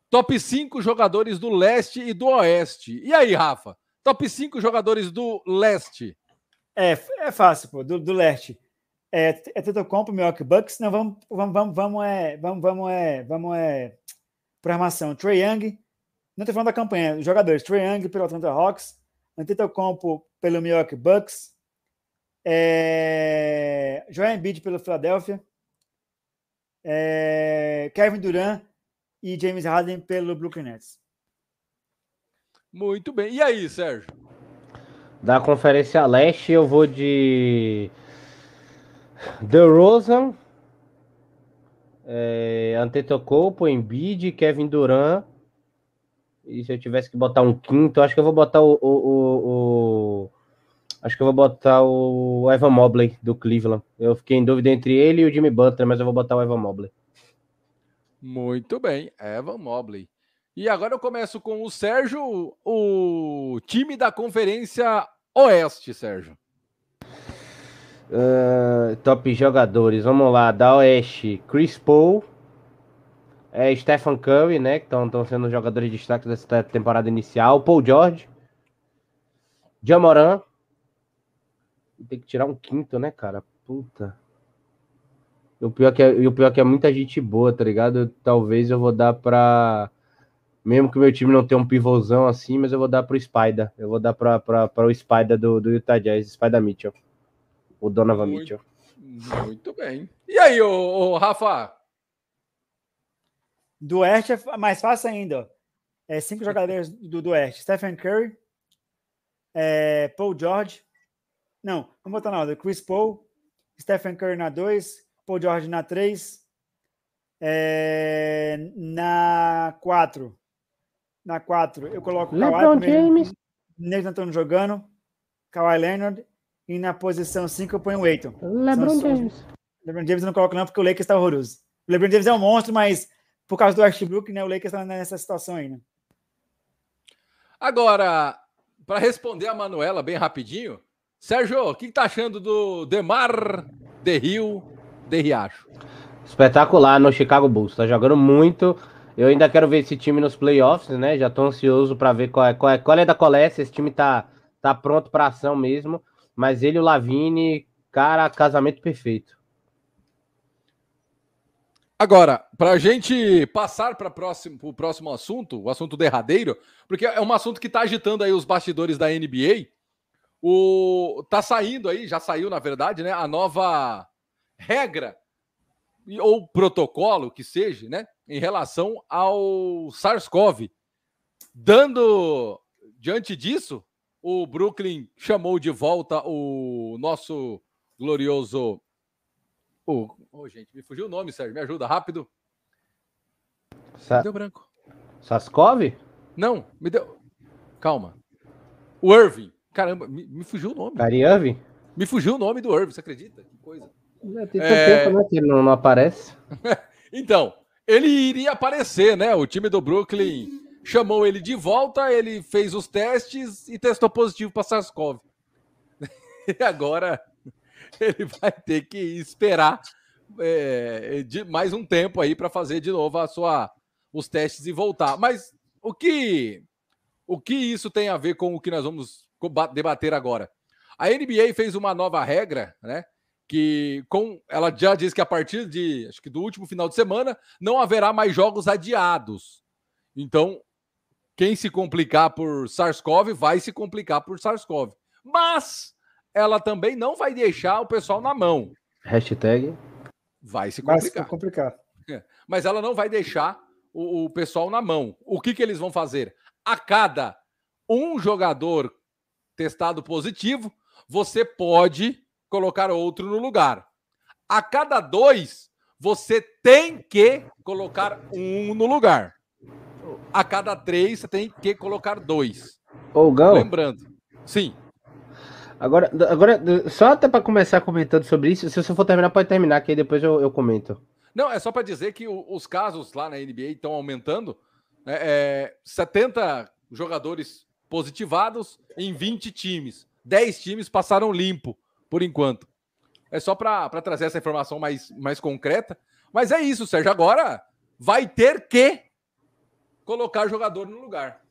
Top 5 jogadores do leste e do oeste. E aí, Rafa? Top 5 jogadores do leste. É, é fácil, pô, do, do leste. É, é Tetocompo, Milwaukee Bucks. Não, vamos, vamos, vamos, vamos, é, vamos, vamos, é, vamos, é, programação. Trey Young, não estou falando da campanha, jogadores. Trey Young pelo Atlanta Hawks, Antetokounmpo pelo Milwaukee Bucks, é, Joel Embiid pelo Philadelphia, é, Kevin Durant e James Harden pelo Brooklyn Nets. Muito bem. E aí, Sérgio? Da Conferência Leste, eu vou de The Rosen, é, Antetokounmpo, Embiid, Kevin Durant. E se eu tivesse que botar um quinto, acho que eu vou botar o, o, o, o acho que eu vou botar o Evan Mobley do Cleveland. Eu fiquei em dúvida entre ele e o Jimmy Butler, mas eu vou botar o Evan Mobley. Muito bem, Evan Mobley. E agora eu começo com o Sérgio, o time da Conferência Oeste, Sérgio. Uh, top jogadores, vamos lá, da Oeste, Chris Paul, é, Stephen Curry, né, que estão sendo jogadores de destaque dessa temporada inicial, Paul George, Jamoran, tem que tirar um quinto, né, cara, puta. E o pior que é, o pior que é muita gente boa, tá ligado? Talvez eu vou dar pra mesmo que o meu time não tenha um pivôzão assim, mas eu vou dar pro Spider. Eu vou dar para o Spider do, do Utah Jazz, Spider Mitchell o Donovan muito, Mitchell. Muito bem. E aí, ô, ô, Rafa? Do Oeste é mais fácil ainda. É, cinco jogadores do, do Oeste. Stephen Curry, é, Paul George. Não, vamos botar na ordem. Chris Paul, Stephen Curry na 2, Paul George na 3, é, na 4. Na 4, eu coloco o LeBron Kawhi, James. Neil Antônio jogando, Kawhi Leonard e na posição 5 eu ponho o Eiton. LeBron James. LeBron James eu não coloco não, porque o Lakers está horroroso. O LeBron James é um monstro, mas por causa do Westbrook, né, o Lakers está nessa situação aí, né? Agora, para responder a Manuela bem rapidinho, Sérgio, o que, está achando do Demar de Rio de Riacho? Espetacular no Chicago Bulls, tá jogando muito. Eu ainda quero ver esse time nos playoffs, né? Já tô ansioso para ver qual é, qual é, qual é da coleta. Esse time tá, tá pronto para ação mesmo. Mas ele e o Lavine, cara, casamento perfeito. Agora, para a gente passar para o próximo assunto, o assunto derradeiro, porque é um assunto que está agitando aí os bastidores da NBA. O tá saindo aí, já saiu na verdade, né, a nova regra ou protocolo que seja, né, em relação ao SARS-CoV, dando diante disso o Brooklyn chamou de volta o nosso glorioso. Oh, oh, gente, me fugiu o nome, Sérgio. Me ajuda, rápido. Sa... deu branco. Saskov? Não, me deu. Calma. O Irving. Caramba, me, me fugiu o nome. Gary Irving? Me fugiu o nome do Irving, você acredita? Que coisa. Tem tanto é... tempo, né? Que ele não, não aparece. (laughs) então, ele iria aparecer, né? O time do Brooklyn chamou ele de volta, ele fez os testes e testou positivo para SARS-CoV. (laughs) E agora ele vai ter que esperar é, de mais um tempo aí para fazer de novo a sua, os testes e voltar. Mas o que, o que isso tem a ver com o que nós vamos debater agora? A NBA fez uma nova regra, né? Que com ela já diz que a partir de acho que do último final de semana não haverá mais jogos adiados. Então, quem se complicar por SARS-CoV vai se complicar por SARS-CoV. Mas ela também não vai deixar o pessoal na mão. Hashtag. Vai se complicar. Vai se complicar. É. Mas ela não vai deixar o, o pessoal na mão. O que, que eles vão fazer? A cada um jogador testado positivo, você pode colocar outro no lugar. A cada dois, você tem que colocar um no lugar a cada três você tem que colocar dois. Gal. Lembrando. Sim. Agora, agora só até para começar comentando sobre isso, se você for terminar, pode terminar, que aí depois eu, eu comento. Não, é só para dizer que o, os casos lá na NBA estão aumentando. Né, é, 70 jogadores positivados em 20 times. 10 times passaram limpo, por enquanto. É só para trazer essa informação mais, mais concreta. Mas é isso, Sérgio. Agora vai ter que colocar jogador no lugar.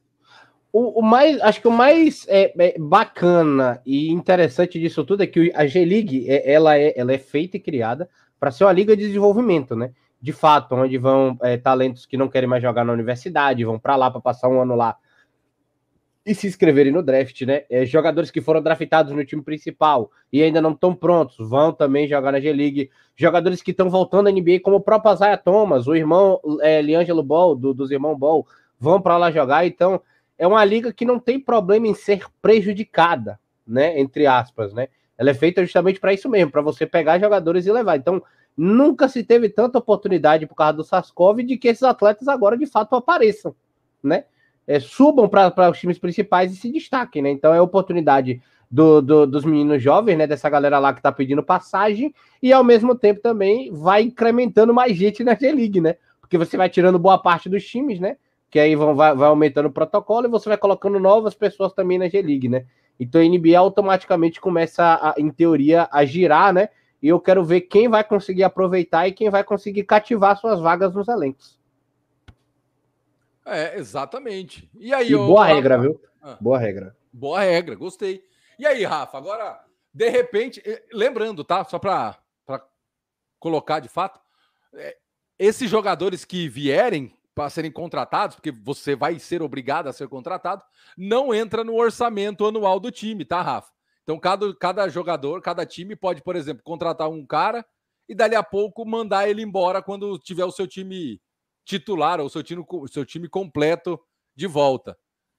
O, o mais, acho que o mais é, é, bacana e interessante disso tudo é que a G-League é, ela, é, ela é feita e criada para ser uma liga de desenvolvimento, né? De fato, onde vão é, talentos que não querem mais jogar na universidade, vão para lá para passar um ano lá e se inscreverem no draft, né? É, jogadores que foram draftados no time principal e ainda não estão prontos vão também jogar na G-League. Jogadores que estão voltando à NBA, como o próprio Isaiah Thomas, o irmão é, Liangelo Ball, do, dos irmãos Ball, vão para lá jogar. Então, é uma liga que não tem problema em ser prejudicada, né? Entre aspas, né? Ela é feita justamente para isso mesmo, para você pegar jogadores e levar. Então, nunca se teve tanta oportunidade por causa do Saskov de que esses atletas agora de fato apareçam, né? É, subam para os times principais e se destaquem, né? Então é oportunidade do, do, dos meninos jovens, né? Dessa galera lá que tá pedindo passagem, e ao mesmo tempo também vai incrementando mais gente na G-League, né? Porque você vai tirando boa parte dos times, né? Que aí vão, vai, vai aumentando o protocolo e você vai colocando novas pessoas também na G-League, né? Então a NBA automaticamente começa, a, em teoria, a girar, né? E eu quero ver quem vai conseguir aproveitar e quem vai conseguir cativar suas vagas nos elencos. É, exatamente. E aí, e boa regra, viu? Ah. Boa regra. Boa regra, gostei. E aí, Rafa, agora, de repente, lembrando, tá? Só para colocar de fato, é, esses jogadores que vierem para serem contratados, porque você vai ser obrigado a ser contratado, não entra no orçamento anual do time, tá, Rafa? Então, cada, cada jogador, cada time pode, por exemplo, contratar um cara e dali a pouco mandar ele embora quando tiver o seu time titular ou seu time, seu time completo de volta.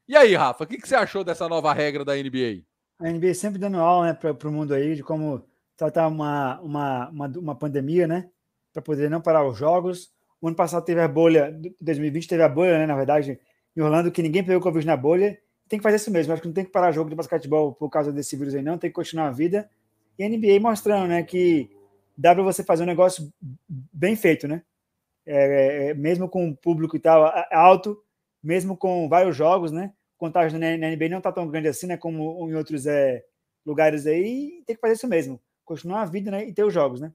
E aí, Rafa, o que, que você achou dessa nova regra da NBA? A NBA sempre dando aula né, para o mundo aí de como tratar uma, uma, uma, uma pandemia, né? Para poder não parar os jogos. O ano passado teve a bolha, 2020 teve a bolha, né? Na verdade, em Orlando, que ninguém pegou Covid na bolha. Tem que fazer isso mesmo. Acho que não tem que parar jogo de basquetebol por causa desse vírus aí, não. Tem que continuar a vida. E a NBA mostrando, né, que dá para você fazer um negócio bem feito, né? É, é, mesmo com o público e tal alto, mesmo com vários jogos, né? contágio na NBA não está tão grande assim, né? Como em outros é, lugares aí, tem que fazer isso mesmo. Continuar a vida né, e ter os jogos, né?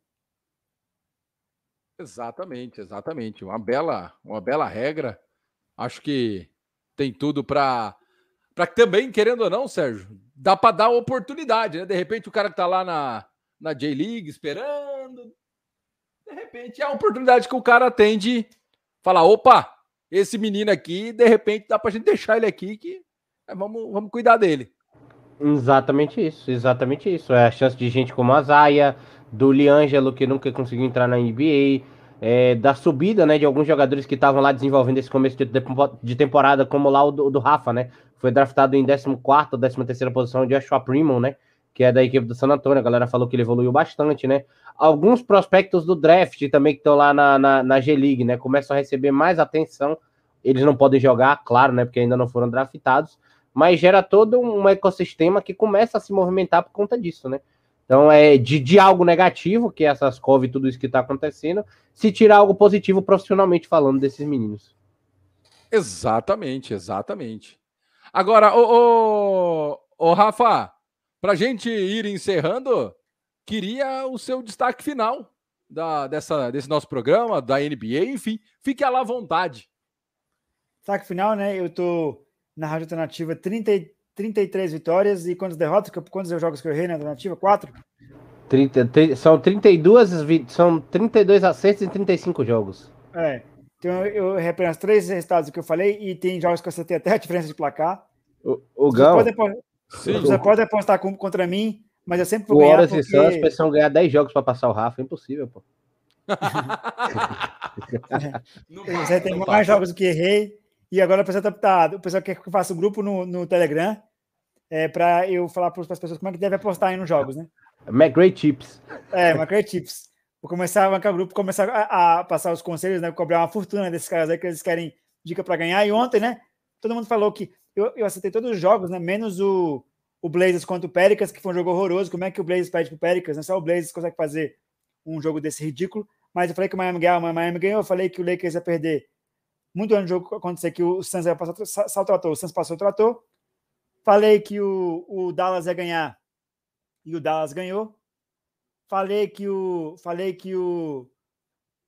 Exatamente, exatamente. Uma bela, uma bela regra. Acho que tem tudo para para que também, querendo ou não, Sérgio, dá para dar oportunidade, né? De repente o cara que tá lá na, na J-League esperando, de repente é a oportunidade que o cara tem de falar, opa, esse menino aqui, de repente dá pra gente deixar ele aqui que é, vamos, vamos cuidar dele. Exatamente isso, exatamente isso. É a chance de gente como a Zaya, do Liangelo, que nunca conseguiu entrar na NBA, é, da subida né, de alguns jogadores que estavam lá desenvolvendo esse começo de, temporada, como lá o do, do, Rafa, né? Foi draftado em 14 ou 13 posição de Joshua Primon, né? Que é da equipe do San Antonio. A galera falou que ele evoluiu bastante, né? Alguns prospectos do draft também que estão lá na, na, na G-League, né? Começam a receber mais atenção. Eles não podem jogar, claro, né? Porque ainda não foram draftados. Mas gera todo um ecossistema que começa a se movimentar por conta disso, né? Então, é de, de algo negativo, que é essas COV e tudo isso que está acontecendo, se tirar algo positivo profissionalmente falando desses meninos. Exatamente, exatamente. Agora, o, o Rafa, para gente ir encerrando, queria o seu destaque final da, dessa, desse nosso programa, da NBA, enfim, fique à la vontade. Destaque final, né? Eu tô na Rádio Alternativa 30, 33 vitórias e quantas derrotas? Quantos jogos que eu errei na Alternativa? Quatro? 30, 30, são 32 são 32 acertos em 35 jogos. É. Então eu repreendo os três resultados que eu falei e tem jogos que você tem até a diferença de placar. O, o. Você você pode apostar contra mim mas eu sempre vou o ganhar Horas porque... e Suns precisam ganhar 10 jogos para passar o Rafa, é impossível, pô. (laughs) Você tem mais jogos do que errei. E agora o pessoal, tá, tá, o pessoal quer que eu faça um grupo no, no Telegram é, para eu falar para as pessoas como é que deve apostar aí nos jogos, né? McGray Tips. É, McGray Tips. Vou começar a bancar o grupo, começar a, a, passar os conselhos, né? Cobrar uma fortuna desses caras aí que eles querem dica para ganhar. E ontem, né? Todo mundo falou que eu, eu acertei todos os jogos, né? Menos o, o Blazers contra o Pericas, que foi um jogo horroroso. Como é que o Blazers perde pro Pericas? Né? Só o Blazers consegue fazer um jogo desse ridículo. Mas eu falei que o Miami ganhou, o Miami ganhou. Eu falei que o Lakers ia perder muito antes do jogo acontecer que o Suns ia passar, só tratou. O Suns passou, tratou. Falei que o, o Dallas ia ganhar e o Dallas ganhou. Falei que o, falei que o,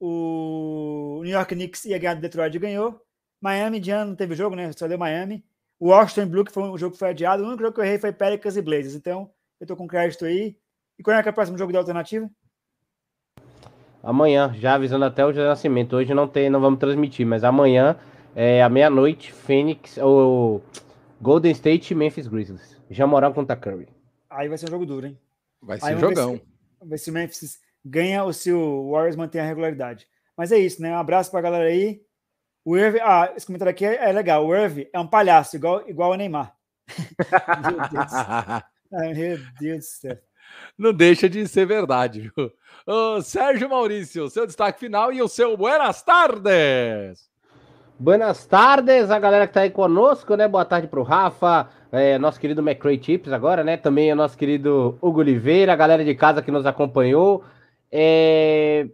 o New York Knicks ia ganhar do Detroit e ganhou. Miami de ano não teve jogo, né? Só deu Miami. O Washington Blue, que foi um jogo que foi adiado, o único jogo que eu errei foi Pelicans e Blazers. Então, eu tô com crédito aí. E quando é que é o próximo jogo da alternativa? Amanhã, já avisando até o Nascimento. Hoje não tem, não vamos transmitir, mas amanhã, é, à meia-noite, Phoenix, ou Golden State e Memphis Grizzlies. Já morar contra Curry. Aí vai ser um jogo duro, hein? Vai ser um jogão. Ver se, ver se o Memphis ganha ou se o Warriors mantém a regularidade. Mas é isso, né? Um abraço pra galera aí. O Irv, ah, esse comentário aqui é, é, legal. O Irv é um palhaço, igual, igual o Neymar. (laughs) meu, Deus. Ai, meu Deus do céu. não deixa de ser verdade, viu? Ô, Sérgio Maurício, seu destaque final e o seu buenas tardes. Buenas tardes, a galera que tá aí conosco, né? Boa tarde pro Rafa, é, nosso querido McCray Chips agora, né? Também o nosso querido Hugo Oliveira, a galera de casa que nos acompanhou. É...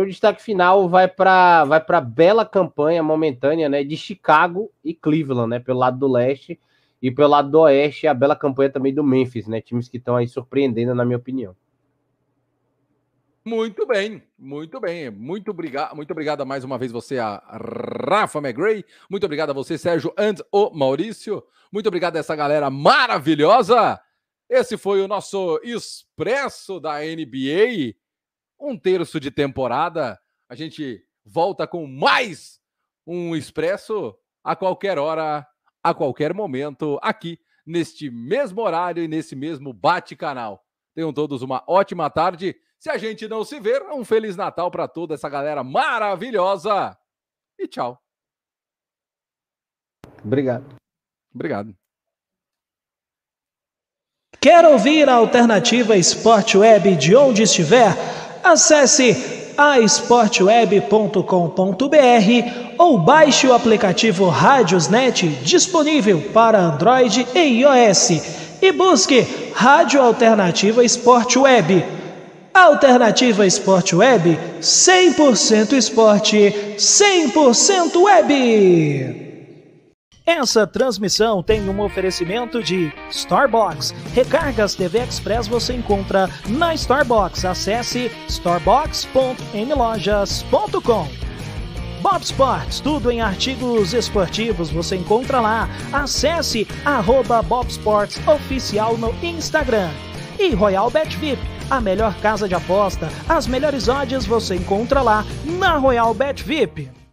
O destaque final vai para vai para bela campanha momentânea, né? De Chicago e Cleveland, né? Pelo lado do leste e pelo lado do oeste, a bela campanha também do Memphis, né? Times que estão aí surpreendendo, na minha opinião. Muito bem, muito bem. Muito obrigado, muito obrigado mais uma vez você, a Rafa McGray. Muito obrigado a você, Sérgio and o Maurício. Muito obrigado a essa galera maravilhosa. Esse foi o nosso expresso da NBA. Um terço de temporada. A gente volta com mais um expresso a qualquer hora, a qualquer momento, aqui neste mesmo horário e nesse mesmo bate-canal. Tenham todos uma ótima tarde. Se a gente não se ver, um Feliz Natal para toda essa galera maravilhosa. E tchau. Obrigado. Obrigado. Quer ouvir a alternativa Esporte Web de onde estiver? Acesse aesportweb.com.br ou baixe o aplicativo Rádiosnet disponível para Android e iOS e busque Rádio Alternativa Esporte Web. Alternativa Esporte Web, 100% esporte, 100% web. Essa transmissão tem um oferecimento de Starbucks. Recargas TV Express você encontra na Starbucks. Acesse starbucks.nlojas.com. Bob Sports, tudo em artigos esportivos você encontra lá. Acesse arroba Bob Sports Oficial no Instagram. E Royal Bet VIP a melhor casa de aposta, as melhores odds você encontra lá na Royal Bet VIP.